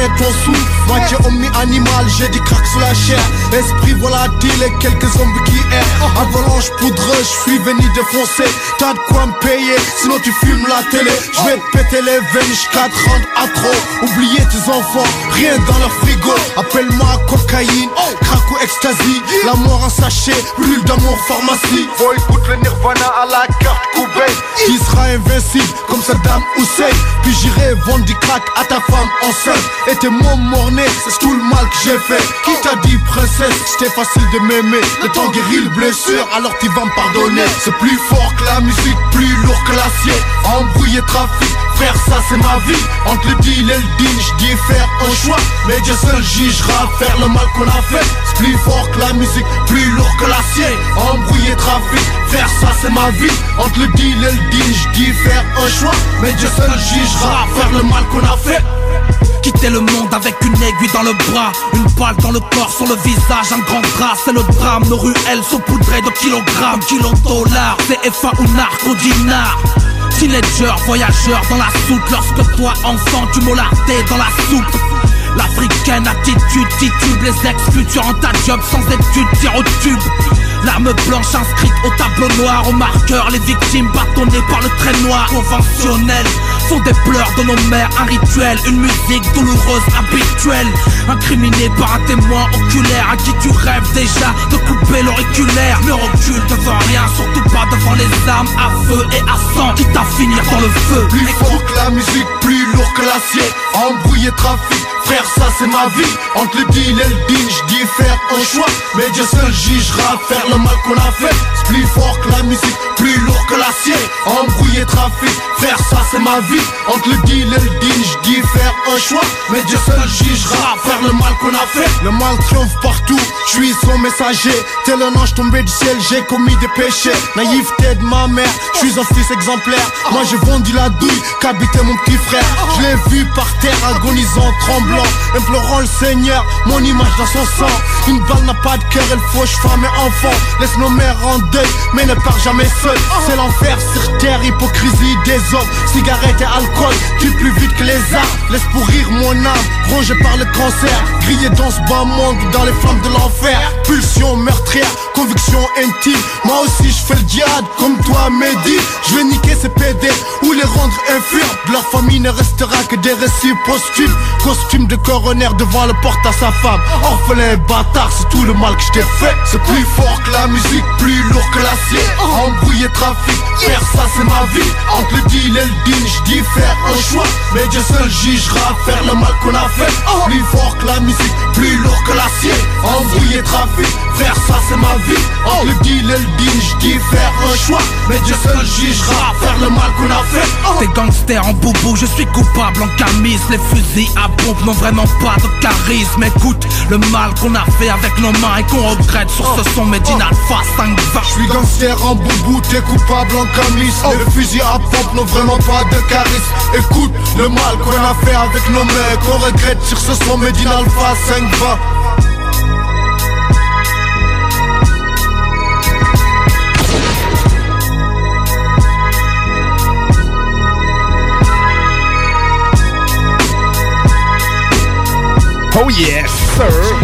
retiens ton sou Moitié homme animal, j'ai du crack sous la chair. Esprit volatile et quelques zombies qui errent. Avalanche poudreuse, je suis venu défoncer. T'as de quoi me payer, sinon tu fumes la télé. Je vais péter les veines jusqu'à te rendre accro. Oubliez tes enfants, rien dans leur frigo. Appelle-moi cocaïne, ecstasy. La mort en sachet, brûle d'amour pharmacie. Faut écouter le nirvana à la carte coupée Qui sera invincible comme Saddam Hussein. Puis j'irai vendre du crack à ta femme enceinte. Et tes mots mornés, c'est tout le mal que j'ai fait. Qui t'a dit princesse, c'était facile de m'aimer? Le temps guérit le blessure, alors tu vas me pardonner. C'est plus fort que la musique, plus lourd que l'acier. Embrouiller trafic, frère ça c'est ma vie. Entre le deal et le deal, j'dis faire un choix. Mais Dieu seul jugera faire le mal qu'on a fait. C'est plus fort que la musique, plus lourd que l'acier. Embrouiller trafic, frère ça c'est ma vie. Entre le deal et le deal, j'dis faire un choix. Mais Dieu seul jugera faire le mal qu'on a fait. Quitter le monde avec une aiguille dans le bras. Une balle dans le corps, sur le visage, un grand drap. C'est le drame, nos ruelles sont poudrées de kilogrammes. Kilo dollars, CFA ou narco dinar Teenager, voyageur dans la soupe. Lorsque toi enfant tu mollardais dans la soupe. L'africaine attitude titube Les ex-futurs en ta job sans études Tire au tube. L'arme blanche inscrite au tableau noir Au marqueur, les victimes bâtonnées par le trait noir. Conventionnel, sont des pleurs de nos mères, un rituel, une musique douloureuse habituelle. Incriminé par un témoin oculaire à qui tu rêves déjà de couper l'auriculaire. Ne recule devant rien, surtout pas devant les armes à feu et à sang, quitte à finir dans le feu. Plus fort que la musique, plus lourd que l'acier Embrouillé trafic, frère ça c'est ma vie. Entre le deal et le deal, je dis faire un choix. Mais Dieu seul jugera faire le mal qu'on a fait. C'est plus fort que la musique, plus lourd que l'acier. Embrouillé trafic, frère ça c'est ma vie. Entre le deal et le deal, je dis faire un choix. Mais Dieu seul jugera faire le mal qu'on a fait. Le mal triomphe partout, je suis son messager. Tel un ange tombé du ciel, j'ai commis des péchés. Naïveté de ma mère, je suis un fils exemplaire. Moi j'ai vendu la douille qu'habitait mon petit frère. Je vu par terre agonisant, tremblant Implorant le Seigneur, mon image dans son sang. Une balle n'a pas de cœur, elle fauche femme et enfant. Laisse nos mères en deuil, mais ne pars jamais seul. C'est l'enfer sur terre, hypocrisie des hommes. Cigarettes et alcool, tue plus vite que les armes. Laisse pourrir mon âme, rongé par le cancer. Grillé dans ce bas monde, dans les flammes de l'enfer. Pulsion meurtrière, conviction intime. Moi aussi je fais le diable, comme toi Mehdi. Je vais niquer ces PD ou les rendre infirmes. De leur famille ne restera que des récits posthumes De coroner devant le porte à sa femme. Orphelin bâtard, c'est tout le mal que je t'ai fait. C'est plus fort que la musique, plus lourd que l'acier. Embrouillé trafic, faire ça c'est ma vie. Entre le deal et le deal, je dis faire un choix. Mais Dieu seul jugera faire le mal qu'on a fait. Plus fort que la musique, plus lourd que l'acier. Embrouillé trafic, faire ça c'est ma vie. Entre le deal et le deal, je dis faire un choix. Mais Dieu seul jugera faire le mal qu'on a fait. T'es gangster en boubou, je suis coupable en camise. Les fusils à pompe n'ont vraiment pas de charisme. Écoute, le mal qu'on a fait avec nos mains Et qu'on regrette. Sur ce son Made in Alpha 5 Je suis gangster en boubou, t'es coupable en camis. Les fusils à pompe n'ont vraiment pas de charisme. Écoute, le mal qu'on a fait avec nos mecs. Qu'on regrette sur ce son Made in Alpha 5 va Oh yes, sir!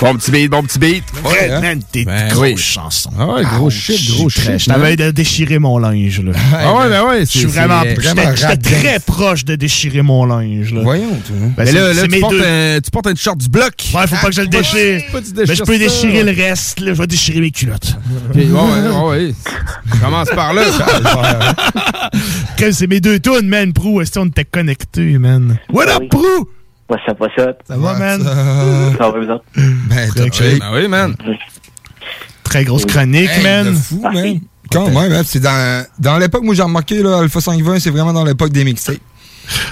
Bon petit beat, bon petit beat. Ouais, man, t'es Ben grosse oui. chanson. Ah ouais, gros shit, gros shit, Je t'avais de déchirer mon linge, là. Ah ouais, ben ouais, Je suis vraiment, j'étais- très proche de déchirer mon linge, là. Voyons, toi. Ben, Mais là, là, tu, portes deux. un, tu portes un t-shirt du bloc. Ouais, faut pas que je le Ah, déchire. Mais je déchires peux ça. déchirer le reste, là. Je vais déchirer mes culottes. Ok, ouais, ouais, ouais. Commence par là. *laughs* Crème, c'est mes deux tunes, man, Prou. Est-ce qu'on était connectés, man? What up, Prou? What's up, what's up? Ça va, man? Ça va, vous autres? Ben, Ben oui, man. Très grosse chronique, Hey, man. de fou, man. Quand même, hein, c'est dans, dans l'époque, moi j'ai remarqué, là, Alpha 520, c'est vraiment dans l'époque des mixtapes.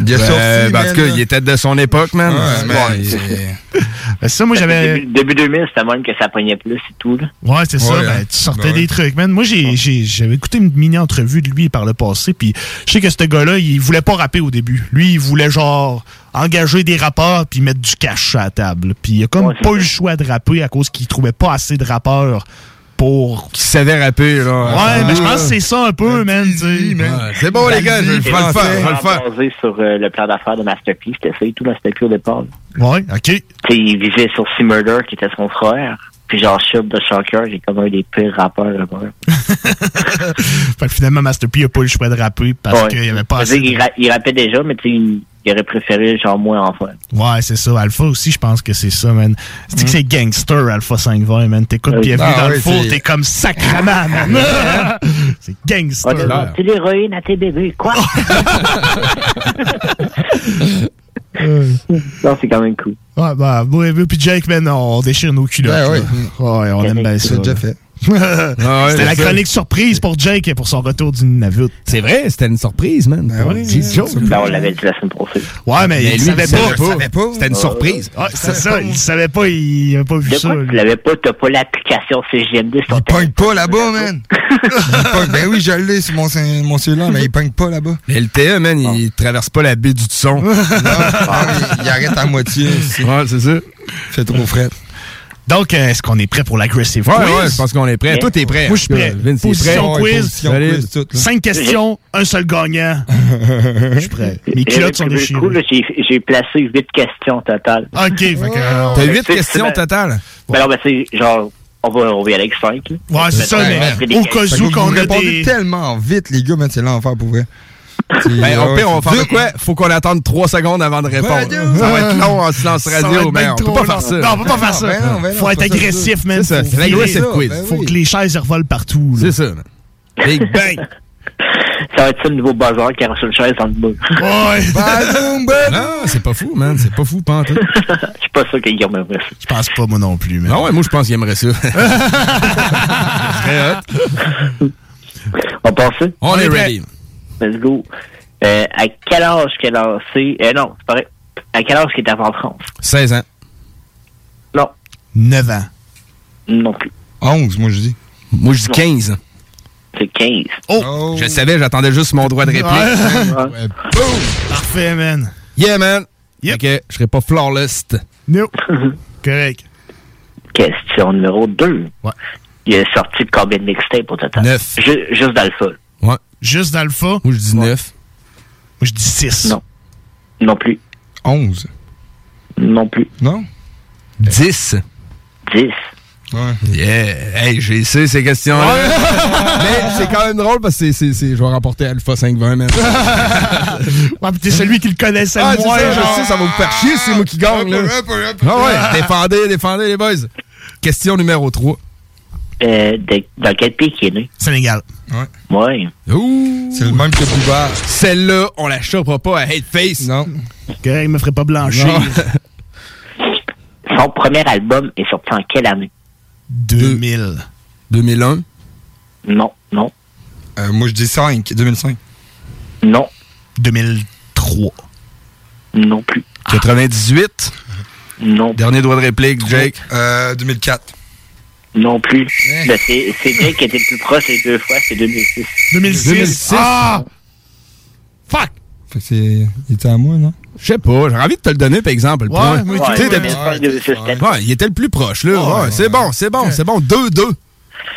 Il a Ben, sorti, ben, en man, tout cas, là. il était de son époque, man. Ouais, man, Ouais, c'est- Ben, ça, moi, j'avais. Début, début 2000, c'était même que ça pognait plus et tout, là. Ouais, c'est ça. Ouais, Ben, hein. tu sortais Ben ouais. des trucs, man. Moi, j'ai, j'ai- j'avais écouté une mini-entrevue de lui par le passé, puis je sais que ce gars-là, il voulait pas rapper au début. Lui, il voulait genre engager des rappeurs puis mettre du cash à la table. Puis il a comme pas eu le choix de rapper à cause qu'il trouvait pas assez de rappeurs pour... Qui savait rapper, là. Ouais, mais je pense que c'est ça un peu, man. C'est bon, les gars, je vais le faire. Je vais le faire. basé sur euh, le plan d'affaires de Master P. C'était ça et tout, Master P au départ. Ouais, OK. Il vivait sur C Murder, qui était son frère. Puis genre, Shub de Shocker, est comme un des pires rappeurs. Là, *laughs* Fait que finalement, Master P a pas eu le choix de rapper parce Ouais. qu'il y avait pas assez... il, ra- il rappait déjà, mais tu sais, il, il aurait préféré genre moins enfant. Ouais, c'est ça. Alpha aussi, je pense que c'est ça, man. C'est que c'est gangster, Alpha 520, man. T'écoutes oui. Bienvenue Ah dans oui, le four, t'es comme sacrament, man. *laughs* c'est gangster. Ouais, c'est l'héroïne à tes bébés, quoi? *laughs* non, c'est quand même cool. Ouais, bah, moi, et puis Jake, man, on déchire nos culottes. Ben là. oui. Ouais, on aime bien ça. C'est déjà là. fait. Ah ouais, C'était la c'est ça. chronique surprise pour Jake et pour son retour du Navut. C'est vrai, c'était une surprise, man. ouais, Dis joke. Ben, on l'avait dit la semaine passée. Ouais, mais, Mais il lui, savait il pas. savait pas. C'était une surprise. Ouais, c'est ça, il savait pas, il avait pas vu De ça. quoi tu l'avais pas? T'as pas l'application CGMD sur Il pogne pas là-bas, man. Ben oui, je l'ai sur mon, mon cellulaire, mais il pogne pas là-bas. Mais le TE, man, il traverse pas la baie du son. Il, il arrête à moitié. c'est- Ouais, c'est ça. Fait trop frais. Donc, euh, est-ce qu'on est prêt pour l'aggressive Ouais, quiz? ouais, je pense qu'on est prêt. Toi, t'es prêt. Moi, je suis prêt. Vince, est prêt. Position Ouais, quiz. position quiz, tout. Cinq questions, un seul gagnant. *laughs* Je suis prêt. Mes culottes sont J'ai- déchirées. cool, là, J'ai j'ai placé huit questions au total. OK, fait que... euh, T'as huit questions totales? Ben non, ben c'est genre, on va, on va y aller avec 5. Ouais, c'est ça, mais au cas où qu'on a des... tellement vite, les gars, man, c'est l'enfer pour vrai. Ben, au ouais, pire, on va faire de quoi? Faut qu'on attende 3 secondes avant de répondre. ça va être long en silence Ça radio, mais on peut pas long. faire ça. Non, on peut pas faire ça. ben non, ben non, Faut être ça, agressif, ça. man. C'est ça, quiz. Faut que les chaises revolent partout. C'est ça, man. Big *laughs* bang! Ça va être ça le nouveau buzzer qui a reçu le chaise en bas. Ouais. *laughs* Non, c'est pas fou, man. C'est pas fou, tout. *laughs* Je suis pas sûr qu'il aimerait ça. Je pense pas, moi non plus, man. Non, ouais, moi, je pense qu'il aimerait ça. Ça serait hot. On passe ça? On est ready. Let's go. Euh, à quel âge qu'elle a lancé... Euh, non, c'est pareil. À quel âge qu'elle était en France? 16 ans. Non. 9 ans. Non plus. 11, moi, je dis. Moi, je dis 15. C'est 15. Oh! Je le savais, j'attendais juste mon droit de réplique. Ouais. Parfait, man. Yeah, man. Fait que je serais pas flawless. No. *laughs* Correct. Question numéro 2. Ouais. Il est sorti de combien de mixtapes au total? 9. juste d'alpha. Ouais. Juste d'alpha? Moi, je dis 9. Moi, je dis 6. Non. Non plus. 11. Non plus. Non? 10. 10. Ouais. Yeah. Hey, j'ai essayé ces questions-là. *laughs* Mais c'est quand même drôle parce que c'est, je vais remporter Alpha 520, man. Ouais, pis t'es celui qui le connaissait Ah, moins. ça, je sais, ça va vous faire chier si c'est moi qui gagne, là. Ah ouais, défendez, défendez les boys. Question numéro 3. Euh, de- dans quel pays qui est né? Sénégal. Ouais. Ouais. Ouh. C'est le même que Booba. Celle-là, on la chopera pas à Hate Face. Non. Il me ferait pas blanchir. Non. *laughs* Son premier album est sorti en quelle année? 2000. 2001. Non, non, Euh, moi, je dis 5, 2005. non, 2003. non plus. 98. Non. Dernier doigt de réplique, Jake? Euh, 2004. Non plus. Ben, c'est c'est Drake qui était le plus proche les deux fois, c'est 2006. 2006. 2006. Ah! Fuck! Fait que c'est. Il était à moi, non? Je sais pas, j'ai envie de te le donner, par exemple. Le Ouais, point. Tu sais, ouais, d'habitude- Ouais, 2006, c'était- Ouais, il était le plus proche, là. Ouais, Ouais, c'est bon, c'est bon, c'est bon. 2-2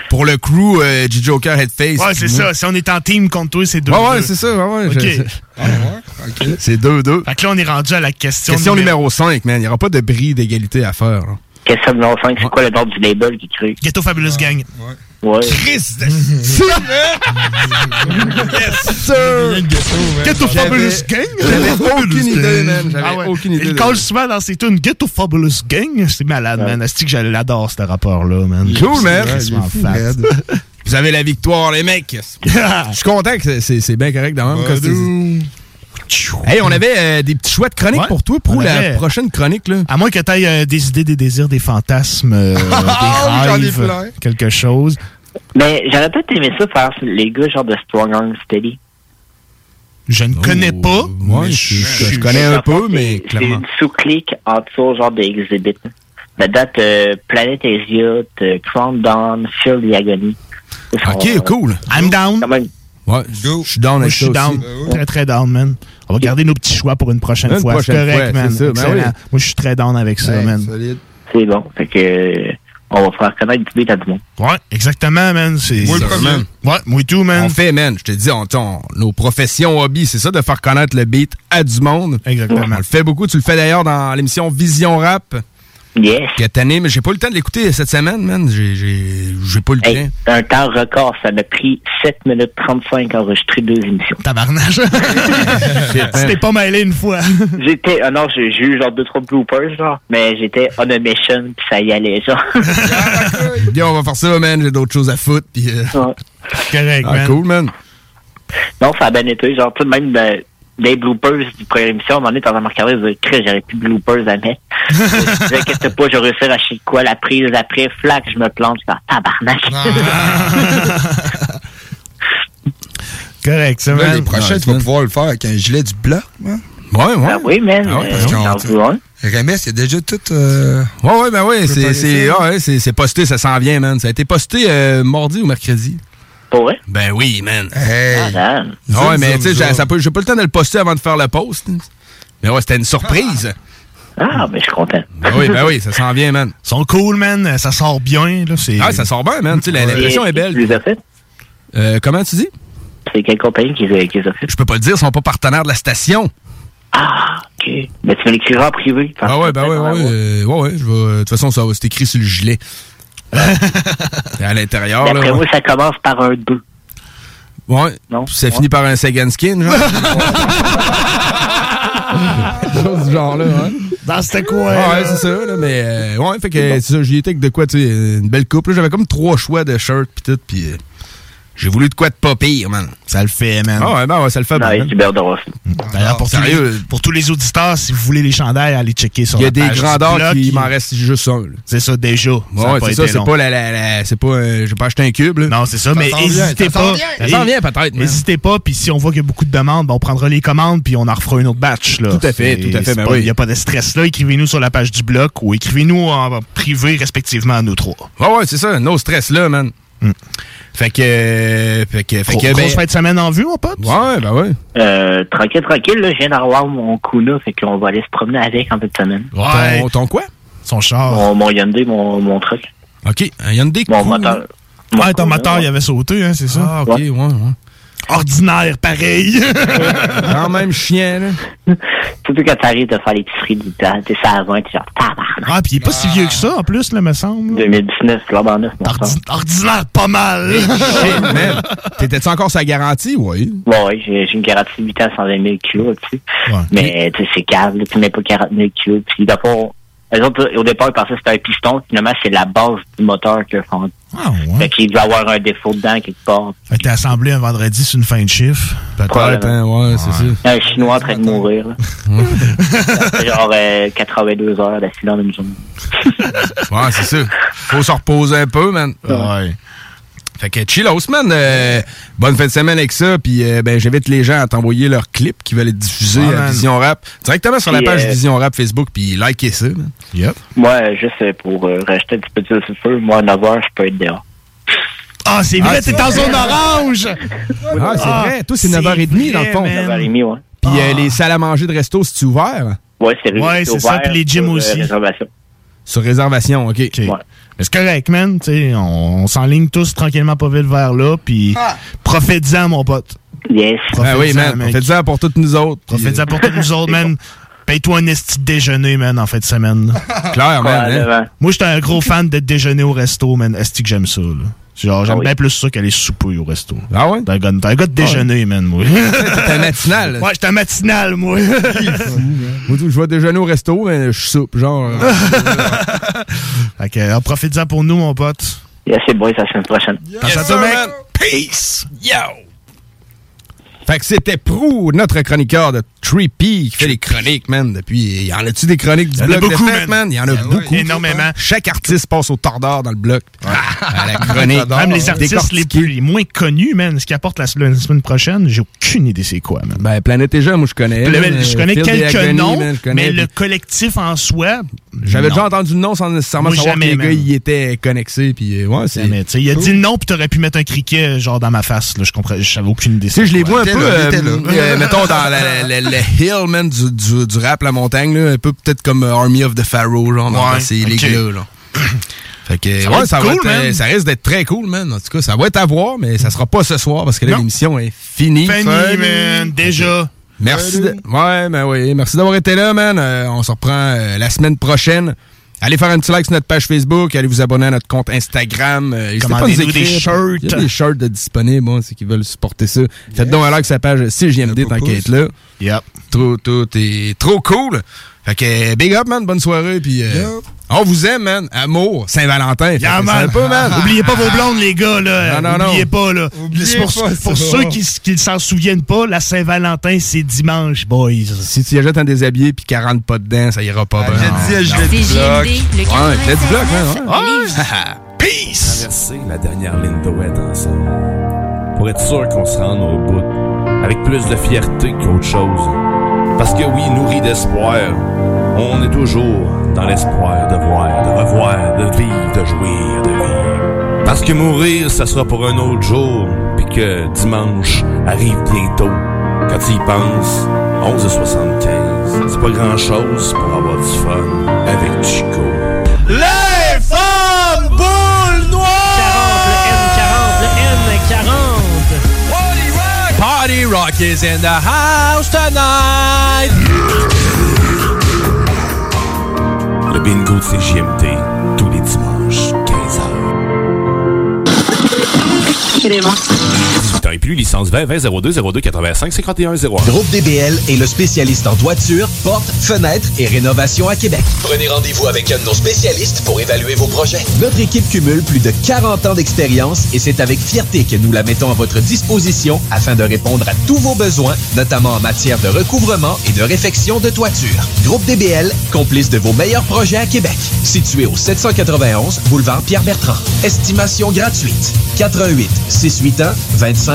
pour le crew euh, G-Joker Headface. Ouais, c'est ça. Si on est en team contre toi, c'est 2 Ouais, ouais, c'est ça. Ouais, ouais, Ok. je- ouais? Ok. C'est 2-2. Fait que là, on est rendu à la question, Question numéro 5, man. Il n'y aura pas de bris d'égalité à faire. là. Question numéro 5, c'est quoi le nom du label qui crée? Ghetto Fabulous Gang. Ouais. Chris de *laughs* Yes, sir! Ghetto Fabulous Gang? J'avais aucune idée, man. J'avais Ah ouais. aucune idée. Il de- colle souvent dans ses tunes Ghetto Fabulous Gang. C'est malade, man. Est-ce que je l'adore, ce rapport-là, man? Cool, man. *laughs* Vous avez la victoire, les mecs. *laughs* Je suis content que c'est- c'est bien correct dans même. C'est-. Hey, on avait euh, des petits choix de chroniques Ouais. pour toi pour On la avait- prochaine chronique. Là. À moins que tu aies des idées, des désirs, des fantasmes, euh, *laughs* Ah, des ai plein. quelque chose. Mais j'aurais peut-être aimé ça faire les gars genre de Strong Arm Steady. Je ne connais pas. Ouais, je, je- je connais un peu, mais C'est clairement. une sous-clique en dessous, genre d'exhibit. La date euh, Planet Asia, euh, Crown Dawn, Fear the Agony. Ok, cool. I'm down. Quand même. Ouais, je je suis down avec je suis ça down. aussi. Très, très down, man. On va garder nos petits choix pour une prochaine Une fois. Prochaine correct, fois, man. ça, ben oui. Moi, je suis très down avec ça, man. solide. C'est bon. Fait que on va faire connaître du beat à du monde. Ouais, exactement, man. C'est Moi, le ça, premier. man. Ouais, moi tout, man. On fait, man, je te dis, on, on- nos professions hobby, c'est ça, de faire connaître le beat à du monde. Exactement. On le fait beaucoup. Tu le fais d'ailleurs dans l'émission Vision Rap. Yes. Que t'as mais j'ai pas eu le temps de l'écouter cette semaine, man. J'ai- J'ai j'ai pas eu le Hey, un temps record, ça m'a pris 7 minutes 35 à enregistrer deux émissions. Tabarnage. *laughs* tu t'es pas mêlé une fois. J'étais, ah non, j'ai j'ai eu genre deux, trois bloopers, genre, mais j'étais on a mission, puis ça y allait, genre. *laughs* temps. Bien, on va faire ça, man. J'ai d'autres choses à foutre. Puis, euh, Ouais. Correct, ah, man. cool, man. Non, ça a bien été, genre, tout de même, ben, des bloopers du première émission, à un moment donné, t'en as marqué, je disais, j'aurais plus de bloopers à mettre. *laughs* je disais, qu'est-ce que pas, j'ai réussi à acheter quoi, la prise après, flac, je me plante, je suis comme, tabarnak. *laughs* Correct, ça, man. les prochains, tu vas pouvoir le faire avec un gilet du bloc, man. Ouais, ouais. Ah oui, man, Ah ouais, euh. Remes, il y a déjà tout. euh, Ouais, ouais, ben ouais, ah c'est posté, ça s'en vient, man. Ça a été posté euh, mardi ou mercredi. Pour vrai? Ben oui, man. Hey. Ah. Ah ouais, mais tu sais, j'ai ça peut- j'ai pas le temps de le poster avant de faire le post. Mais ouais, c'était une surprise. Ah, ben, je suis content. Ben oui, ben oui, ça s'en vient, man. Ils sont cool, man. Ça sort bien. Là, c'est... Ah, ça sort bien, man. Tu sais, la- l'impression est Tu belle. les as fait? Euh, comment tu dis? C'est quelle compagnie qui les a, qui les a fait? Je peux pas le dire, ils sont pas partenaires de la station. Ah, ok. Mais tu me l'écriras en privé. Ah ouais, ben ouais, ouais, euh, ouais, ouais, je vais, de toute façon, ça va, c'est écrit sur le gilet. *laughs* à l'intérieur. D'après ouais. moi, ça commence par un 2. Ouais. Ça finit par un second skin, genre. *laughs* Chose du genre, là, ouais. Dans c'était quoi? Ouais, c'est ça, là, mais euh, ouais, fait que c'est ça, j'y étais avec de quoi, tu sais, une belle coupe. J'avais comme trois choix de shirts pis tout, pis euh, j'ai voulu de quoi de pas pire, man. Ça le fait, man. Ah ouais, ben ouais, ça le fait. Ouais, man. D'ailleurs, pour, tous les, sérieux. pour tous les auditeurs, si vous voulez les chandails, allez checker sur Il y a des grandeurs qui m'en reste juste un. C'est ça, déjà. Ça Ouais, c'est ça, c'est pas la, la, la- c'est pas, euh, j'ai pas acheté un cube, là. Non, c'est ça, mais n'hésitez pas. Ça s'en vient, peut-être, man. N'hésitez pas, puis si on voit qu'il y a beaucoup de demandes, ben, on prendra les commandes, puis on en refera une autre batch. Là. Tout à fait, tout à fait, ben oui. Il n'y a pas de stress là. Écrivez-nous sur la page du blog ou écrivez-nous en privé, respectivement, à nous trois. Ouais, ouais, c'est ça, no stress là, man. Fait que, euh, fait que, fait Gros- que, ben, grosse fin de semaine en vue, mon pote? Ouais, ben ouais. Euh, tranquille, tranquille, là, je viens d'avoir mon Kuna, fait qu'on va aller se promener avec en fin de semaine. Ouais. Ton, ton quoi? Son char. Mon, mon Hyundai, mon, mon truck. OK, un Hyundai Mon cool. moteur. Ouais, ton moteur, il avait sauté, hein, c'est ça? Ah, OK, ouais, ouais. Ordinaire, pareil. *laughs* Quand même chien, là. Surtout quand t'arrives de faire l'épicerie du temps, t'es ça avant, t'es genre, tabarnak. Ah, puis il est pas si vieux que ça, en plus, là, me semble. 2019, club en neuf, mon sang. Ordinaire, pas mal. T'étais-tu encore sa garantie? Oui. Bon, ouais, j'ai j'ai une garantie de 8 ans, 120 000 kilos, tu sais. Mais, tu sais, c'est calme, là, tu mets pas 40 000 kilos. Puis, d'abord, les autres, au départ, ils pensaient que c'était un piston. Finalement, c'est la base du moteur que font. Ah, ouais. Fait qu'il doit avoir un défaut dedans quelque part. Fait que t'es assemblé un vendredi sur une fin de chiffre. Peut-être, hein, ouais, c'est ça. Un Chinois en train de mourir, là. *laughs* Genre euh, 82 heures d'affilée dans une journée. Ouais, c'est ça. Faut se reposer un peu, man. Ouais. Fait que chillos, man. Euh, bonne fin de semaine avec ça. Puis euh, ben, j'invite les gens à t'envoyer leurs clips qui veulent être diffusés Ouais, à man. Vision Rap. Directement sur la page euh, Vision Rap Facebook. Puis likez ça, man. Yep. Moi, juste euh, pour euh, rajouter un petit peu le feu, moi, à 9 heures, je peux être dehors. Ah, c'est vrai, Ah, t'es c'est en zone orange. Ah, c'est vrai. Toi, c'est 9h30 dans le fond. vrai, man. 9h30, ouais. Puis euh, les salles à manger de resto, c'est ouvert? Ouais, c'est Ouais, c'est ça, puis les gyms aussi. réservation. Sur réservation, OK. Mais c'est correct, man. T'sais, on on s'enligne tous tranquillement pas vite vers là, puis profite-en, mon pote. Yes. Ah oui, man. ça pour toutes nous autres. Profite-en pour tous nous autres, man. *laughs* Paye-toi un esti de déjeuner, man, en fin de semaine. euh, *laughs* Clair, man. hein? Moi, j'étais un gros fan de déjeuner au resto, man. Esti que j'aime ça, là. Genre, j'aime Ah oui. bien plus ça qu'aller souper au resto. Ah ouais? T'es un un gars de déjeuner, man, moi. *laughs* T'es un matinal. Ouais, j'étais un matinal, moi. Moi, tout, je vais déjeuner au resto, mais je soupe, genre. euh, *laughs* fait que, euh, profite-en pour nous, mon pote. Yes, c'est bon, la semaine prochaine. À Yes, sir, man. Peace! Yo! Fait que c'était Prou, notre chroniqueur de Trippy, qui fait les chroniques, man, depuis... Y en a-tu des chroniques du Il y en a bloc beaucoup, de fête, man. man? Il y en a Ah ouais, beaucoup. énormément. Chaque artiste passe au tordeur dans le bloc. À la chronique. Même les artistes les, plus, les moins connus, man, ce qu'ils apportent la, la semaine prochaine, j'ai aucune idée c'est quoi, man. Ben, Planète Déjà, moi, je connais. Le- man, je connais quelques noms, man, connais, mais le collectif en soi. J'avais déjà entendu le nom sans nécessairement Moi, savoir jamais, que les man. gars y étaient connexés. Puis, euh, ouais, c'est. Jamais, tu sais, il a dit le nom, puis t'aurais pu mettre un criquet, genre, dans ma face, là, je comprends, j'avais aucune idée. Tu sais, je les vois peu, euh, euh, mettons, dans la- la- la- le hill, man, du, du, du rap, la montagne, là, un peu peut-être comme euh, Army of the Pharaoh, genre, dans Ouais, ces ok. ligues-là, là. Fait que, Ça ouais, va être ça, cool, va être, euh, man. ça risque d'être très cool, man. En tout cas, ça va être à voir, mais ça sera pas ce soir parce que là, l'émission est finie. Fanny, man, déjà. Merci. de- Ouais, ben oui. Merci d'avoir été là, man. Euh, on se reprend euh, la semaine prochaine. Allez faire un petit like sur notre page Facebook. Allez vous abonner à notre compte Instagram. Euh, Commandez-nous des écrire. shirts. Il y a des shirts de disponibles, bon, c'est qu'ils veulent supporter ça. Faites donc un like sur la page CGMD, t'inquiète là. Yep. Trop, tout est trop cool. Fait que, big up, man. Bonne soirée. Puis, euh, on vous aime, man. Amour, Saint-Valentin. Yeah, man. pas, man. *laughs* Oubliez pas vos blondes, les gars, là. Non, non, non. Oubliez pas, là. Oubliez C'est pour, pas pour ceux qui, qui s'en souviennent pas, la Saint-Valentin, c'est dimanche, boys. Si tu y achètes un déshabillé puis 40 pas dedans, ça ira pas bien. j'ai dit, Non. je l'ai dit bloc. le Ouais, je l'ai dit bloc, hein, ouais. Peace! Traverser la dernière ligne de ouette ensemble. Pour être sûr qu'on se rende au bout. Avec plus de fierté qu'autre chose. Parce que oui, nourri d'espoir, on est toujours dans l'espoir de voir, de revoir, de vivre, de jouir, de vivre. Parce que mourir, ça sera pour un autre jour. Puis que dimanche arrive bientôt. Quand tu y penses, 11h75. C'est pas grand chose pour avoir du fun avec Chico. Les femmes boules noires! 40, le N40, le N40. Party Rock is in the house tonight bingo de CJMD tous les dimanches, 15h. Tranquillement. 18 ans et plus, licence 20 20 02 02 85 51 01. Groupe DBL est le spécialiste en toiture, portes, fenêtres et rénovation à Québec. Prenez rendez-vous avec un de nos spécialistes pour évaluer vos projets. Notre équipe cumule plus de 40 ans d'expérience et c'est avec fierté que nous la mettons à votre disposition afin de répondre à tous vos besoins, notamment en matière de recouvrement et de réfection de toiture. Groupe DBL, complice de vos meilleurs projets à Québec. Situé au 791 boulevard Pierre-Bertrand. Estimation gratuite. 88 681 25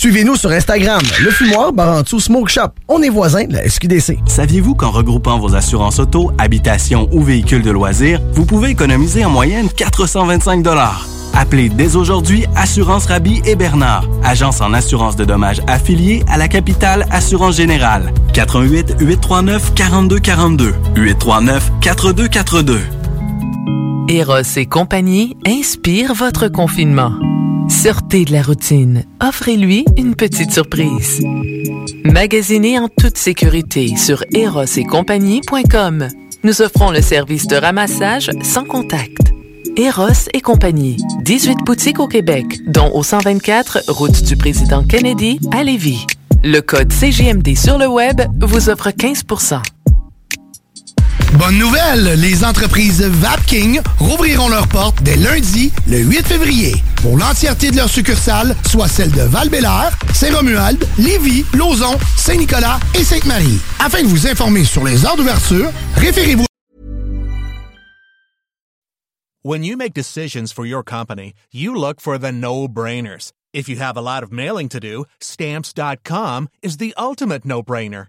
Suivez-nous sur Instagram, le fumoir Barantou Smoke Shop. On est voisins de la SQDC. Saviez-vous qu'en regroupant vos assurances auto, habitation ou véhicules de loisirs, vous pouvez économiser en moyenne 425 Appelez dès aujourd'hui Assurance Rabi et Bernard, agence en assurance de dommages affiliée à la capitale Assurance Générale. 88 839 4242 839 4242. Eros et compagnie inspire votre confinement. Sortez de la routine. Offrez-lui une petite surprise. Magasinez en toute sécurité sur erosetcompagnie.com. Nous offrons le service de ramassage sans contact. Eros et compagnie. 18 boutiques au Québec, dont au 124 route du président Kennedy à Lévis. Le code CGMD sur le web vous offre 15 Bonne nouvelle, les entreprises Vapking rouvriront leurs portes dès lundi, le 8 février, pour l'entièreté de leurs succursales, soit celles de val Saint-Romuald, Lévis, Lauson, Saint-Nicolas et Sainte-Marie. Afin de vous informer sur les heures d'ouverture, référez-vous When you make decisions for your company, you look for the no-brainers. If you have a lot of mailing to do, stamps.com is the ultimate no-brainer.